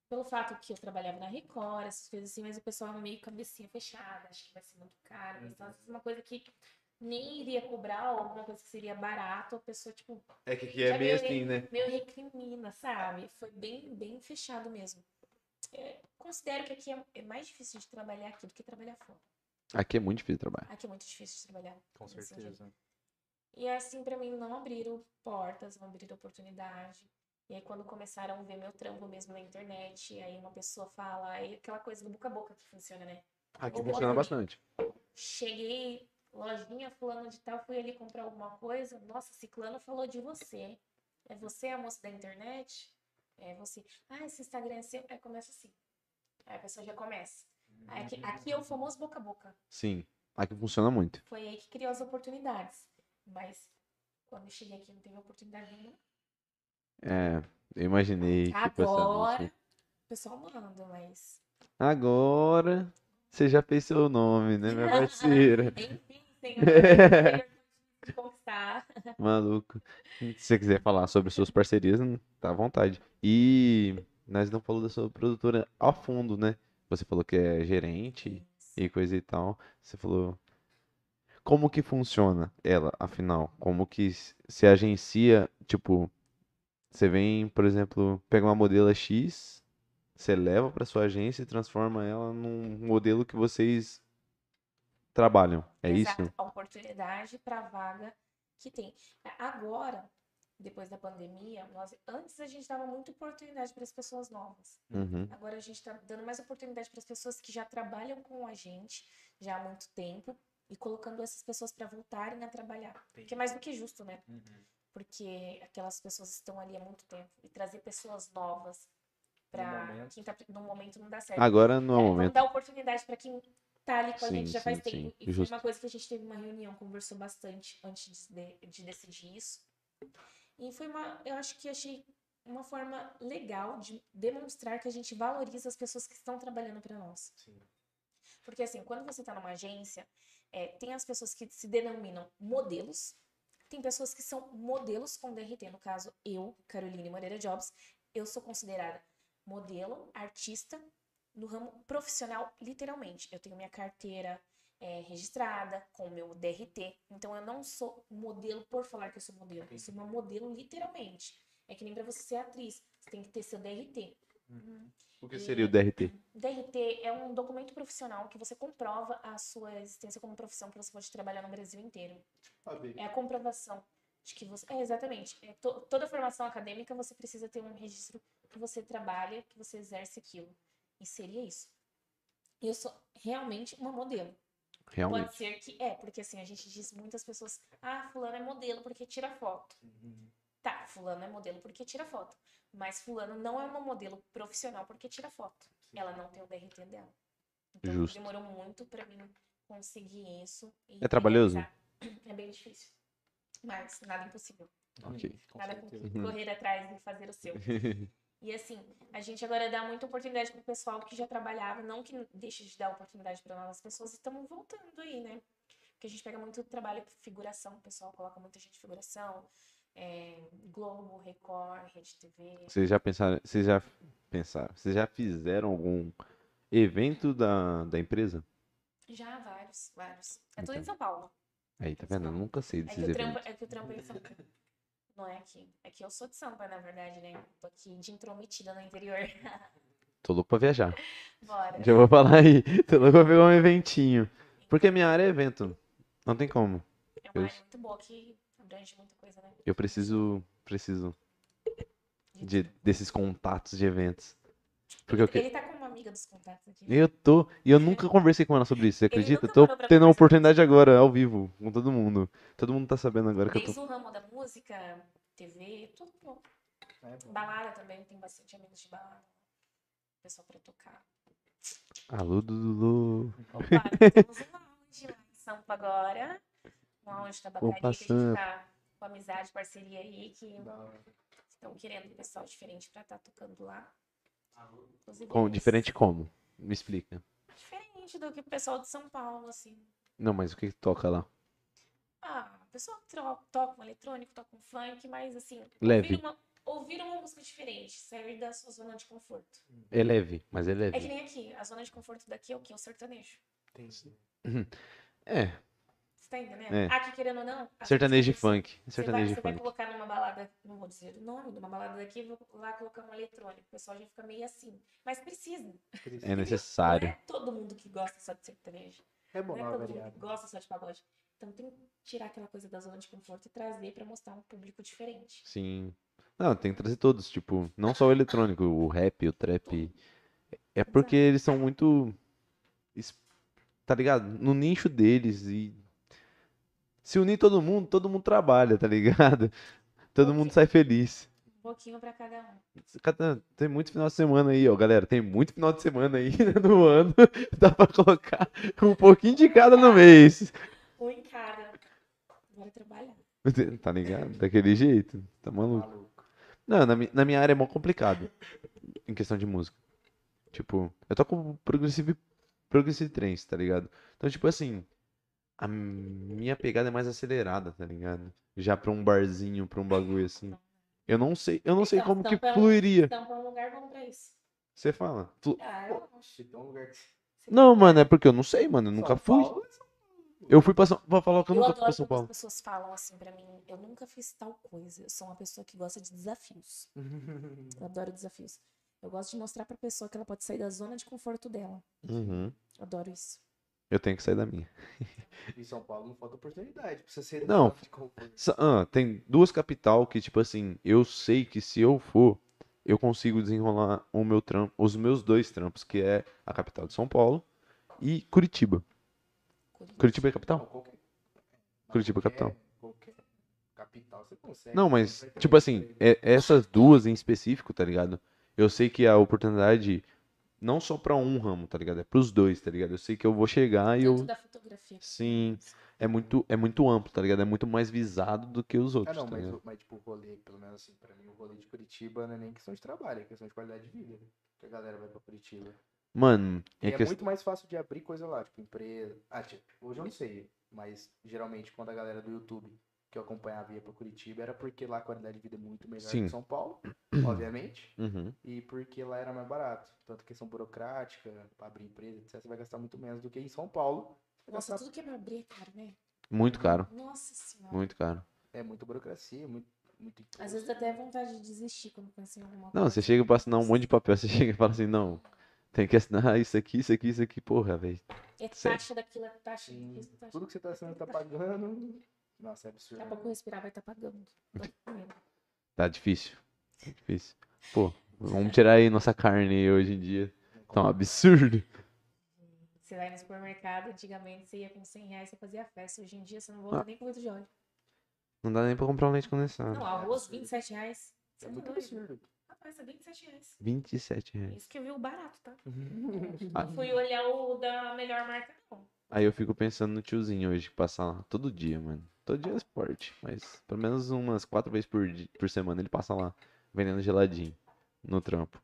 Pelo fato que eu trabalhava na Record, essas coisas assim, mas o pessoal é meio cabecinha fechada, acho que vai ser muito caro. Então, às vezes, uma coisa que nem iria cobrar, ou alguma coisa que seria barato, a pessoa, tipo, É que aqui é meio assim, né? meio recrimina, sabe? Foi bem, bem fechado mesmo. É, considero que aqui é, é mais difícil de trabalhar aqui do que trabalhar fora. Aqui é muito difícil trabalhar. Aqui é muito difícil de trabalhar. Com certeza. E assim, pra mim, não abriram portas, não abriram oportunidade. E aí, quando começaram a ver meu trampo mesmo na internet, aí uma pessoa fala, aí aquela coisa do boca a boca que funciona, né? Aqui Ou funciona bastante. Cheguei, lojinha, fulano de tal, fui ali comprar alguma coisa. Nossa, ciclano falou de você. É você a moça da internet? É você. Ah, esse Instagram é seu? Aí começa assim. Aí a pessoa já começa. Aqui, aqui é o famoso boca a boca. Sim. Aqui funciona muito. Foi aí que criou as oportunidades. Mas quando eu cheguei aqui não teve oportunidade nenhuma. É, eu imaginei que Agora, o pessoal manda, mas. Agora, você já fez seu nome, né, minha parceira? Enfim, senhor, de conquistar. Maluco. Se você quiser falar sobre suas parcerias, hum, tá à vontade. E nós não falou da sua produtora a fundo, né? Você falou que é gerente e coisa e tal. Você falou. Como que funciona ela, afinal? Como que se agencia, tipo, você vem, por exemplo, pega uma modelo X, você leva pra sua agência e transforma ela num modelo que vocês trabalham. É Exato, isso? a oportunidade para a vaga que tem. Agora, depois da pandemia, nós, antes a gente dava muita oportunidade para as pessoas novas. Uhum. Agora a gente está dando mais oportunidade para as pessoas que já trabalham com a gente já há muito tempo e colocando essas pessoas para voltarem a trabalhar. Que é mais do que justo, né? Uhum. Porque aquelas pessoas estão ali há muito tempo e trazer pessoas novas para quem tá no momento não dá certo. Agora não é o É, vamos momento. dar oportunidade para quem tá ali com a Sim, gente já sim, faz sim, tempo. E foi uma coisa que a gente teve uma reunião, conversou bastante antes de, de decidir isso. E foi uma, eu acho que achei uma forma legal de demonstrar que a gente valoriza as pessoas que estão trabalhando para nós. Sim. Porque assim, quando você está numa agência, é, tem as pessoas que se denominam modelos, tem pessoas que são modelos com DRT. No caso, eu, Caroline Moreira Jobs, eu sou considerada modelo, artista, no ramo profissional, literalmente. Eu tenho minha carteira é, registrada com o meu DRT. Então, eu não sou modelo por falar que eu sou modelo. Eu sou uma modelo literalmente. É que nem pra você ser atriz. Você tem que ter seu DRT. O que seria o DRT? DRT é um documento profissional que você comprova a sua existência como profissão que você pode trabalhar no Brasil inteiro. É a comprovação de que você. É, exatamente. É to- Toda formação acadêmica você precisa ter um registro que você trabalha, que você exerce aquilo. E seria isso. Eu sou realmente uma modelo. Pode Realmente. ser que é, porque assim, a gente diz muitas pessoas, ah, fulano é modelo porque tira foto. Uhum. Tá, fulano é modelo porque tira foto. Mas fulano não é uma modelo profissional porque tira foto. Ela não tem o DRT dela. Então Justo. demorou muito pra mim conseguir isso. É trabalhoso? É bem difícil. Mas nada impossível. Ok. Com nada com certeza. correr atrás e fazer o seu. E assim, a gente agora dá muita oportunidade pro pessoal que já trabalhava, não que deixe de dar oportunidade para novas pessoas, e estamos voltando aí, né? Porque a gente pega muito trabalho figuração, o pessoal coloca muita gente de figuração, é, Globo, Record, Rede TV. Vocês já pensaram, vocês já pensaram, vocês já fizeram algum evento da, da empresa? Já, vários, vários. É tudo em Então. São Paulo. Aí, tá vendo? Eu nunca sei É desses que, o trampo, eventos. é que o trampo é em São Paulo. Não é aqui. É que eu sou de Sampa, na verdade, né? Tô aqui de intrometida no interior. Tô louco pra viajar. Bora. Já vou falar aí. Tô louco pra pegar um eventinho. Porque a minha área é evento. Não tem como. É eu- uma área muito boa que abrange muita coisa, né? Eu preciso, preciso de, desses contatos de eventos. Porque eu, que- Ele tá com uma amiga dos contatos aqui. eu tô, e eu nunca conversei com ela sobre isso, você Ele acredita? Tô tendo a oportunidade agora, ao vivo, com todo mundo. Todo mundo tá sabendo agora que eu tô. Desde o ramo da música, TV, tudo bom. É bom. Balada também, tem bastante amigos de balada. Pessoal pra tocar. Alô, Dudu. Opa, temos um lounge lá em Sampa agora. Lounge da Bacaria que a gente tá com amizade, parceria aí, que estão querendo um pessoal diferente pra estar tocando lá. Com, diferente como? Me explica. Diferente do que o pessoal de São Paulo, assim. Não, mas o que que toca lá? Ah, o pessoal tro- toca um eletrônico, toca um funk, mas assim, Leve. ouvir uma, ouvir uma música diferente, sair da sua zona de conforto. É leve, mas é É que leve. nem aqui, a zona de conforto daqui é o quê? O sertanejo. Entendi. É, Você tá entendendo? É. Aqui, querendo ou não. sertanejo e funk. Você vai, Sertanejo você vai funk. colocar numa balada, não vou dizer o nome, numa balada daqui, vou lá colocar um eletrônico. O pessoal já fica meio assim. Mas precisa. É Não necessário. é todo mundo que gosta só de sertanejo. É bom Não é uma todo mundo que gosta só de pagode. Então tem que tirar aquela coisa da zona de conforto e trazer pra mostrar um público diferente. Sim. Não, tem que trazer todos, tipo, não só o eletrônico, o rap, o trap. É porque eles são muito. Tá ligado? No nicho deles e. Se unir todo mundo, todo mundo trabalha, tá ligado? Todo mundo sai feliz. Um pouquinho pra cada um. Cada- Tem muito final de semana aí, ó, galera. Tem muito final de semana aí no ano. Dá pra colocar um pouquinho de cada no mês. Um em cada. Bora trabalhar. Tá ligado? Daquele jeito. Tá maluco. Não, na, na minha área é mó complicado. Em questão de música. Tipo, eu toco progressive, progressive trance, tá ligado? Então, tipo assim, a minha pegada é mais acelerada, tá ligado? Já pra um barzinho, pra um bagulho assim. Eu não sei, eu não sei Então, como que Sampa é um- fluiria. Sampa é um lugar bom pra isso. Você fala. Flu- Ah, eu acho. Oxe, tem um lugar que. Não, mano, é porque eu não sei, mano. Eu nunca São fui. Paulo, Eu fui pra São Pra falar que eu Eu nunca fui pra São Paulo. as pessoas falam assim pra mim, eu nunca fiz tal coisa. Eu sou uma pessoa que gosta de desafios. Eu adoro desafios. Eu gosto de mostrar pra pessoa que ela pode sair da zona de conforto dela. Uhum. Adoro isso. Eu tenho que sair da minha. Em São Paulo não falta oportunidade pra você ser Não. ah, tem duas capital que, tipo assim, eu sei que se eu for, eu consigo desenrolar o meu trampo, os meus dois trampos, que é a capital de São Paulo e Curitiba. Curitiba é Não, capital? qualquer. Curitiba é capital. Qualquer capital você consegue. Não, mas, tipo assim, é- essas duas em específico, tá ligado? Eu sei que a oportunidade não só pra um ramo, tá ligado? É pros dois, tá ligado? Eu sei que eu vou chegar e Tanto eu. da fotografia. Sim, é muito, é muito amplo, tá ligado? É muito mais visado do que os Ah, outros, não, tá mas, ligado? mas tipo, o rolê, pelo menos assim, pra mim, o rolê de Curitiba não é nem questão de trabalho, é questão de qualidade de vida. Que a galera vai pra Curitiba. Mano, E é é que muito mais fácil de abrir coisa lá, tipo, empresa. Ah, tipo, hoje eu não sei, mas geralmente quando a galera do YouTube que eu acompanhava ia pra Curitiba era porque lá a qualidade de vida é muito melhor Sim. que São Paulo, obviamente, Uhum. e porque lá era mais barato. Tanto questão burocrática, pra abrir empresa, etc., você vai gastar muito menos do que em São Paulo. Nossa, gastar- tudo que é pra abrir é caro, né? Muito caro, Nossa senhora. muito caro. É muita burocracia, muito, muito imposto. Às vezes dá até vontade de desistir quando pensa em alguma Não, coisa. você chega pra assinar um monte de papel, você chega e fala assim, não, tem que assinar isso aqui, isso aqui, isso aqui, porra, velho. É taxa daquilo, é taxa tudo que você tá assinando tá pagando. Nossa, é absurdo. Daqui a pouco respirar vai estar pagando. Com medo. Tá difícil, tá difícil. Pô, vamos tirar aí nossa carne aí hoje em dia. Tá um absurdo. Você vai no supermercado, antigamente você ia com 100 reais, você fazia festa. Hoje em dia você não volta Ah. nem com litro de óleo. Não dá nem pra comprar um leite condensado. Não, arroz, 27 reais. Você É tá muito doido? absurdo. Rapaz, é 27 reais. 27 reais. Isso que eu vi o barato, tá? Ah. Não fui olhar o da melhor marca, não. Aí eu fico pensando no tiozinho hoje que passa lá todo dia, mano. Todo dia é esporte, mas pelo menos umas quatro vezes por, di- por semana ele passa lá vendendo geladinho. no trampo.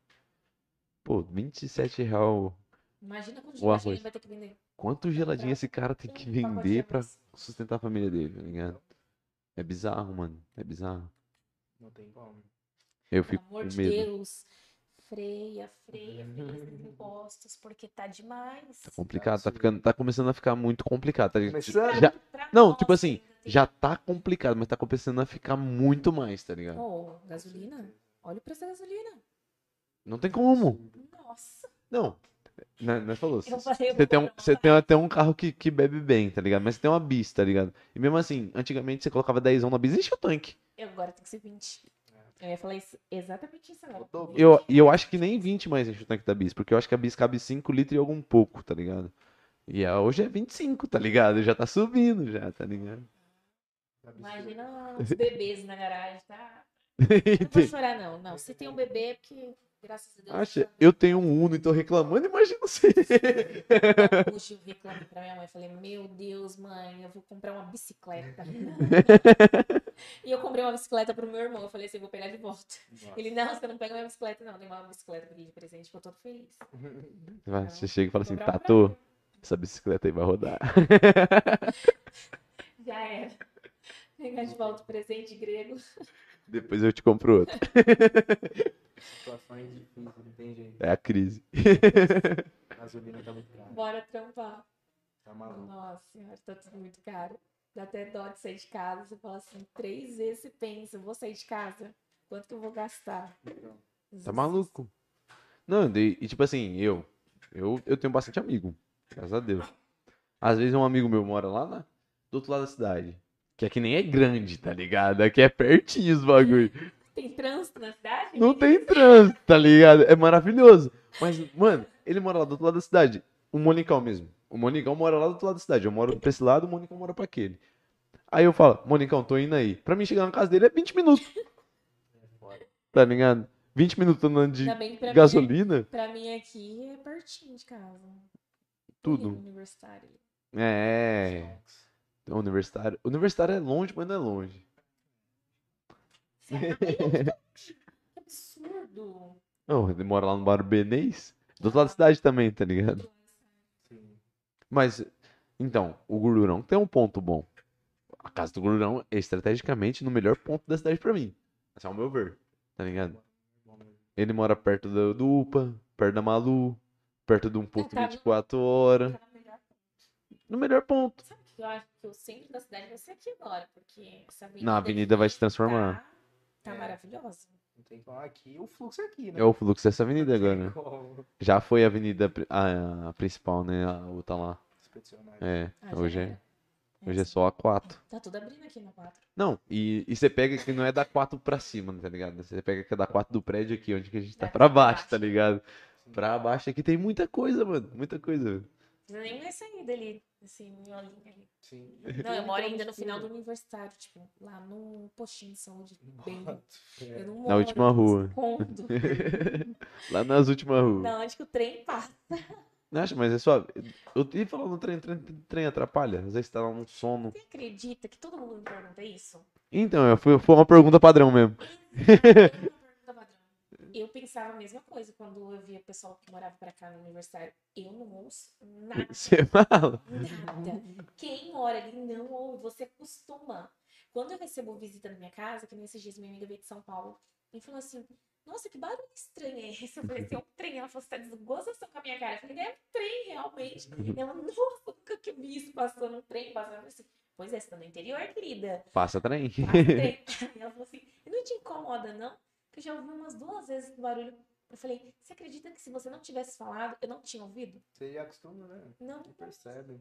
Pô, 27 real. Imagina quanto O geladinho arroz. ele vai ter que vender. Quanto geladinho esse cara tem que vender pra sustentar a família dele, tá ligado? É bizarro, mano. É bizarro. Não tem como. Eu Pelo fico amor com de medo. Deus. Freia, freia, freia esses impostos, porque tá demais. Tá complicado, tá ficando, tá começando a ficar muito complicado, tá. Já- não, tipo assim, já tá complicado, mas tá começando a ficar muito mais, tá ligado? Ô, gasolina? Olha o preço da gasolina. Não tem como. Nossa. Não. Né, né, falou. Eu falei, eu Você tem, um, você tem até um carro que, que bebe bem, tá ligado? Mas você tem uma bis, tá ligado? E mesmo assim, antigamente você colocava 10 na bis e enchia o tanque. Eu agora tem que ser 20. Eu ia falar isso, exatamente isso agora. Dobro. Eu, e eu acho que nem 20 mais enche o tanque da bis, porque eu acho que a bis cabe 5 litros e algum pouco, tá ligado? E hoje é 25, tá ligado? Já tá subindo já, tá ligado? Imagina os bebês na garagem, tá? Não vou chorar, não. Não, se tem um bebê, é porque, graças a Deus. Acha, eu tenho um Uno e tô reclamando, imagina você. Puxa, eu reclamei pra minha mãe. Falei, meu Deus, mãe, eu vou comprar uma bicicleta. e eu comprei uma bicicleta pro meu irmão. Eu falei assim, vou pegar de volta. Ele, não, você não pega minha bicicleta, não. Dei uma bicicleta pra ele de presente, ficou todo feliz. Vai, Você chega e fala assim, Tatu, essa bicicleta aí vai rodar. Já era. Pegar de volta o presente grego. Depois eu te compro outro. Situações difíceis, não tem jeito. É a crise. A gasolina tá muito cara. Bora trampar. Tá maluco. Nossa senhora, tá tudo muito caro. Dá até dó de sair de casa. Você fala assim, três vezes você pensa, vou sair de casa. Quanto que eu vou gastar? Então, Tá maluco? Não, e, e tipo assim, eu, eu, eu tenho bastante amigo, graças a Deus. Às vezes um amigo meu mora lá na, do outro lado da cidade. Que aqui nem é grande, tá ligado? Aqui é pertinho os bagulho. Tem trânsito na cidade? Não tem trânsito, tá ligado? É maravilhoso. Mas, mano, ele mora lá do outro lado da cidade. O Monicão mesmo. O Monicão mora lá do outro lado da cidade. Eu moro pra esse lado, o Monicão mora pra aquele. Aí eu falo, Monicão, tô indo aí. Pra mim chegar na casa dele é 20 minutos, é tá ligado? 20 minutos andando de pra mim, gasolina, pra mim aqui é pertinho de casa. tudo. Ali no Universitário. É, universitário. Universitário é longe, mas não é longe. Que absurdo. Não, ele mora lá no Bar Benês. Do outro lado da cidade também, tá ligado? Sim. Mas, então, o Gordurão tem um ponto bom. A casa do Gordurão é estrategicamente no melhor ponto da cidade pra mim. Esse é o meu ver, tá ligado? Ele mora perto do, do UPA, perto da Malu, perto de um ponto tá no- 24 horas. Tá. No melhor ponto. Sabe que eu acho que o centro da cidade vai ser aqui agora? Porque essa avenida. Na avenida vai se transformar. Tá, tá É. maravilhosa. Não tem como. Aqui, o fluxo é aqui, né? É o fluxo dessa avenida agora, né? Como Já foi a avenida a, a principal, né? A outra lá. expedicionário. É, Ah, hoje é, hoje é só a 4. Tá tudo abrindo aqui na 4. Não, e, e você pega que não é da 4 pra cima, tá ligado? Você pega que é da 4 do prédio aqui, onde que a gente tá Dá pra pra baixo, baixo. tá ligado? Sim. Pra baixo aqui tem muita coisa, mano. Muita coisa. Nem vai sair dali, assim, miolinho ali. Sim. Não, eu moro ainda no final do universitário, tipo, lá no postinho de saúde. Bem. Eu não Na moro última no rua. Lá nas últimas ruas. Na onde que o trem passa. Acha, mas é suave. Eu ia falando no trem, trem, trem atrapalha. Às vezes tá lá num sono. Você acredita que todo mundo me pergunta isso? Então, foi, foi uma pergunta padrão mesmo. Eu pensava a mesma coisa quando eu via o pessoal que morava pra cá no universitário. Eu não ouço nada. Você fala? Nada. Quem mora ali não ouve, você acostuma. Quando eu recebo visita na minha casa, que nesses dias minha amiga veio de São Paulo, e falou assim: Nossa, que barulho estranho é esse? Eu falei assim: É um trem. Ela falou: Você tá desgozação com a minha cara. Eu falei: É um trem, realmente. Ela, nossa, nunca que eu vi isso passando um trem passando. Assim: Pois é, você tá no interior, querida. Passa trem. Passa trem. Aí ela falou assim: não te incomoda, não? Porque eu já ouvi umas duas vezes o barulho. Eu falei: Você acredita que se você não tivesse falado, eu não tinha ouvido? Você já acostuma, né? Não. Não percebe.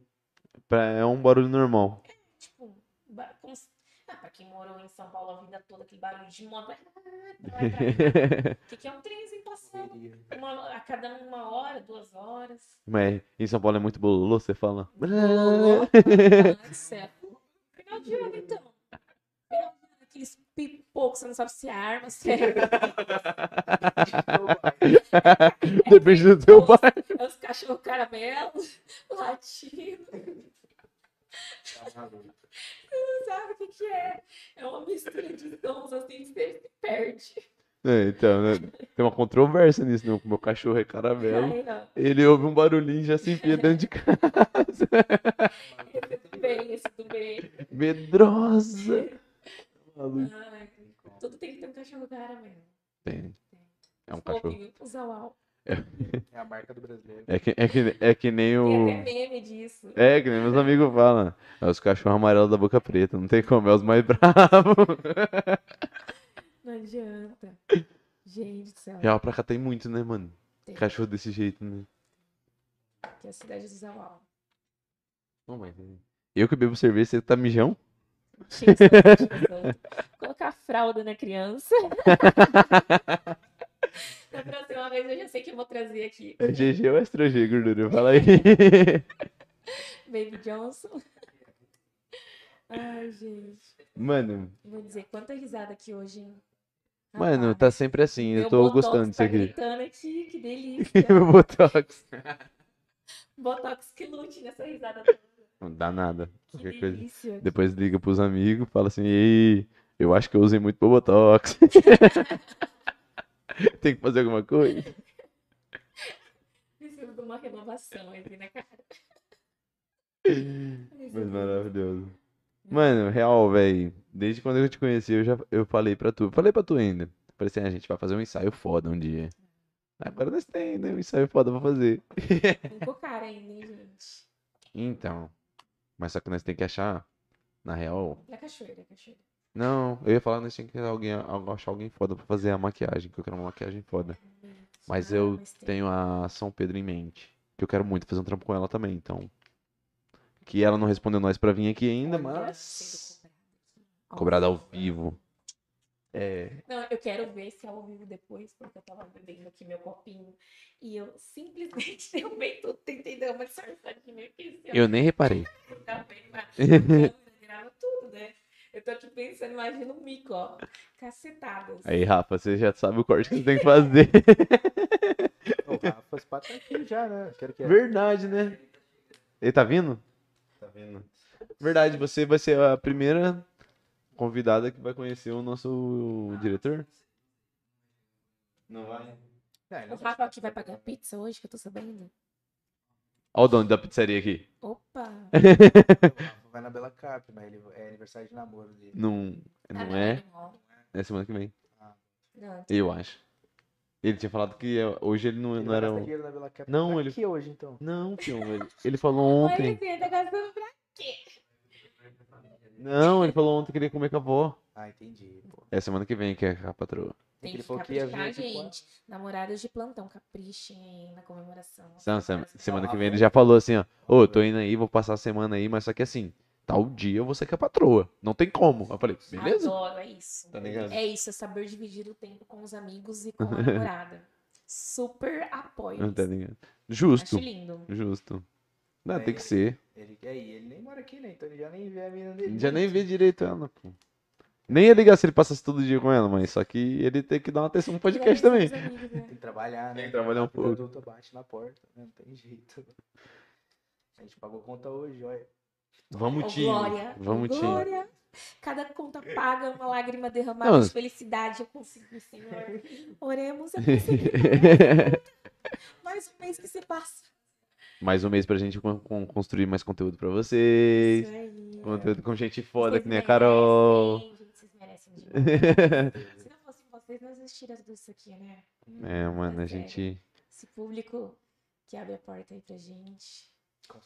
É um barulho normal. Tipo, ba- como se- ah, pra quem morou em São Paulo a vida toda, aquele barulho de moto. pra cá. O que, que é um trenzinho passando? Uma- a cada uma hora, duas horas. Mas em São Paulo é muito bololô, você fala. Bololô. Céu. Final de ano, então. Pipocos, você não sabe se é arma, se é. Depende do teu pai. É os cachorros caramelo, latindo. Tá maluco. Não sabe o que, que é. É uma mistura de sons assim que você se perde. É, então, né, tem uma controvérsia nisso, não. Meu cachorro é caramelo. Ai. Ele ouve um barulhinho e já se enfia dentro de casa. Esse tudo bem, esse tudo bem. Medrosa. Maluco. Ai, tudo tem que ter um cachorro caramelo. Tem. É um cachorro. Fofinho, o Zawal. É a marca do brasileiro. É que, é que, é que nem o. Tem até meme disso. É, que nem meus amigos falam. É os cachorros amarelos da boca preta. Não tem como, é os mais bravos. Não adianta. Gente do céu. Real pra cá tem muito, né, mano? Tem. Cachorro desse jeito, né? Que é a cidade do Zawal. Não, mas... Eu que bebo cerveja, você tá mijão? De saúde. Colocar fralda na criança. Da próxima vez eu já sei que eu vou trazer aqui. É GG ou extra G, gordura? Fala aí. Baby Johnson. Ai, gente. Mano, Vou dizer, quanta risada aqui hoje, hein? mano, Rapaz, tá sempre assim. Eu tô botox gostando disso tá aqui. gritando aqui, que delícia. Meu Botox. Botox que lute nessa risada toda. Não dá nada. Que delícia. Depois liga pros amigos, fala assim, ei, eu acho que eu usei muito Botox. Tem que fazer alguma coisa? Preciso de uma renovação aqui na cara. Mas maravilhoso. Mano, real, velho. Desde quando eu te conheci, eu já eu falei pra tu. Falei pra tu ainda. Falei assim, a gente vai fazer um ensaio foda um dia. Agora nós temos, né? Um ensaio foda pra fazer. Cara ainda, hein, gente? Então. Mas só que nós temos que achar, na real. A cachoeira, a cachoeira. Não, eu ia falar, nós temos que alguém, achar alguém foda pra fazer a maquiagem, que eu quero uma maquiagem foda. Mas Ah, eu mas tem- tenho a São Pedro em mente. Que eu quero muito fazer um trampo com ela também, então. Que ela não respondeu nós pra vir aqui ainda, mas. Cobrada ao vivo. É. Não, eu quero ver se é ao vivo depois, porque eu tava bebendo aqui meu copinho e eu simplesmente derrubei tudo, tentei dar uma disfarçadinha aqui. ó, Eu nem reparei. pra bem câmera, grava tudo, né? Eu tô aqui pensando, imagina um mico, ó. Cacetadas. Aí, Rafa, você já sabe o corte que você tem que fazer. O Rafa Spa tá aqui já, né? Quero que Verdade, né? Ele tá vindo? Tá vindo. Verdade, você vai ser a primeira convidada que vai conhecer o nosso diretor? Não vai? Ele O Rafa aqui vai pagar pizza hoje, que eu tô sabendo. Olha o dono da pizzaria aqui. Opa! O Rafa vai na Bela Cap, mas ele é aniversário de namoro dele. Não, Ah, não é? Não, É semana que vem. não. Eu acho. Ele tinha falado que é- hoje ele não, Ele não era um. dinheiro na Bela Cap. Não, pra ele- quê hoje, então? Não, filho, ele, ele falou ontem. você tá gastando pra Não, ele falou ontem que ele ia comer com a avó. Ah, entendi. Pô. É semana que vem que é a patroa. Tem que que caprichar, a- gente. Namorados de plantão, caprichem aí na comemoração. Não, sema- semana a que vem ele já falou assim, ó. Ô, tô indo aí, vou passar a semana aí, mas só que assim, tal dia você que é a patroa. Não tem como. Eu falei, beleza? Adoro, é isso. Tá ligado? É isso, é saber dividir o tempo com os amigos e com a namorada. Super apoio. Não tá ligado? Justo, Acho lindo. justo. Não, É, tem que ser. Ele, é, ele nem mora aqui, né? Então ele já nem vê a mina dele. Já nem vê direito ela, pô. Nem ia ligar se ele passasse todo dia com ela, mas só que ele tem que dar uma atenção no podcast também. né? Tem que trabalhar, né? Tem que trabalhar um pouco. adulta bate na porta, né? Não tem jeito. A gente pagou conta hoje, olha. Vamos, time. Glória, Vamos, time. Glória. Cada conta paga, uma lágrima derramada Não. de felicidade. Eu consigo, Senhor. Oremos, eu consigo. Mais um mês que se passa. Mais um mês pra gente con- con- construir mais conteúdo pra vocês. Isso aí. Conteúdo com gente foda, Vocês que nem a merecem, Carol. gente, Vocês merecem demais. Se não fossem vocês, não existiria tudo isso aqui, né? É, mano, a Sério. gente. Esse público que abre a porta aí pra gente.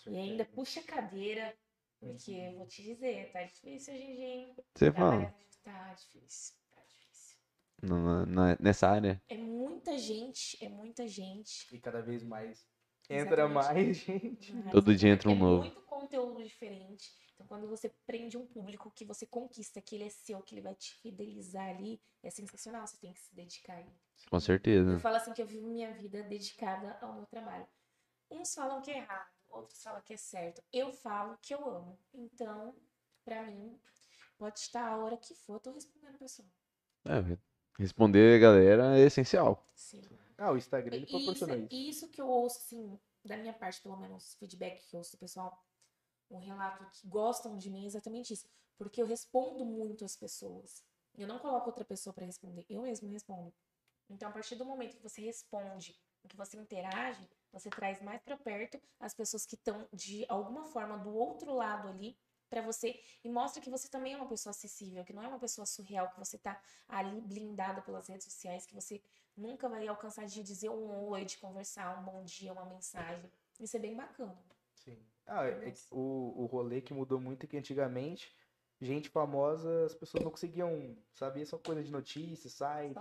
E ainda puxa a cadeira. Porque eu vou te dizer, tá difícil hoje em dia? Você fala. Tá difícil. Tá difícil. na- na- nessa área. É muita gente, é muita gente. E cada vez mais entra Exatamente. mais gente. Mas Todo dia entra um é novo. muito conteúdo diferente. Então, quando você prende um público que você conquista, que ele é seu, que ele vai te fidelizar ali, é sensacional. Você tem que se dedicar aí. Com Eu certeza. falo assim que eu vivo minha vida dedicada ao meu trabalho. Uns falam que é errado, outros falam que é certo. Eu falo que eu amo. Então, pra mim, pode estar a hora que for, eu tô respondendo a pessoa. É, responder a galera é essencial. Sim. Ah, o Instagram ele Isso, proporciona isso. isso que eu ouço, assim, da minha parte, pelo menos, feedback que eu ouço do pessoal, um relato que gostam de mim é exatamente isso. Porque eu respondo muito às pessoas. Eu não coloco outra pessoa pra responder, eu mesmo respondo. Então, a partir do momento que você responde, que você interage, você traz mais para perto as pessoas que estão de alguma forma do outro lado ali para você e mostra que você também é uma pessoa acessível, que não é uma pessoa surreal, que você tá ali blindada pelas redes sociais, que você nunca vai alcançar de dizer um oi, de conversar, um bom dia, uma mensagem. Isso é bem bacana. Sim. Ah, é- o, o rolê que mudou muito é que antigamente, gente famosa, as pessoas não conseguiam saber só coisa de notícias, site.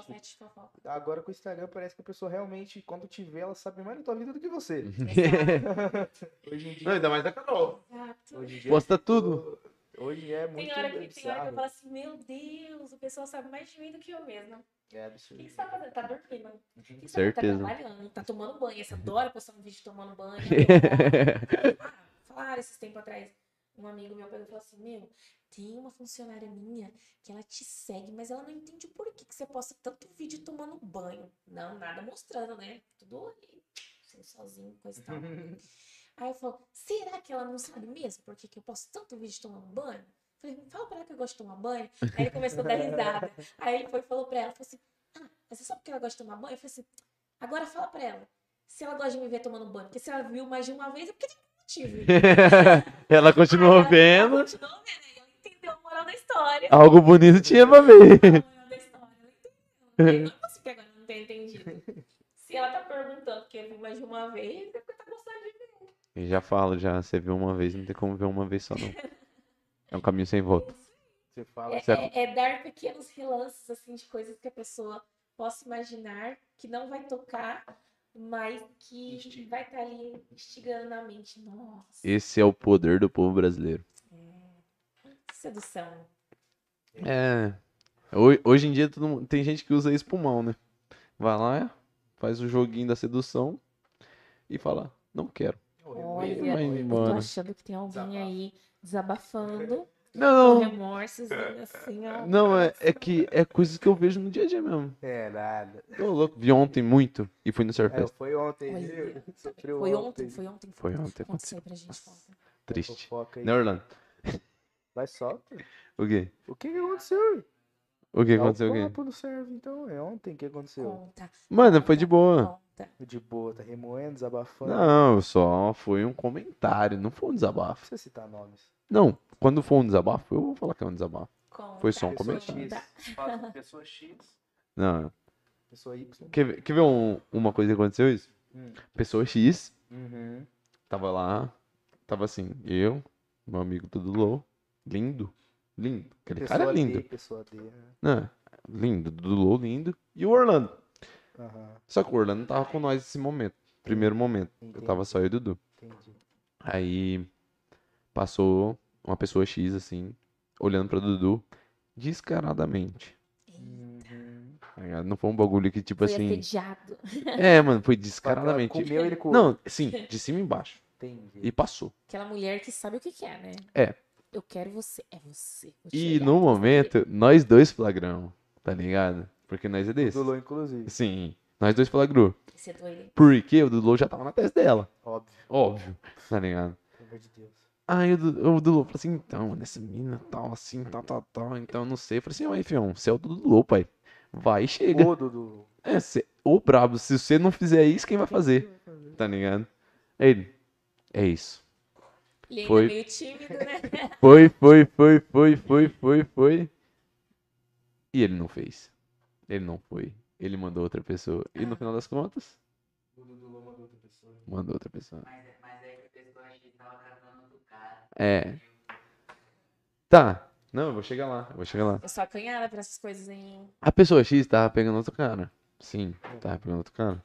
Agora com o Instagram parece que a pessoa realmente, quando te vê, ela sabe mais da tua vida do que você. Hoje em dia. Não, ainda mais da Carol. Exato. Hoje em dia Posta tudo. Hoje é muito Tem hora, que, tem hora que eu falo assim, meu Deus, o pessoal sabe mais de mim do que eu mesma. É O absurdo. que você tá fazendo? Tá dormindo. O que você Certeza. tá trabalhando, tá tomando banho. Você adora postar um vídeo tomando banho. Ah, falaram esses tempos atrás. Um amigo meu pegou e falou assim: Meu, tem uma funcionária minha que ela te segue, mas ela não entende o porquê que você posta tanto vídeo tomando banho. Não, nada mostrando, né? Tudo ali, assim, sozinho, coisa e tal. Aí eu falo, será que ela não sabe mesmo por que, que eu posto tanto vídeo tomando banho? Falei, fala pra ela que eu gosto de tomar banho. Aí ele começou a dar risada. Aí ele foi e falou pra ela, falou assim, ah, mas você sabe que ela gosta de tomar banho? Eu falei assim, agora fala pra ela, se ela gosta de me ver tomando banho, porque se ela viu mais de uma vez, é porque tem motivo. Ela continuou ela- vendo. Ela continuou vendo, aí ela entendeu a moral da história. Algo bonito tinha pra ver. Entendeu. Não possível que agora não tenha entendido. Se ela tá perguntando porque viu mais de uma vez, é porque tá gostando de ver. Eu já falo, já. Você viu uma vez, não tem como ver uma vez só, não. É um caminho sem volta. Você fala É, é- é dar pequenos relances assim de coisas que a pessoa possa imaginar que não vai tocar, mas que Instiga. vai estar ali instigando na mente. Nossa, Esse é o poder do povo brasileiro. Sedução. É. ho- Hoje em dia todo mundo- tem gente que usa mal, né? Vai lá, faz o joguinho da sedução e fala, não quero. Olha, vai eu tô achando que tem alguém aí desabafando, com Não, remorsos, assim, ó. não, é, é que é coisas que eu vejo no dia a dia mesmo. É nada. Tô louco. Vi ontem muito e fui no É, Surfest. foi ontem, viu? Foi ontem, foi ontem. Foi ontem, Aconteceu pra gente ontem. Triste. Né, Orlando? Vai solta. O quê? O que que aconteceu? O que aconteceu o papo no serve, então. É ontem que aconteceu. Conta. Mano, foi de boa. Conta. De boa, tá remoendo, desabafando. Não, só foi um comentário, não foi um Não desabafo. precisa citar nomes. Não, quando for um desabafo, eu vou falar que é um desabafo. Conta. Foi só um Pessoa comentário. X. Pessoa X. Não, Pessoa Y. quer, ver- quer ver um- uma coisa que aconteceu isso? Hum. Pessoa X, Uhum. tava lá, tava assim, eu, meu amigo Dudu Low, lindo, lindo. Aquele cara é Pessoa lindo. D, pessoa D. né? Não, lindo, Dudu Low, lindo. E o Orlando. Aham, Só que o Orlando não tava com nós nesse momento. Primeiro momento. Eu entendi. tava só eu e o Dudu. Entendi. Aí passou uma pessoa X assim, olhando pra Dudu descaradamente. Uhum. tá? Não foi um bagulho que tipo Foi assim. assediado. É, mano, foi descaradamente. Comeu ele com. Não, sim, de cima e embaixo. Entendi. E passou. Aquela mulher que sabe o que quer, né? É. Eu quero você. É você. E no momento, nós dois flagramos, tá ligado? Porque nós é desse. Dulô, inclusive. Sim, nós dois flagrou. Você é doido. Porque o Dudu já tava na testa dela. Óbvio. Óbvio, tá ligado? Pelo amor de Deus. Aí o, Du- o Dudu falou assim, então, nessa mina tal, assim, tal, tal, tal, então não sei. Eu falei assim, ué, fião, você é o Dudu, pai. Vai e chega. Ô, Dudu. É, cê, ô brabo, se você não fizer isso, quem vai fazer? Tá ligado? Ele, é isso. Ele ainda Foi. é meio tímido, né? Foi, foi, foi, foi, foi, foi, foi. E ele não fez. Ele não foi. Ele mandou outra pessoa. E no final das contas, O Dudu mandou outra pessoa. mandou outra pessoa. Mas, mas aí a pessoa acha que tava catando do cara. É. Tá. Não, eu vou chegar lá. Eu vou chegar lá. Eu sou acanhada pra essas coisas aí. A pessoa X tava pegando outro cara. Sim, tava pegando outro cara.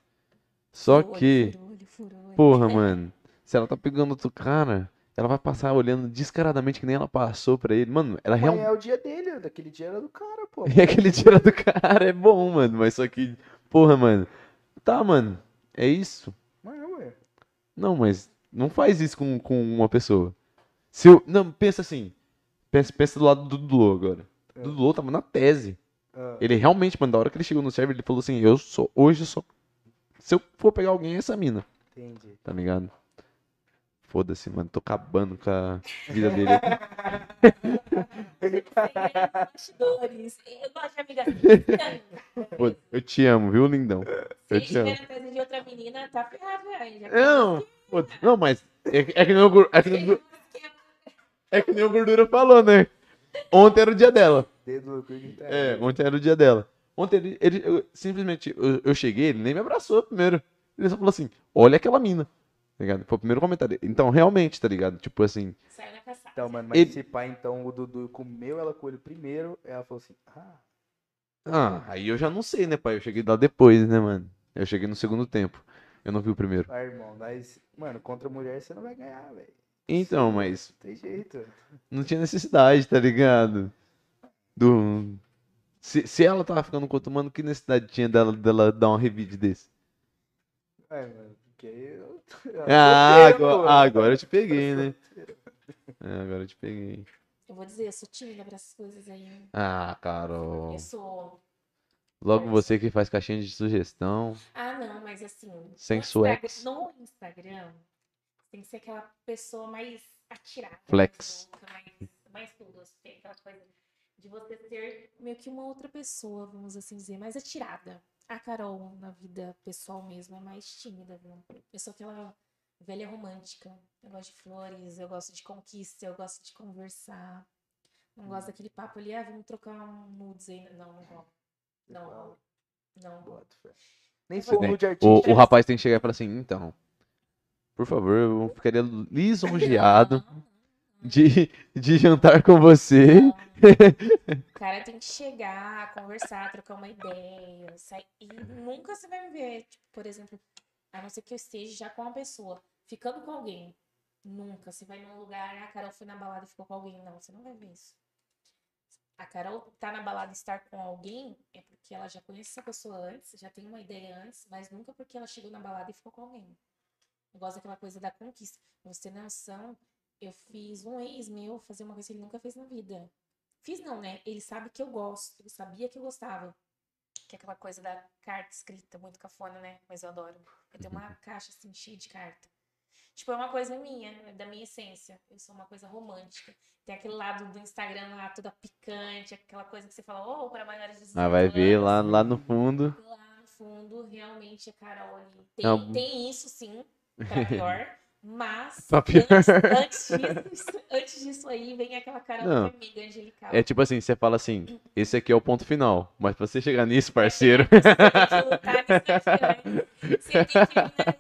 Só Furou que, furou furou porra, mano, se ela tá pegando outro cara, ela vai passar olhando descaradamente que nem ela passou pra ele. Mano, ela realmente. é o dia dele, daquele dia era do cara, pô. E aquele tira do cara é bom, mano. Mas só que, porra, mano. Tá, mano. É isso. Mas, ué. Não, mas não faz isso com, com uma pessoa. Se eu. Não, pensa assim. Pensa, pensa do lado do Dudu agora. É. O Dudu tava na tese. Ah, Ele realmente, mano, da hora que ele chegou no server, ele falou assim: Eu sou. Hoje eu sou. Se eu for pegar alguém, é essa mina. entendi. Tá ligado? Foda-se, mano. Tô acabando com a vida dele. Bastidores. Eu gosto de amiga. Pô, eu te amo, viu, lindão? Eu Se te amo. estiver na casa de outra menina, tá ferrado, velho. Já Não, pô, não, mas é, que- é que nem o, Gur- é que nem o Gur- é que nem o Gordura falou, né? Ontem era o dia dela. Dedo no cu que tá É, ontem era o dia dela. Ontem ele, ele- eu- simplesmente, eu, eu cheguei, ele nem me abraçou primeiro. Ele só falou assim, olha aquela mina. Tá ligado? Foi o primeiro comentário. Então, realmente, tá ligado? Tipo assim, Saiu na caçada. Então, mano, mas Ele- esse pai, então, o Dudu comeu ela com ele primeiro, ela falou assim, ah, ah, aí eu já não sei, né, pai? Eu cheguei lá depois, né, mano? Eu cheguei no segundo tempo. Eu não vi o primeiro. ah, irmão, mas, mano, contra a mulher você não vai ganhar, velho. Então, mas Não tem jeito. não tinha necessidade, tá ligado? Do. Se, se ela tava ficando com outro mano, que necessidade tinha dela, dela dar uma revide desse? É, mano, porque eu... Ah, Solteiro, agora, ah, agora eu te peguei, né? É, agora eu te peguei. Eu vou dizer, eu sou tímida pra essas coisas aí. Ah, Carol. Eu sou. Logo você que faz caixinha de sugestão. Ah, não, mas assim. Sem no Instagram- sweats. No Instagram, tem que ser aquela pessoa mais atirada. Flex. Mais, mais tudo. assim, Tem aquela coisa de você ser meio que uma outra pessoa, vamos assim dizer, mais atirada. A Carol, na vida pessoal mesmo, é mais tímida, viu? Eu sou aquela velha romântica. Eu gosto de flores, eu gosto de conquista, eu gosto de conversar. Não gosto daquele papo ali, ah, vamos trocar um nudes aí. Não, não rola. Não rola. Não rola. Fé. Nem sou tem- de O, artista. o rapaz tem que chegar e falar assim, então. Por favor, eu ficaria lisonjeado de, de jantar com você. Não. O cara tem que chegar, conversar, trocar uma ideia, sair. E nunca você vai me ver, tipo, por exemplo, a não ser que eu esteja já com uma pessoa, ficando com alguém. Nunca. Você vai num lugar, ah, a Carol foi na balada e ficou com alguém. Não, você não vai ver isso. A Carol tá na balada e estar com alguém é porque ela já conhece essa pessoa antes, já tem uma ideia antes, mas nunca porque ela chegou na balada e ficou com alguém. Eu gosto daquela coisa da conquista. Você ter noção, eu fiz um ex meu fazer uma coisa que ele nunca fez na vida. Fiz não, né? Ele sabe que eu gosto. Ele sabia que eu gostava. Que é aquela coisa da carta escrita, muito cafona, né? Mas eu adoro. Eu tenho uma caixa assim cheia de carta. Tipo, é uma coisa minha, é da minha essência. Eu sou uma coisa romântica. Tem aquele lado do Instagram lá, toda picante, aquela coisa que você fala, oh, para maiores de 18 Ah, vai ver lá, lá no fundo. Lá no fundo, realmente, a Carol ali. Tem, Não. tem isso, sim, pra pior. Mas, pior. Antes, antes disso, antes disso aí, vem aquela Carol Não. é amiga angelical. É tipo assim, você fala assim, esse aqui é o ponto final. Mas pra você chegar nisso, parceiro. Você tem que lutar né?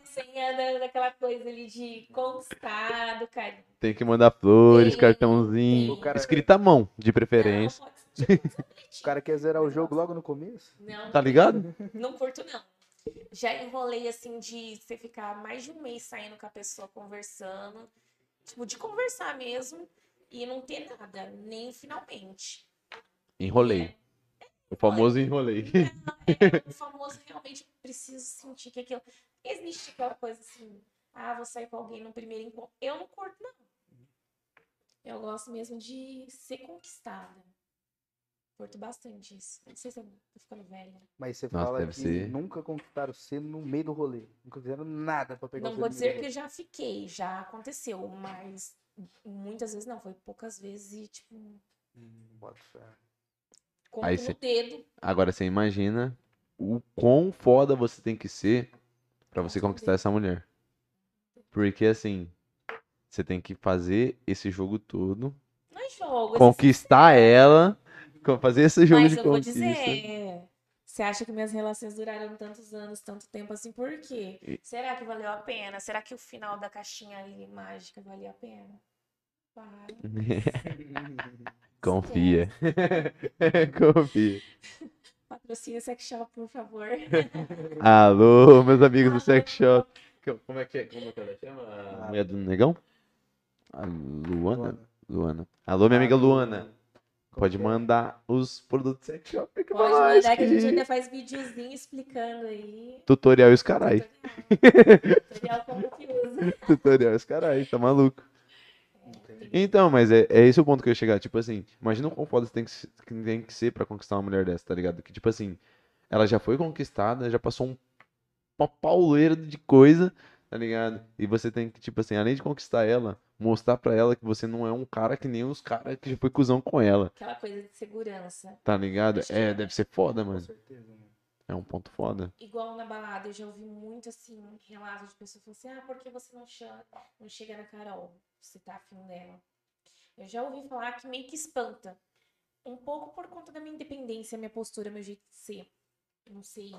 Você tem que ir na daquela coisa ali de conquistar, do carinho. Tem que mandar flores, Tem, cartãozinho. tem. cara- Escrita à mão, de preferência. Não, pode ser, tipo, O cara quer zerar o jogo logo no começo? Não, Tá ligado? Não curto, não. Já enrolei assim de você ficar mais de um mês saindo com a pessoa conversando. Tipo, de conversar mesmo e não ter nada, nem finalmente. Enrolei. O famoso enrolei. É, o famoso realmente preciso sentir que aquilo. Existe aquela coisa assim, ah, vou sair com alguém no primeiro encontro. Eu não curto, não. Eu gosto mesmo de ser conquistada. Curto bastante isso. Não sei se eu tô ficando velha. Mas você Nossa, fala que ser. nunca conquistaram você no meio do rolê. Nunca fizeram nada pra pegar Não vou dizer que já fiquei, já aconteceu, mas muitas vezes não, foi poucas vezes e, tipo. Hum, Bota fé. conto Aí cê- dedo. Agora você imagina o quão foda você tem que ser pra você conquistar essa mulher. Porque assim, você tem que fazer esse jogo todo, Não é jogo. conquistar ela, co- fazer esse jogo Mas de eu vou dizer, você acha que minhas relações duraram tantos anos, tanto tempo assim, por quê? E- Será que valeu a pena? Será que o final da caixinha ali mágica valia a pena? Para. Confia. Confia. Patrocina Sex Shop, por favor. Alô, meus amigos do Sex Shop. Co- Como é que é? Como é que ela chama? A mulher do negão? A Luana? Luana. Luana. Alô, minha amiga Ah, Luana. Pode é? mandar os produtos do Sex Shop aqui pra Pode nós, mandar que a gente ainda faz videozinho explicando aí. Tutorial e os carai. Tutorial como que usa. Tutorial e os carai, tá maluco. Entendi. Então, mas é, é esse o ponto que eu ia chegar. Tipo assim, imagina o quão foda você tem que tem que ser pra conquistar uma mulher dessa, tá ligado? Que tipo assim, ela já foi conquistada, já passou um, uma pauleira de coisa, Tá ligado? E você tem que, tipo assim, além de conquistar ela, mostrar pra ela que você não é um cara que nem os caras que já foi cuzão com ela. Aquela coisa de segurança. Tá ligado? É, é. deve ser foda, Com mano. certeza, mano. É um ponto foda. Igual na balada, eu já ouvi muito assim, relatos de pessoas falando assim, ah, por que você não, chama, não chega na Carol? Você tá afim dela. Eu já ouvi falar que meio que espanta. Um pouco por conta da minha independência, minha postura, meu jeito de ser. Não sei.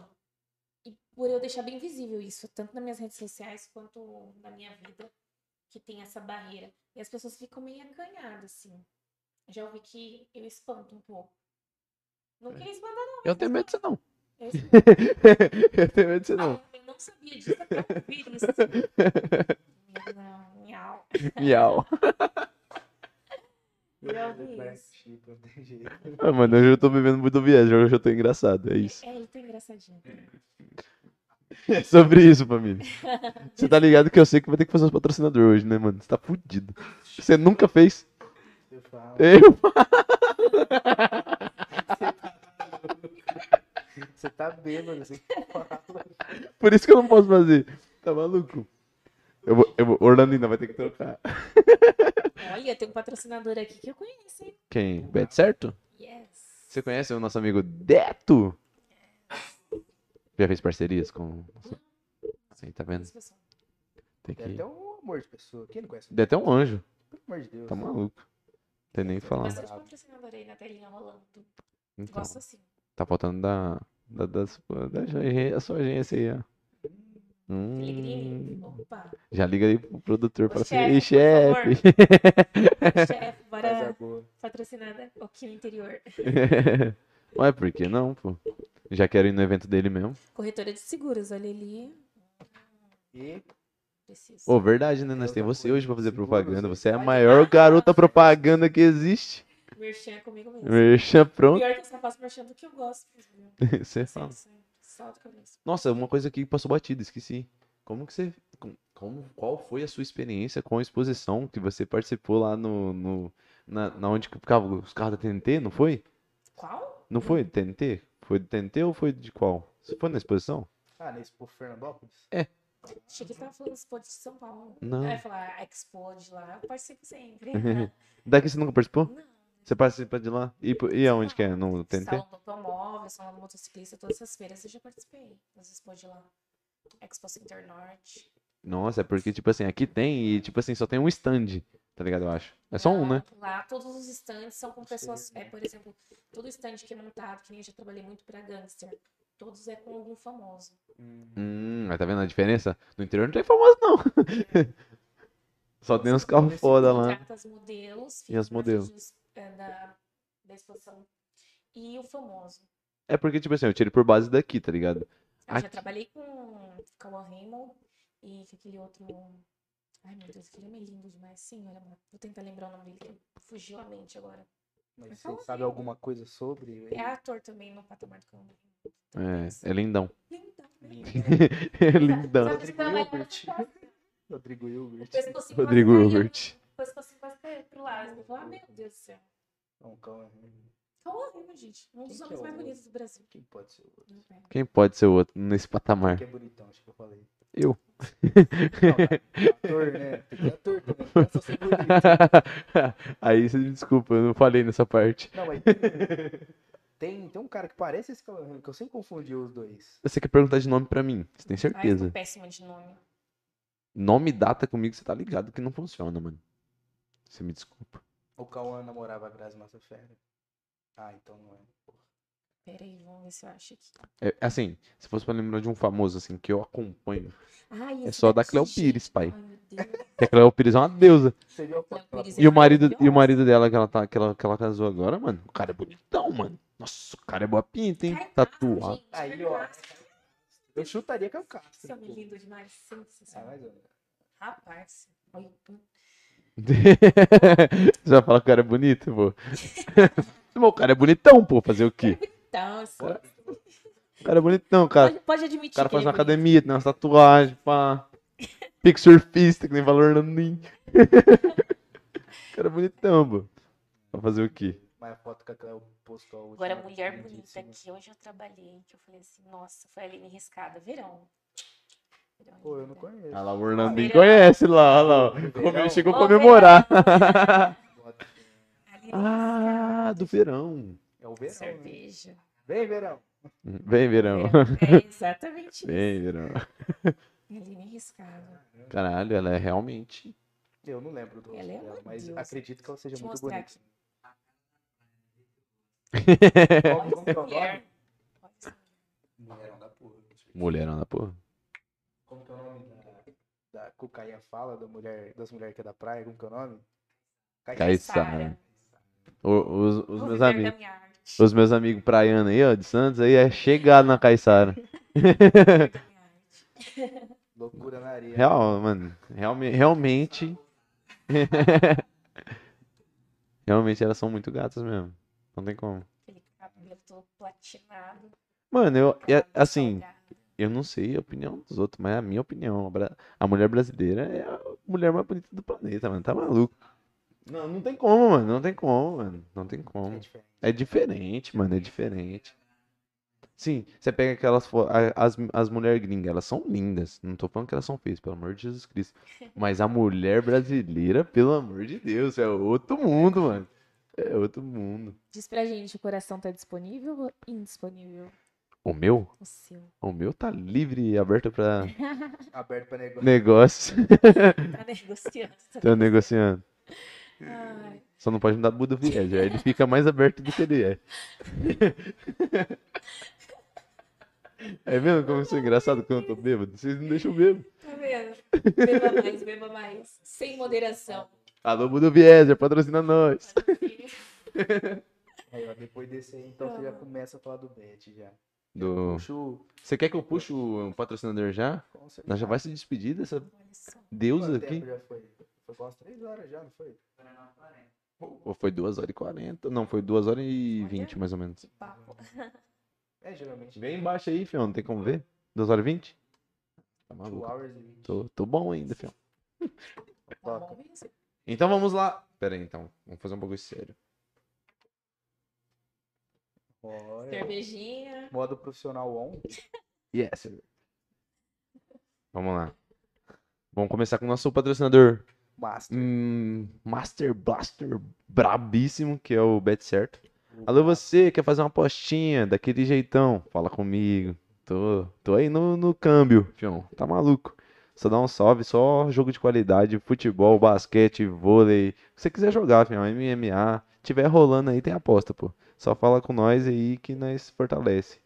E por eu deixar bem visível isso, tanto nas minhas redes sociais quanto na minha vida, que tem essa barreira. E as pessoas ficam meio acanhadas, assim. Já ouvi que eu espanto um pouco. Não queria espantar, não. Eu tenho medo disso, não. Eu eu tenho medo disso, não. Ah, eu não sabia disso até ouvir isso. Não, miau. Miau. Eu. Ah, mano, hoje eu tô bebendo muito viés, hoje eu tô engraçado, é isso. É, ele tá engraçadinho. É sobre isso, família. Você tá ligado que eu sei que vai ter que fazer os patrocinadores hoje, né, mano? Você tá fudido. Você nunca fez. Eu falo. Eu. Você tá bêbado, você fala. Por isso que eu não posso fazer. Tá maluco? Eu vou, eu vou, Orlando ainda vai ter que trocar. Olha, tem um patrocinador aqui que eu conheço, hein? Quem? Bet certo? Yes. Você conhece o nosso amigo Deto? Já fez parcerias com. Sim, tá vendo? Tem É até que. um amor de pessoa. Quem não conhece? Deto é um anjo. Pelo amor de Deus. Tá maluco. Tem nem o que falar. Bastante patrocinador aí na telinha rolando. Então, Gosto assim. tá faltando da. Da, da, da, sua agência- a sua agência aí, ó. Hum, Opa. já liga aí pro produtor pra Ô, ser. Ei, chefe, chefe! Bora boa. patrocinar o Kim Interior. Ué, por que não, pô? Já quero ir no evento dele mesmo. Corretora de seguros, olha ali. E Preciso. Ô, verdade, né? Nós temos você hoje pra fazer seguros, propaganda. hein? Você é a maior garota propaganda que existe. Merchan comigo mesmo. Merchan pronto. Pior que eu só faço merchan do que eu gosto. Você fala. Sim, sim. Do que eu gosto. Nossa, uma coisa que passou batida, esqueci. Como que você. com- Como, qual foi a sua experiência com a exposição que você participou lá no. no na, na onde que ficava os carros da TNT, não foi? Qual? Não foi TNT? Foi do TNT ou foi de qual? Você foi na exposição? Ah, nesse por Fernandópolis? Achei que ele tava falando Expo de São Paulo. Não. Aí falar, a Expo de lá, eu participo sempre. Daqui você nunca participou? Não. Você participa de lá? E, e aonde que é? No TNT? Salão do automóvel, salão do motociclista, todas essas feiras eu já participei. Nas Expo de lá. Expo Center Norte. Nossa, é porque, tipo assim, aqui tem e, tipo assim, só tem um stand, tá ligado? Eu acho. É só um, né? Lá todos os stands são com pessoas. É, por exemplo, todo stand que é montado, que nem eu já trabalhei muito pra gangster. Todos é com algum famoso. Hum, mas tá vendo a diferença? No interior não tem famoso, não. Só tem uns carros foda lá. As modelos. E as modelos. é, da, da exposição. E o famoso. É porque, tipo assim, eu tirei por base daqui, tá ligado? Eu já Aqui. trabalhei com Cauã Raymond e com aquele outro. Ai meu Deus, aquele homem é lindo demais. Sim, olha, vou tentar lembrar o nome dele, que fugiu a mente agora. Mas Fala você sabe aí. alguma coisa sobre? É ator também no patamar do Cauã Raymond. Então. É, é lindão. Lindão, né? é lindão. Sabe que trabalha Hilbert. Rodrigo Hilbert. o pescocinho Rodrigo quase caía, Hilbert. O pescocinho quase caía pro lado. Eu falei, ah, meu Deus do céu. Não, calma. Raymond, gente. Um dos Quem que homens é mais bonitos do Brasil. Quem pode ser o outro? Pera. Quem pode ser o outro nesse patamar? Que é bonitão, acho que eu falei. Eu. Não, ator, né? Ator também. Não só ser bonito. Aí você me desculpa, eu não falei nessa parte. Não, mas tem, tem, um cara que parece esse que eu sempre confundi os dois. Você quer perguntar de nome pra mim? Você tem Ai, eu certeza? péssima de nome. Nome e data comigo, você tá ligado que não funciona, mano. Você me desculpa. O Cauã namorava a Grazi Massafera. Ah, então não é. Porra. Pera aí, vamos ver se eu acho aqui. É, assim, se fosse pra lembrar de um famoso, assim, que eu acompanho, Ai, É só da daqui, Cleo. Pires, pai. Ai, meu Deus. que a Cleo Pires é uma deusa. Pires E o marido, e o marido dela que ela, tá, que, ela, que ela casou agora, mano, o cara é bonitão, mano. Nossa, o cara é boa pinta, hein? Tatuado. Aí, é ó. Eu chutaria que é o Castro. Esse homem lindo demais. Ah, Sensacional. Rapaz. Hum. Você vai falar que o cara é bonito, pô. O cara é bonitão, pô. Fazer o quê? Então, assim, O cara é bonitão, cara. pode, pode admitir O cara que faz é bonito. academia, tem umas tatuagens, pá. Pique surfista, que nem valor. O cara é bonitão, pô. Vai fazer o quê? mas a foto que a Cleo postou. a última, Agora, a mulher bonita lindíssima. que hoje eu trabalhei, que eu falei assim, nossa, foi a Aline Riscada, verão. Pô, eu não conheço. Ah lá, o Orlandinho Verão. conhece lá, olha lá. ele chegou a comemorar. Ali ah, do verão. É o verão, né? Vem, verão. Vem, verão. É exatamente isso. Vem, verão. Ali nem riscado. Caralho, ela é realmente. Eu não lembro do Ela é dela, mas deusa. acredito que ela seja Deixa muito bonita. Como, é nome? mulher. Essa Mulherão da porra. Mulherão da porra. Como que é o nome da, da Cucaia fala da mulher, das mulheres que é da praia? Como que é o nome? Caissara. O- Os, os meus amigos. Os meus amigos praianos aí, ó, de Santos, aí é chegado na arte. Loucura na areia. Real, mano. Realme, realmente. realmente elas são muito gatas mesmo. Não tem como. Aquele cabelo todo platinado. Mano, eu. é, assim, eu não sei a opinião dos outros, mas é a minha opinião. A mulher brasileira é a mulher mais bonita do planeta, mano. Tá maluco. Não, não tem como, mano. Não tem como, mano. Não tem É como. diferente. É diferente, mano. É diferente. Sim, você pega aquelas as, as mulheres gringas, elas são lindas. Não tô falando que elas são feias, pelo amor de Jesus Cristo. Mas a mulher brasileira, pelo amor de Deus, é outro mundo, mano. É outro mundo. Diz pra gente, o coração tá disponível ou indisponível? O meu? O seu. O meu tá livre e aberto pra Aberto pra negócio. negócio. Tá negociando. tá negociando. Ai, Só não pode me dar Buda Viés, aí ele fica mais aberto do que ele é. É mesmo como eu sou engraçado quando eu tô bêbado? Vocês não deixam bêbado. tá vendo? Beba mais, beba mais. Sem moderação. Alô, Buda Vieser, patrocina nós. Aí, ó, depois desse aí, então você já começa a falar do Bet já. Do... Puxa o. Você quer que eu puxe o patrocinador já? com certeza. Nós já vai se despedir dessa deusa aqui? já foi? Foi quase três horas já, não foi? Ou foi 2 horas e 40? Não, foi 2 horas e Olha. 20 mais ou menos. É, geralmente. Vem embaixo aí, fião, não tem como ver? 2 horas e 20? Tá 2 maluco. hours e 20. Tô, tô bom ainda, fião. Tá. Então vamos lá. Pera aí, então. Vamos fazer um bagulho sério. Olha. Cervejinha. Modo profissional on. Yes. Vamos lá. Vamos começar com o nosso patrocinador Master. hum, Master Blaster brabíssimo, que é o Bet Certo. Alô, você quer fazer uma apostinha daquele jeitão? Fala comigo. Tô, tô aí no, no câmbio, fião. Tá maluco? Só dá um salve, só jogo de qualidade, futebol, basquete, vôlei. Se você quiser jogar, fião, MMA, tiver rolando aí, tem aposta, pô. Só fala com nós aí que nós fortalece.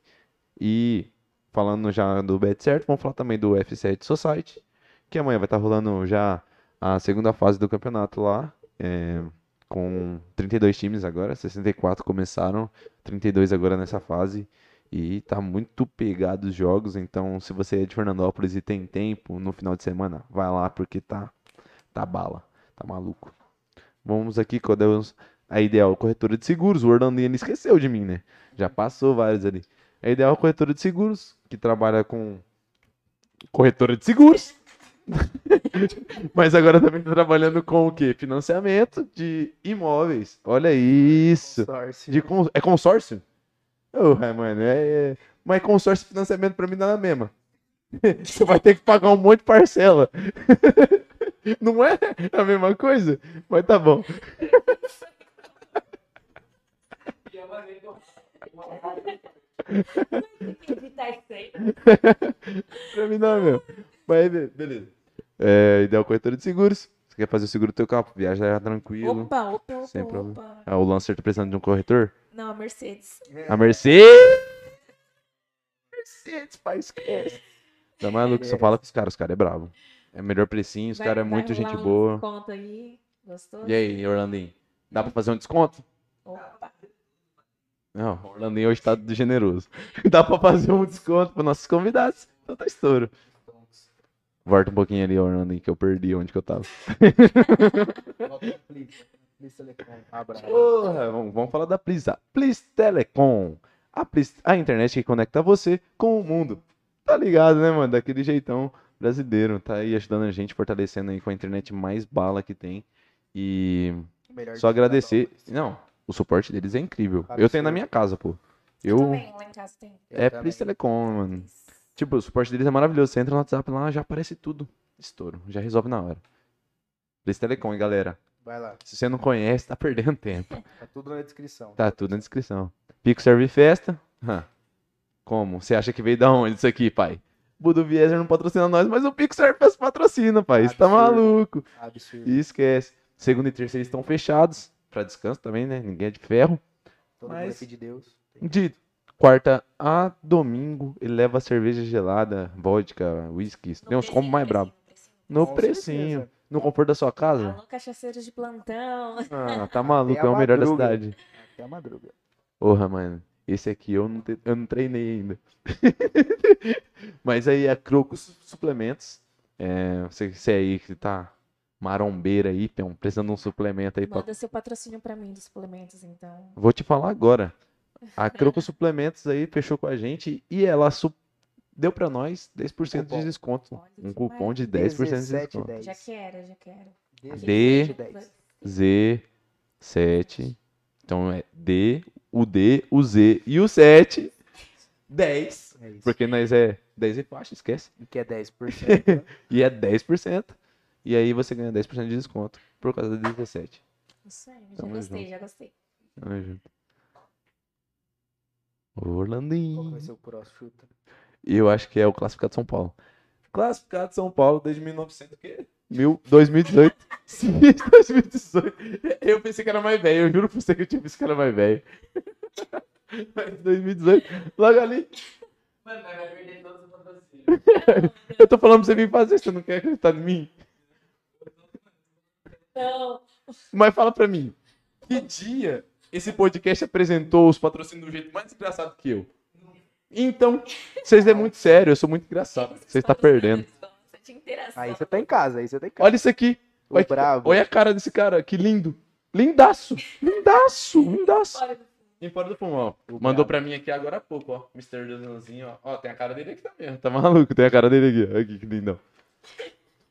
E falando já do Bet Certo, vamos falar também do F7 Society, que amanhã vai estar rolando já a segunda fase do campeonato lá. É, com 32 times agora, 64 começaram, 32 agora nessa fase. E tá muito pegado os jogos, então se você é de Fernandópolis e tem tempo no final de semana, vai lá porque tá tá bala, tá maluco. Vamos aqui com a Ideal Corretora de Seguros, o Orlandinho ele esqueceu de mim, né? Já passou vários ali. A Ideal Corretora de Seguros, que trabalha com corretora de seguros. Mas agora também tá trabalhando com o quê? Financiamento de imóveis. Olha isso. Consórcio. De con- É consórcio? É, mano, é, é- Mas consórcio e financiamento pra mim dá na mesma. Você vai ter que pagar um monte de parcela. Não é a mesma coisa? Mas tá bom. Pra mim dá mesmo. Mas be- beleza. É, ideal corretora de seguros. Você quer fazer o seguro do teu carro? Viajar tranquilo. Opa, opa, opa, Sem problema. opa. Ah, o Lancer tá precisando de um corretor? Não, a Mercedes. A Mercedes! Mercedes, pai, esquece. Tá maluco? Só fala com os caras, os caras é bravo. É melhor precinho, os Vai- caras é vai muito rolar gente um boa. desconto aí. Gostou? E aí, Orlandinho? Dá pra fazer um desconto? Opa. Não, o Orlandinho hoje tá generoso. Dá pra fazer um desconto pros nossos convidados. Então tá estouro. Volta um pouquinho ali, Orlandinho, que eu perdi onde que eu tava. Porra, vamos, vamos falar da Please. A Please Telecom. A, Please- a internet que conecta você com o mundo. Tá ligado, né, mano? Daquele jeitão brasileiro. Tá aí ajudando a gente, fortalecendo aí com a internet mais bala que tem. E Melhor só de agradecer. Fernandópolis. Não, o suporte deles é incrível. Eu tenho na minha casa, pô. Eu Eu. também, lá em casa tem. É. Please Telecom, mano. Tipo, o suporte deles é maravilhoso. Você entra no WhatsApp lá, já aparece tudo. Estouro. Já resolve na hora. Blitz Telecom, hein, galera. Vai lá. Se você não conhece, tá perdendo tempo. Tá tudo na descrição. Tá tudo na descrição. Pico Serve Festa. Hã. Como? Você acha que veio da onde isso aqui, pai? Budo Vieser não patrocina nós, mas o Pico Serve Festa patrocina, pai. Você tá maluco. Absurdo. E esquece. Segunda e terceira estão fechados. Pra descanso também, né? Ninguém é de ferro. Todo é Mas- de Deus. De quarta a domingo, ele leva cerveja gelada, vodka, whisky. Tem uns combos mais bravos. No Com precinho. certeza. No conforto da sua casa. Alô, cachaceiros de plantão. Ah, tá maluco, é o melhor da cidade. Até a madruga. Porra, mano. Esse aqui eu não, te- eu não treinei ainda. Mas aí a Crocus Suplementos. É, você, você aí que tá marombeira aí, peão, precisando de um suplemento aí pra Manda seu patrocínio pra mim dos suplementos, então. Vou te falar agora. A Croco Suplementos aí fechou com a gente e ela su- deu pra nós 10% Cupom. de desconto. Olha Um cupom de maravilha. 10% de 17, desconto. 10. Já quero, já quero. 17, 10. Z7. Então é D, o D, o Z e o 7. 10. É. Porque nós é 10 e faixa, esquece. E que é 10%. né? E é 10%. E aí você ganha 10% de desconto por causa do 17. Isso aí, já gostei, junto. já gostei. Tamo junto. Qual Orlandinho. que vai ser o próximo chuta? E eu acho que é o classificado de São Paulo. Classificado de São Paulo desde 1900 o quê? Mil, 2018. Sim, 2018. Eu pensei que era mais velho. Eu juro pra você que eu tinha visto que era mais velho. Mas 2018. Logo ali. Mano, vai perder todos os patrocínios. Eu tô falando pra você vir fazer. Você não quer acreditar em mim? Não, Mas fala pra mim. Que dia esse podcast apresentou os patrocínios do jeito mais engraçado que eu? Então, vocês é muito sério. Eu sou muito engraçado. Você tá perdendo. Bastante interação. Aí você tá em casa, aí você tá em casa. Olha isso aqui. o Olha, bravo. olha a cara desse cara, que lindo. Lindaço, lindaço, lindaço. Fora do pulmão. O Mandou brabo. pra mim aqui agora há pouco, ó. Mr. Duzãozinho, ó. Ó, tem a cara dele aqui também. ó. Tá maluco? Tem a cara dele aqui. Olha aqui, que lindão.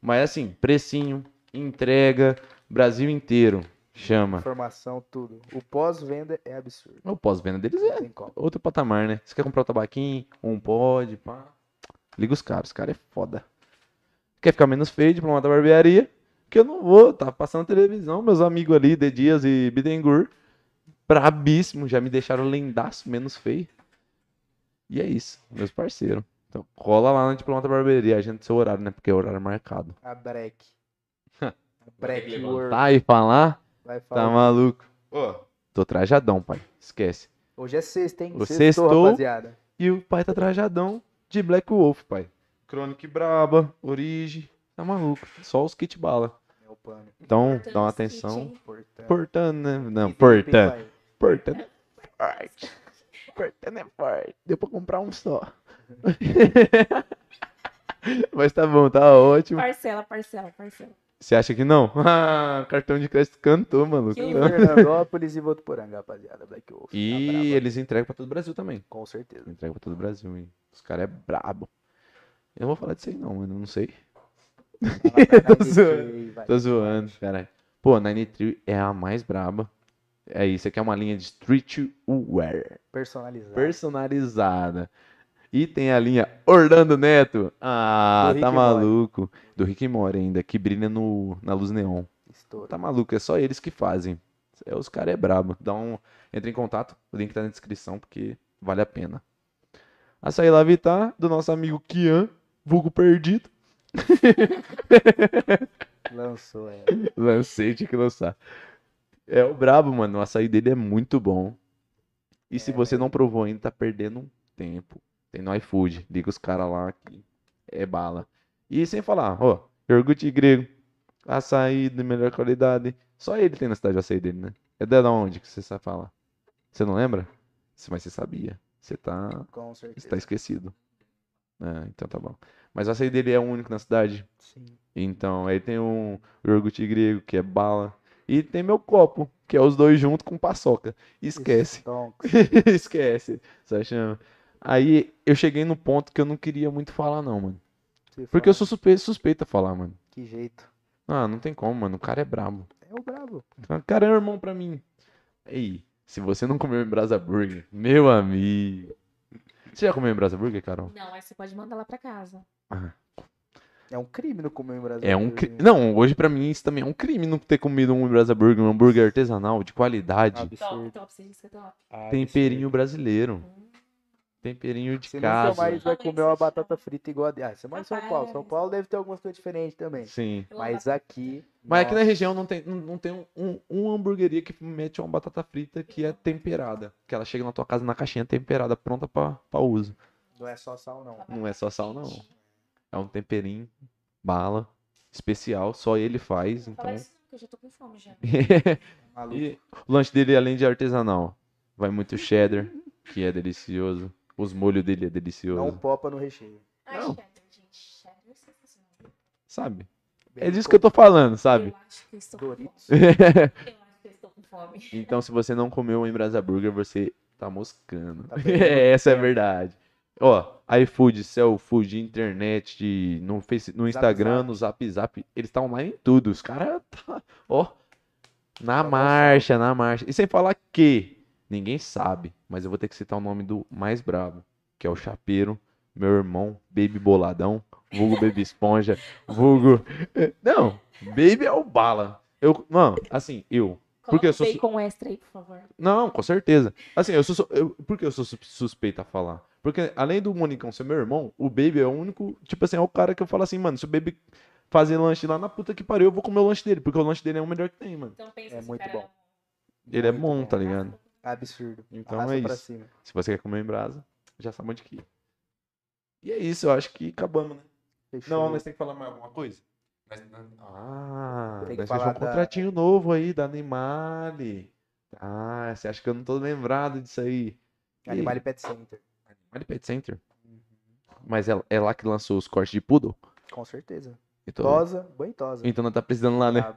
Mas assim, precinho, entrega, Brasil inteiro. Chama. Informação, tudo. O pós-venda é absurdo. O pós-venda deles é outro patamar, né? Você quer comprar o tabaquinho, um pod, pá. Liga os caras, os caras é foda. Quer ficar menos feio, diplomata da barbearia? Que eu não vou, tá passando televisão, meus amigos ali, De Dias e Bidengur, brabíssimo, já me deixaram lendaço, menos feio. E é isso, meus parceiros. Então, cola lá na diplomata da barbearia, a gente seu horário, né? Porque é horário marcado. A break. A break world. Tá e falar, Vai tá falar. maluco. Ô, tô trajadão, pai, esquece. Hoje é sexta, hein? O Sextou, sextou. rapaziada. E o pai tá trajadão de Black Wolf, pai. Chronic Braba, Origem, tá maluco. Só os kit bala. É o pano. Então, Importante dá uma atenção. hein? Portanto. Portando, né? Não, portando. Portando é forte. Portando é forte. Deu pra comprar um só. Mas tá bom, tá ótimo. Parcela, parcela, parcela. Você acha que não? Ah, cartão de crédito cantou, maluco. Que Em louco. Fernandópolis e Votuporanga, rapaziada. Black Wolf. Tá E braba. eles entregam pra todo o Brasil também. Com certeza. Entrega pra todo o Brasil, hein? Os caras é brabo. Eu não vou falar disso aí não, mano. Não sei. Tô zoando. Vai. Tô zoando, caralho. Pô, a Nine Tree é a mais braba. É isso aqui é uma linha de streetwear. Personalizado. Personalizada. E tem a linha Orlando Neto. Ah, tá maluco. Do Rick e Morty ainda, que brilha no, na luz neon. Estouro. Tá maluco, é só eles que fazem. É, os caras é brabo. Dá um... Entra em contato, o link tá na descrição, porque vale a pena. Açaí Lavitar, do nosso amigo Kian, vulgo perdido. Lançou, é. Lancei, tinha que lançar. É o brabo, mano. O açaí dele é muito bom. E se É, você velho. não provou ainda, tá perdendo um tempo. Tem no iFood. Liga os caras lá que é bala. E sem falar, ó, iogurte grego, açaí de melhor qualidade. Só ele tem na cidade o açaí dele, né? É da onde que você sabe falar? Você não lembra? Mas você sabia. Você tá, Com você certeza. tá esquecido. Ah, então tá bom. Mas o açaí dele é o único na cidade. Sim. Então, aí tem um iogurte grego, que é bala. E tem meu copo, que é os dois juntos com paçoca. Esquece. Esquece. Só chama. Aí eu cheguei no ponto que eu não queria muito falar, não, mano. Você Porque eu sou suspeito, suspeito a falar, mano. Que jeito. Ah, não tem como, mano. O cara é brabo. É o brabo. O cara é um irmão pra mim. Ei, se você não comeu em Brasa Burger, meu amigo. Você já comeu em Brasa Burger, Carol? Não, aí você pode mandar lá pra casa. É um crime não comer em Brasil. É um crime. Não, hoje pra mim isso também é um crime não ter comido um Brasa Burger, um hambúrguer artesanal de qualidade. Top, Absurdo. top, você disse que é top. Temperinho brasileiro. Temperinho de não casa. mais vai comer uma você batata frita igual a de... Ah, você mora em São. Paulo. São Paulo deve ter algumas coisas diferentes também. Sim. Mas aqui. Mas aqui na nossa, região não tem, não, não tem um, um, uma hamburgueria que mete uma batata frita que é temperada. Que ela chega na tua casa na caixinha temperada, pronta pra, pra uso. Não é só sal, não. Não é só sal, não. É um temperinho, bala, especial, só ele faz, então. isso eu já tô com fome já. E o lanche dele, além de artesanal, vai muito cheddar, que é delicioso. Os molhos dele é Não delicioso. popa no recheio. Ai, Não. cheddar, gente. Cheddar é sensacional. Sabe? É disso que eu tô falando, sabe? Eu acho que eu estou com fome. Doritos. Eu acho que eu estou com fome. Então, se você não comeu em Brasa Burger, você tá moscando. Tá perdendo Essa é a verdade. Ó, iFood, Cellfood, internet, no, face, no Instagram, Zap. no Zap Zap, eles estão online em tudo. Os caras tá, ó, na Promoção. marcha, na marcha. E sem falar que ninguém sabe, mas eu vou ter que citar o nome do mais brabo, que é o Chapeiro, meu irmão, Baby Boladão, vulgo Baby Esponja, vulgo... Não, Baby é o bala. Eu, não, assim, eu, Porque eu sou bacon extra aí, por favor. não, com certeza. Assim, eu sou. Eu, por que eu sou sus- suspeito a falar? Porque além do Monicão ser meu irmão, o Baby é o único. Tipo assim, é o cara que eu falo assim, mano, se o Baby fazer lanche lá na puta que pariu, eu vou comer o lanche dele, porque o lanche dele é o melhor que tem, mano. Então pensa É muito cara bom. Ele é bom, tá ligado? Absurdo. Então Arrasta é isso. Se você quer comer em brasa, já sabe onde que ir. E é isso, eu acho que acabamos, né? Fechou. Não, nós temos que falar mais alguma coisa? Nós- Ah, Tem que nós fechamos um da- contratinho novo aí da Animale. Ah, você acha que eu não tô lembrado disso aí? E aí? Animal Pet Center. Animale Pet Center. Mas é, é lá que lançou os cortes de poodle? Com certeza. Então, Tosa, bem tosa. então nós tá precisando lá, né?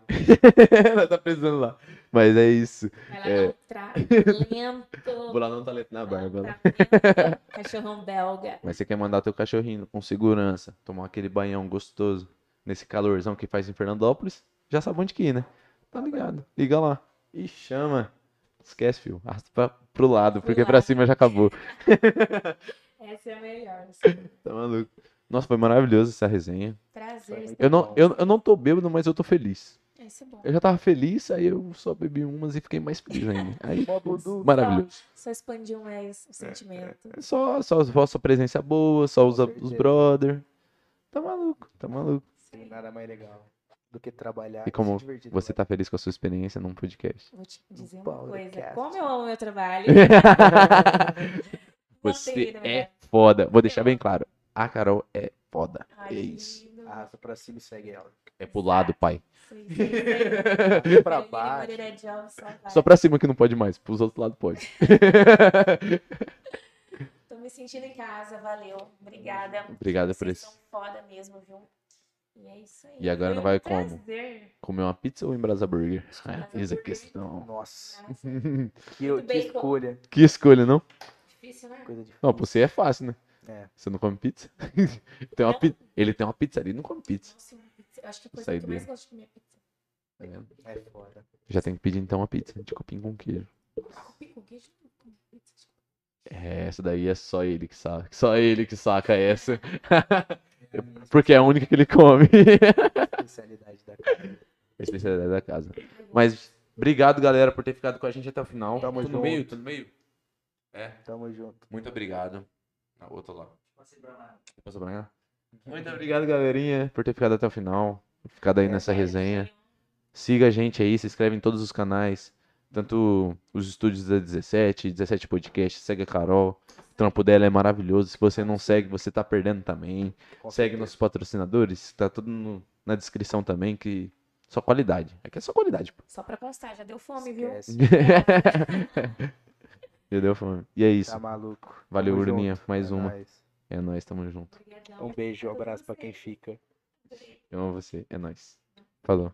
Nós tá precisando lá. Mas é isso. Vai lá É. dar um tratamento. Vou lá não talento na barba. tratamento. Cachorrão belga. Mas você quer mandar teu cachorrinho com segurança, tomar aquele banhão gostoso, nesse calorzão que faz em Fernandópolis, já sabe onde que ir, né? Tá ligado? Liga lá. E chama. Esquece, filho. Arrasta pra, pro lado, Pro porque lado. pra cima já acabou. Essa é a melhor. Tá maluco. Nossa, foi maravilhoso essa resenha. Prazer. Eu não, eu, eu não tô bêbado, mas eu tô feliz. Esse é bom. Eu já tava feliz, aí eu só bebi umas e fiquei mais feliz ainda. Aí, maravilhoso. Só expandiu mais o sentimento. É Só, só, só sua presença boa, só os, os brother. Tá maluco, tá maluco. Tem nada mais legal do que trabalhar E como. Você tá feliz com a sua experiência num podcast? Vou te dizer uma Paulo coisa. Como eu amo meu trabalho. Você vida é foda. Vou deixar bem claro. A Carol é foda. Ai, É isso. lindo. Arrasta pra cima e segue ela. É pro lado, pai. Sei, sei, sei. pra baixo. Job, só pra cima que não pode mais. Pros outros lados pode. Tô me sentindo em casa, valeu. Obrigada. Obrigado por isso. foda mesmo, viu? E é isso aí. E agora não vai como? prazer. Comer uma pizza ou em Brasa Burger? Ah, Brasa Eis a Burger. questão. Nossa, que, que escolha. Que escolha, não? difícil, né? Coisa difícil. Não, pra você é fácil, né? É. Você não come pizza? tem uma pi... Ele tem uma pizzaria e não come pizza. Nossa, uma pizza. Eu acho que a coisa que eu mais gosto de comer é pizza. Tá vendo? É foda. Já tem que pedir então uma pizza de cupim com queijo. Cupim com queijo. É, essa daí é só ele que saca. Só ele que saca essa. É a Porque é a única que ele come. especialidade da casa. a especialidade da casa. Mas obrigado, galera, por ter ficado com a gente até o final. Tamo Tô no junto. meio, tô no meio. É, Tamo junto. muito obrigado. Na outra lá. Passei pra brancar? Muito obrigado, galerinha, por ter ficado até o final. Ficado aí nessa resenha. Siga a gente aí, se inscreve em todos os canais. Tanto os estúdios da 17, 17 Podcast, segue a Carol. O trampo dela é maravilhoso. Se você não segue, você tá perdendo também. Segue nossos patrocinadores, tá tudo no- na descrição também, que só qualidade. Aqui é só qualidade, pô. Só pra constar, já deu fome, viu? Esquece. Meu Deus, fome. E é isso. Tá maluco. Valeu, Tamo Urninha, junto. mais É uma. nóis. É nóis, tamo junto. Um beijo, um abraço pra quem fica. Eu amo você, é nóis. Falou.